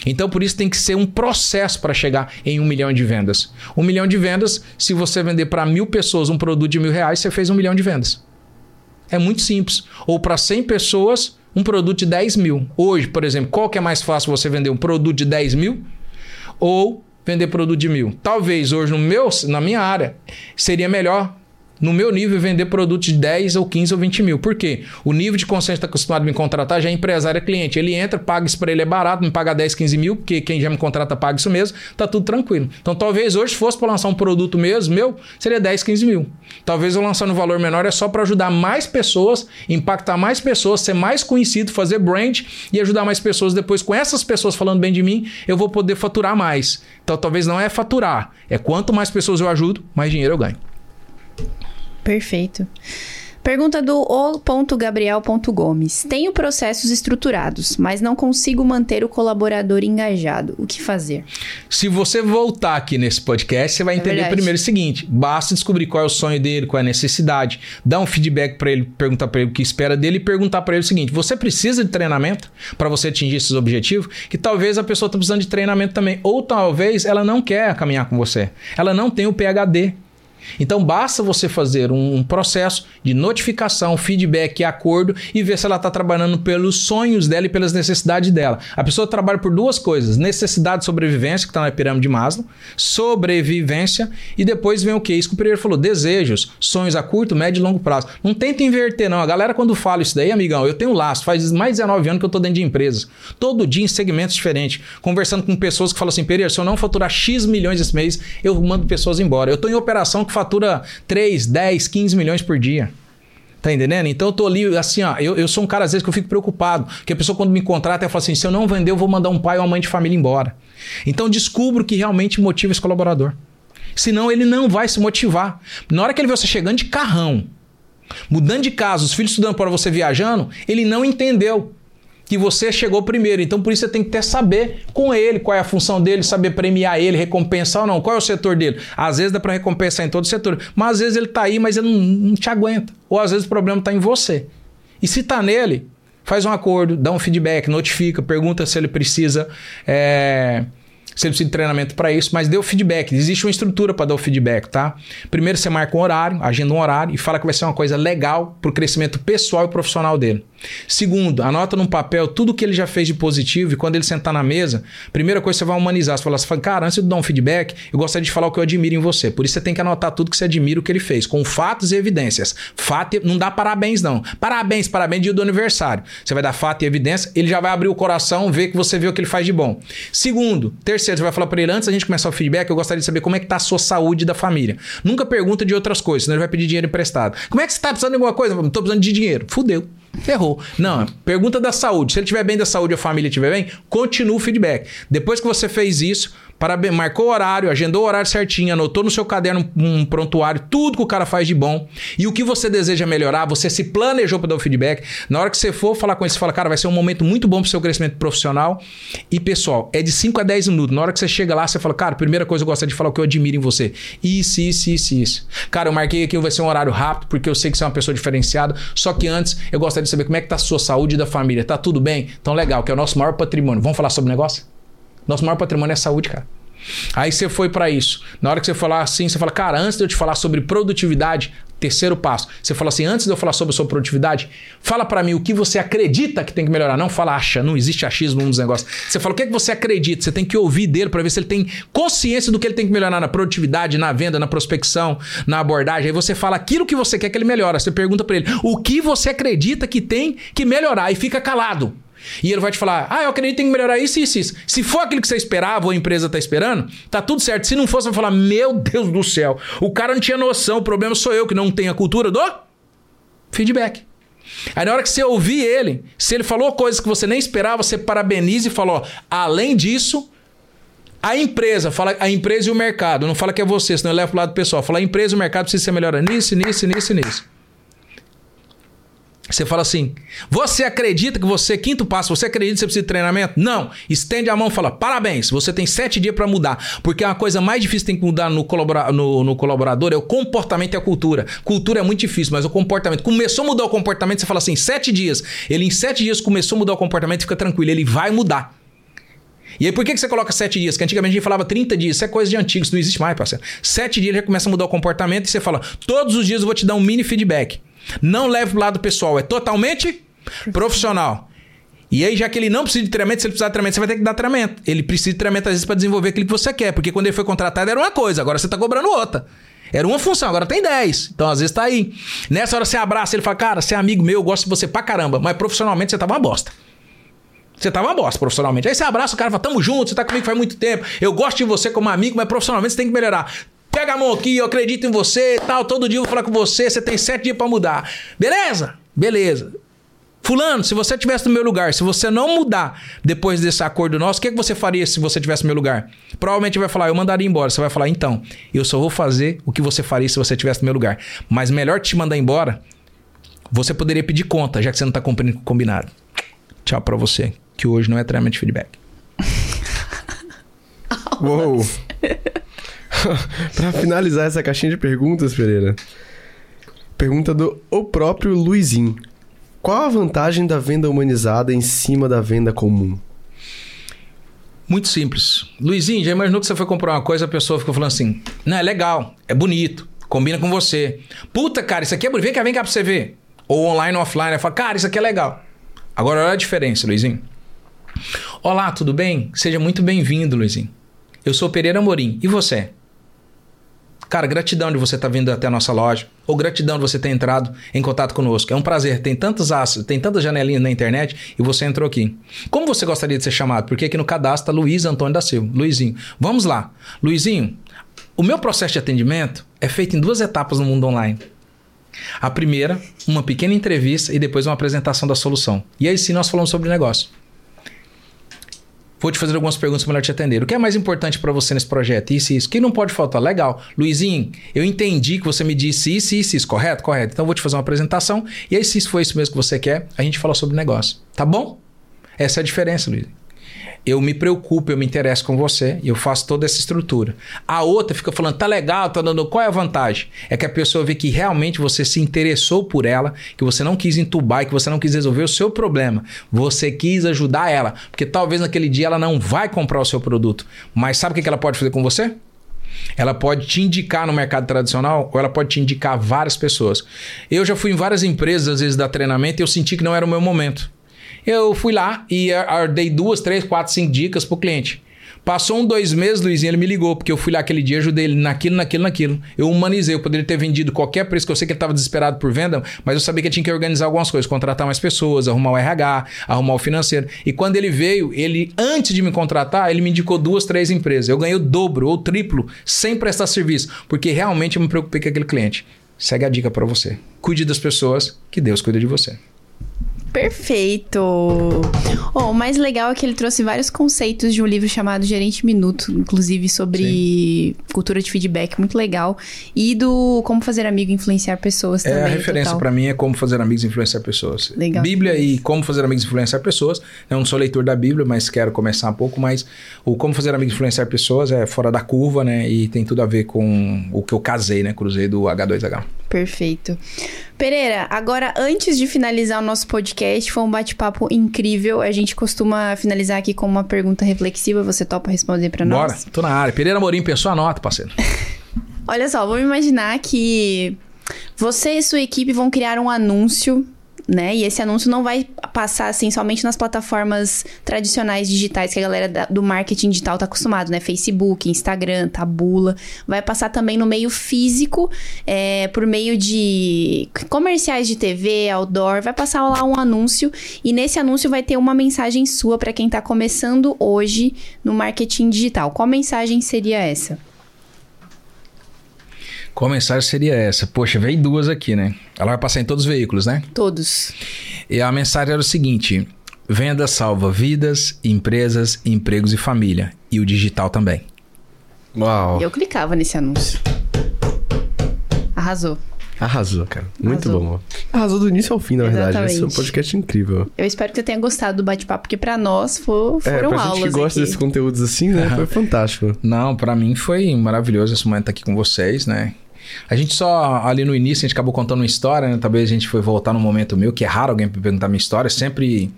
Então, por isso tem que ser um processo para chegar em um milhão de vendas. Um milhão de vendas, se você vender para mil pessoas um produto de mil reais, você fez um milhão de vendas. É muito simples. Ou para 100 pessoas, um produto de 10 mil. Hoje, por exemplo, qual que é mais fácil você vender um produto de 10 mil ou vender produto de mil? Talvez hoje no meu, na minha área seria melhor no meu nível, vender produtos de 10 ou 15 ou 20 mil. Por quê? O nível de consciência está acostumado a me contratar já é empresário, é cliente. Ele entra, paga isso para ele, é barato, me paga 10, 15 mil, porque quem já me contrata paga isso mesmo, tá tudo tranquilo. Então talvez hoje fosse para lançar um produto mesmo, meu, seria 10, 15 mil. Talvez eu lançar no valor menor é só para ajudar mais pessoas, impactar mais pessoas, ser mais conhecido, fazer brand e ajudar mais pessoas. Depois, com essas pessoas falando bem de mim, eu vou poder faturar mais. Então talvez não é faturar, é quanto mais pessoas eu ajudo, mais dinheiro eu ganho. Perfeito. Pergunta do o.gabriel.gomes. Tenho processos estruturados, mas não consigo manter o colaborador engajado. O que fazer? Se você voltar aqui nesse podcast, você vai é entender verdade. primeiro o seguinte: basta descobrir qual é o sonho dele, qual é a necessidade, dar um feedback para ele, perguntar para ele o que espera dele e perguntar para ele o seguinte: você precisa de treinamento para você atingir esses objetivos? Que talvez a pessoa está precisando de treinamento também, ou talvez ela não quer caminhar com você. Ela não tem o PhD. Então basta você fazer um, um processo de notificação, feedback e acordo e ver se ela está trabalhando pelos sonhos dela e pelas necessidades dela. A pessoa trabalha por duas coisas: necessidade de sobrevivência, que está na pirâmide de Maslow, sobrevivência, e depois vem o que? Isso que o Pereira falou: desejos, sonhos a curto, médio e longo prazo. Não tenta inverter, não. A galera, quando fala isso daí, amigão, eu tenho laço, faz mais de 19 anos que eu estou dentro de empresas. Todo dia em segmentos diferentes, conversando com pessoas que falam assim: Pereira, se eu não faturar X milhões esse mês, eu mando pessoas embora. Eu estou em operação que fatura 3, 10, 15 milhões por dia. Tá entendendo? Então eu tô ali, assim, ó, eu, eu sou um cara, às vezes, que eu fico preocupado. Que a pessoa, quando me contrata, ela fala assim: se eu não vender, eu vou mandar um pai ou uma mãe de família embora. Então descubro que realmente motiva esse colaborador. Senão ele não vai se motivar. Na hora que ele vê você chegando de carrão, mudando de casa, os filhos estudando para você viajando, ele não entendeu que você chegou primeiro. Então, por isso você tem que ter saber com ele qual é a função dele, saber premiar ele, recompensar ou não. Qual é o setor dele? Às vezes dá para recompensar em todo o setor, mas às vezes ele tá aí, mas ele não, não te aguenta. Ou às vezes o problema está em você. E se tá nele, faz um acordo, dá um feedback, notifica, pergunta se ele precisa é, Você precisa de treinamento para isso, mas dê o feedback. Existe uma estrutura para dar o feedback, tá? Primeiro você marca um horário, agenda um horário e fala que vai ser uma coisa legal para o crescimento pessoal e profissional dele. Segundo, anota num papel tudo que ele já fez de positivo e quando ele sentar na mesa, primeira coisa você vai humanizar. Você fala assim, cara, antes de dar um feedback, eu gostaria de falar o que eu admiro em você. Por isso você tem que anotar tudo que você admira o que ele fez, com fatos e evidências. Fato, não dá parabéns não. Parabéns, parabéns dia do aniversário. Você vai dar fato e evidência, ele já vai abrir o coração, ver que você viu o que ele faz de bom. Segundo, terceiro, você vai falar para ele antes da gente começar o feedback, eu gostaria de saber como é que tá a sua saúde da família. Nunca pergunta de outras coisas, senão ele vai pedir dinheiro emprestado. Como é que você tá precisando de alguma coisa? Não tô precisando de dinheiro. Fudeu. Ferrou. Não, pergunta da saúde. Se ele estiver bem da saúde e a família estiver bem, continua o feedback. Depois que você fez isso, Parabéns, marcou o horário, agendou o horário certinho, anotou no seu caderno um prontuário tudo que o cara faz de bom e o que você deseja melhorar, você se planejou para dar o feedback. Na hora que você for falar com ele, você fala, cara, vai ser um momento muito bom para o seu crescimento profissional e pessoal. É de 5 a 10 minutos. Na hora que você chega lá, você fala, cara, primeira coisa eu gostaria de falar o que eu admiro em você. Isso, isso, isso, isso. Cara, eu marquei aqui, vai ser um horário rápido, porque eu sei que você é uma pessoa diferenciada. Só que antes, eu gostaria de saber como é que tá a sua saúde da família. Tá tudo bem? Então, legal, que é o nosso maior patrimônio. Vamos falar sobre o negócio? Nosso maior patrimônio é saúde, cara. Aí você foi para isso. Na hora que você falar assim, você fala, cara, antes de eu te falar sobre produtividade, terceiro passo. Você fala assim, antes de eu falar sobre a sua produtividade, fala para mim o que você acredita que tem que melhorar. Não fala acha, não existe achismo num dos negócios. Você fala o que, é que você acredita. Você tem que ouvir dele para ver se ele tem consciência do que ele tem que melhorar na produtividade, na venda, na prospecção, na abordagem. Aí você fala aquilo que você quer que ele melhore. Você pergunta para ele o que você acredita que tem que melhorar e fica calado. E ele vai te falar: ah, eu acredito que tem que melhorar isso, isso, isso. Se for aquilo que você esperava ou a empresa tá esperando, tá tudo certo. Se não for, você vai falar: meu Deus do céu, o cara não tinha noção, o problema sou eu que não tenho a cultura do feedback. Aí na hora que você ouvir ele, se ele falou coisas que você nem esperava, você parabeniza e fala: além disso, a empresa, fala a empresa e o mercado. Não fala que é você, senão eu levo pro lado pessoal. Fala a empresa e o mercado precisa ser melhor nisso, nisso, nisso, nisso. Você fala assim: você acredita que você, quinto passo, você acredita que você precisa de treinamento? Não. Estende a mão e fala: parabéns, você tem sete dias para mudar. Porque a coisa mais difícil que tem que mudar no, colabora no, no, colaborador é o comportamento e a cultura. Cultura é muito difícil, mas o comportamento. Começou a mudar o comportamento, você fala assim: sete dias. Ele em sete dias começou a mudar o comportamento, fica tranquilo, ele vai mudar. E aí, por que, que você coloca sete dias? Que antigamente a gente falava 30 dias. Isso é coisa de antigo, isso não existe mais, parceiro. Sete dias ele já começa a mudar o comportamento e você fala: todos os dias eu vou te dar um mini feedback. Não leve pro lado pessoal, é totalmente profissional. E aí, já que ele não precisa de treinamento, se ele precisar de treinamento, você vai ter que dar treinamento. Ele precisa de treinamento, às vezes, para desenvolver aquilo que você quer. Porque quando ele foi contratado era uma coisa, agora você tá cobrando outra. Era uma função, agora tem 10. Então, às vezes, tá aí. Nessa hora você abraça, ele fala, cara, você é amigo meu, eu gosto de você pra caramba. Mas profissionalmente você tava uma bosta. Você tava uma bosta profissionalmente. Aí você abraça o cara e fala, tamo junto, você tá comigo faz muito tempo. Eu gosto de você como amigo, mas profissionalmente você tem que melhorar. Pega a mão aqui, eu acredito em você tal. Todo dia eu vou falar com você, você tem sete dias para mudar. Beleza? Beleza. Fulano, se você tivesse no meu lugar, se você não mudar depois desse acordo nosso, o que, é que você faria se você tivesse no meu lugar? Provavelmente vai falar, eu mandaria embora. Você vai falar, então, eu só vou fazer o que você faria se você tivesse no meu lugar. Mas melhor te mandar embora, você poderia pedir conta, já que você não está cumprindo o combinado. Tchau para você, que hoje não é treinamento de feedback. *laughs* Uou! *laughs* para finalizar essa caixinha de perguntas, Pereira. Pergunta do o próprio Luizinho. Qual a vantagem da venda humanizada em cima da venda comum? Muito simples. Luizinho, já imaginou que você foi comprar uma coisa, a pessoa ficou falando assim: Não, é legal, é bonito, combina com você. Puta, cara, isso aqui é bonito, vem cá, vem cá pra você ver. Ou online ou offline. Fala, cara, isso aqui é legal. Agora olha a diferença, Luizinho. Olá, tudo bem? Seja muito bem-vindo, Luizinho. Eu sou Pereira Morim. E você? Cara, gratidão de você estar tá vindo até a nossa loja, ou gratidão de você ter entrado em contato conosco. É um prazer. Tem tantos aços, tem tantas janelinhas na internet e você entrou aqui. Como você gostaria de ser chamado? Porque aqui no cadastro está Luiz Antônio da Silva. Luizinho. Vamos lá. Luizinho, o meu processo de atendimento é feito em duas etapas no mundo online. A primeira, uma pequena entrevista e depois uma apresentação da solução. E aí sim nós falamos sobre negócio. Vou te fazer algumas perguntas para melhor te atender. O que é mais importante para você nesse projeto? Isso e isso. Que não pode faltar? Legal. Luizinho, eu entendi que você me disse isso, isso, isso. Correto? Correto. Então eu vou te fazer uma apresentação. E aí, se isso foi isso mesmo que você quer, a gente fala sobre o negócio. Tá bom? Essa é a diferença, Luizinho. Eu me preocupo, eu me interesso com você eu faço toda essa estrutura. A outra fica falando, tá legal, tá dando. Qual é a vantagem? É que a pessoa vê que realmente você se interessou por ela, que você não quis entubar e que você não quis resolver o seu problema. Você quis ajudar ela. Porque talvez naquele dia ela não vai comprar o seu produto. Mas sabe o que ela pode fazer com você? Ela pode te indicar no mercado tradicional ou ela pode te indicar várias pessoas. Eu já fui em várias empresas, às vezes, dar treinamento e eu senti que não era o meu momento. Eu fui lá e dei duas, três, quatro, cinco dicas pro cliente. Passou um, dois meses, Luizinho, ele me ligou, porque eu fui lá aquele dia, ajudei ele naquilo, naquilo, naquilo. Eu humanizei, eu poderia ter vendido qualquer preço, que eu sei que ele estava desesperado por venda, mas eu sabia que eu tinha que organizar algumas coisas, contratar mais pessoas, arrumar o RH, arrumar o financeiro. E quando ele veio, ele, antes de me contratar, ele me indicou duas, três empresas. Eu ganhei o dobro ou triplo sem prestar serviço, porque realmente eu me preocupei com aquele cliente. Segue a dica para você. Cuide das pessoas, que Deus cuida de você. Perfeito! Oh, o mais legal é que ele trouxe vários conceitos de um livro chamado Gerente Minuto, inclusive sobre Sim. cultura de feedback, muito legal. E do Como Fazer Amigo e Influenciar Pessoas é, também. A referência para mim é Como Fazer Amigos e Influenciar Pessoas. Legal. Bíblia e Como Fazer Amigos e Influenciar Pessoas. Eu não sou leitor da Bíblia, mas quero começar um pouco mais. O Como Fazer Amigos e Influenciar Pessoas é fora da curva, né? E tem tudo a ver com o que eu casei, né? Cruzei do H2H. Perfeito. Pereira, agora antes de finalizar o nosso podcast, foi um bate-papo incrível. A gente costuma finalizar aqui com uma pergunta reflexiva. Você topa responder para nós? Bora, tô na área. Pereira Morim, pensou a nota, parceiro. *laughs* Olha só, vamos imaginar que você e sua equipe vão criar um anúncio né? E esse anúncio não vai passar assim somente nas plataformas tradicionais digitais que a galera da, do marketing digital tá acostumado, né? Facebook, Instagram, Tabula. Vai passar também no meio físico, é, por meio de comerciais de TV, outdoor. Vai passar lá um anúncio e nesse anúncio vai ter uma mensagem sua para quem tá começando hoje no marketing digital. Qual mensagem seria essa? Qual mensagem seria essa? Poxa, veio duas aqui, né? Ela vai passar em todos os veículos, né? Todos. E a mensagem era o seguinte: venda salva vidas, empresas, empregos e família. E o digital também. Uau. Eu clicava nesse anúncio. Arrasou. Arrasou, cara. Muito Arrasou. bom. Arrasou do início ao fim, na verdade. Exatamente. Esse é um podcast incrível. Eu espero que você tenha gostado do bate-papo, porque para nós for, foram é, pra aulas. Gente que gosta desses conteúdos assim, né? Foi *laughs* fantástico. Não, para mim foi maravilhoso esse momento aqui com vocês, né? A gente só, ali no início, a gente acabou contando uma história, né? Talvez a gente foi voltar num momento meu, que é raro alguém perguntar minha história. Sempre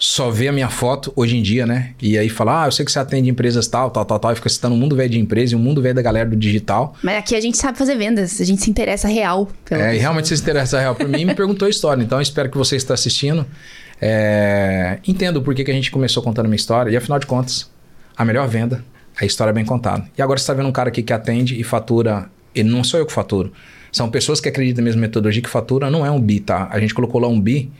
só vê a minha foto hoje em dia, né? E aí fala, ah, eu sei que você atende empresas tal, tal, tal, tal. E fica citando o mundo velho de empresa e o mundo velho da galera do digital. Mas aqui a gente sabe fazer vendas, a gente se interessa real. É, e realmente você se interessa real por mim e me perguntou a história. Então, eu espero que você está assistindo. É... Entendo por que, que a gente começou contando minha história. E afinal de contas, a melhor venda é a história bem contada. E agora você está vendo um cara aqui que atende e fatura ele não sou eu que faturo. São pessoas que acreditam na mesma metodologia que fatura, não é um bi, tá? A gente colocou lá um bi,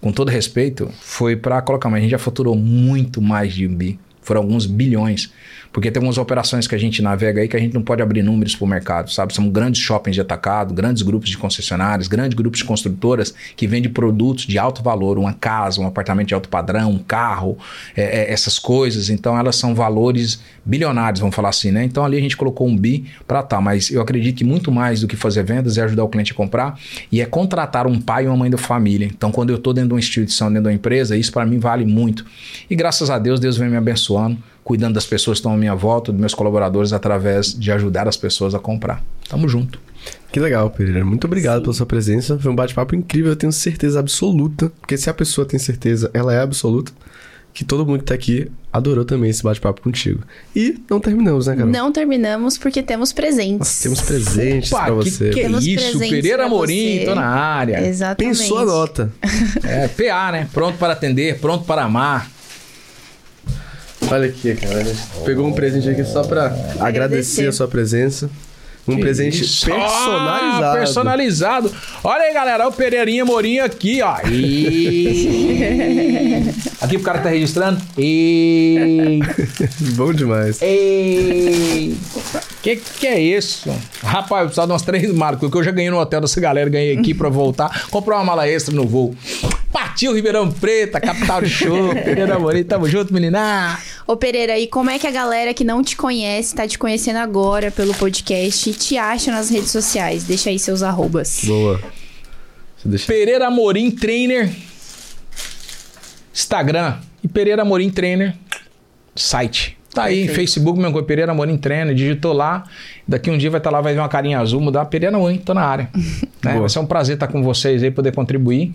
com todo respeito, foi para colocar, mas a gente já faturou muito mais de um bi. Foram alguns bilhões. Porque tem algumas operações que a gente navega aí que a gente não pode abrir números para o mercado, sabe? São grandes shoppings de atacado, grandes grupos de concessionários, grandes grupos de construtoras que vendem produtos de alto valor, uma casa, um apartamento de alto padrão, um carro, é, é, essas coisas. Então elas são valores bilionários, vamos falar assim, né? Então ali a gente colocou um bi para tal, mas eu acredito que muito mais do que fazer vendas é ajudar o cliente a comprar e é contratar um pai e uma mãe da família. Então quando eu estou dentro de uma instituição, dentro de uma empresa, isso para mim vale muito. E graças a Deus, Deus vem me abençoando cuidando das pessoas que estão à minha volta, dos meus colaboradores, através de ajudar as pessoas a comprar. Tamo junto. Que legal, Pereira. Muito obrigado Sim. pela sua presença. Foi um bate-papo incrível. Eu tenho certeza absoluta, porque se a pessoa tem certeza, ela é absoluta, que todo mundo que tá aqui adorou também esse bate-papo contigo. E não terminamos, né, Carol? Não terminamos porque temos presentes. Nossa, temos presentes Opa, pra você. Que, que é isso? Pereira Amorim, tô na área. Exatamente. Pensou a nota. é, PA, né? Pronto para atender, pronto para amar. Olha aqui, cara. Pegou um presente aqui só pra agradecer, agradecer a sua presença. Um que presente isso? personalizado. Ah, personalizado. Olha aí, galera. O Pereirinha Morinho aqui, ó. E... *laughs* aqui pro cara que tá registrando. E... *laughs* Bom demais. E... Que que é isso? Rapaz, eu precisava de umas três marcas, que eu já ganhei no hotel dessa galera, ganhei aqui pra voltar. Comprou uma mala extra no voo. Partiu Ribeirão Preta, capital do show. Pereira *laughs* Amorim, tamo junto, menina. Ô Pereira, e como é que a galera que não te conhece, tá te conhecendo agora pelo podcast, te acha nas redes sociais? Deixa aí seus arrobas. Boa. Deixa... Pereira Amorim Trainer. Instagram. E Pereira Amorim Trainer. site. Tá aí, Perfeito. Facebook, meu nome Pereira Amorim Treino, digitou lá. Daqui um dia vai estar tá lá, vai ver uma carinha azul, mudar Pereira Amorim, tô na área. *laughs* né? Vai ser um prazer estar com vocês aí, poder contribuir.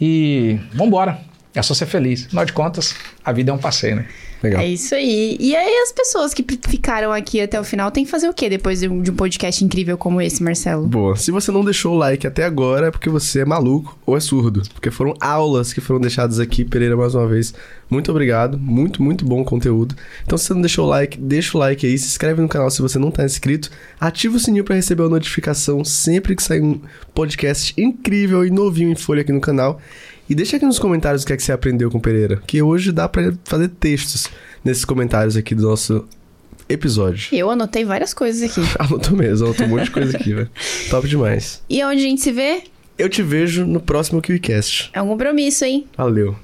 E vambora. É só ser feliz. Afinal de contas, a vida é um passeio, né? Legal. É isso aí. E aí, as pessoas que ficaram aqui até o final têm que fazer o quê depois de um, podcast incrível como esse, Marcelo? Boa. Se você não deixou o like até agora, é porque você é maluco ou é surdo. Porque foram aulas que foram deixadas aqui. Pereira, mais uma vez, muito obrigado. Muito, muito bom conteúdo. Então, se você não deixou o like, deixa o like aí. Se inscreve no canal se você não está inscrito. Ativa o sininho para receber a notificação sempre que sair um podcast incrível e novinho em folha aqui no canal. E deixa aqui nos comentários o que é que você aprendeu com o Pereira, que hoje dá para fazer textos nesses comentários aqui do nosso episódio. Eu anotei várias coisas aqui. *laughs* Anotou mesmo, anotou um monte de coisa aqui, velho. *laughs* Top demais. E onde a gente se vê? Eu te vejo no próximo KiwiCast. É um compromisso, hein? Valeu.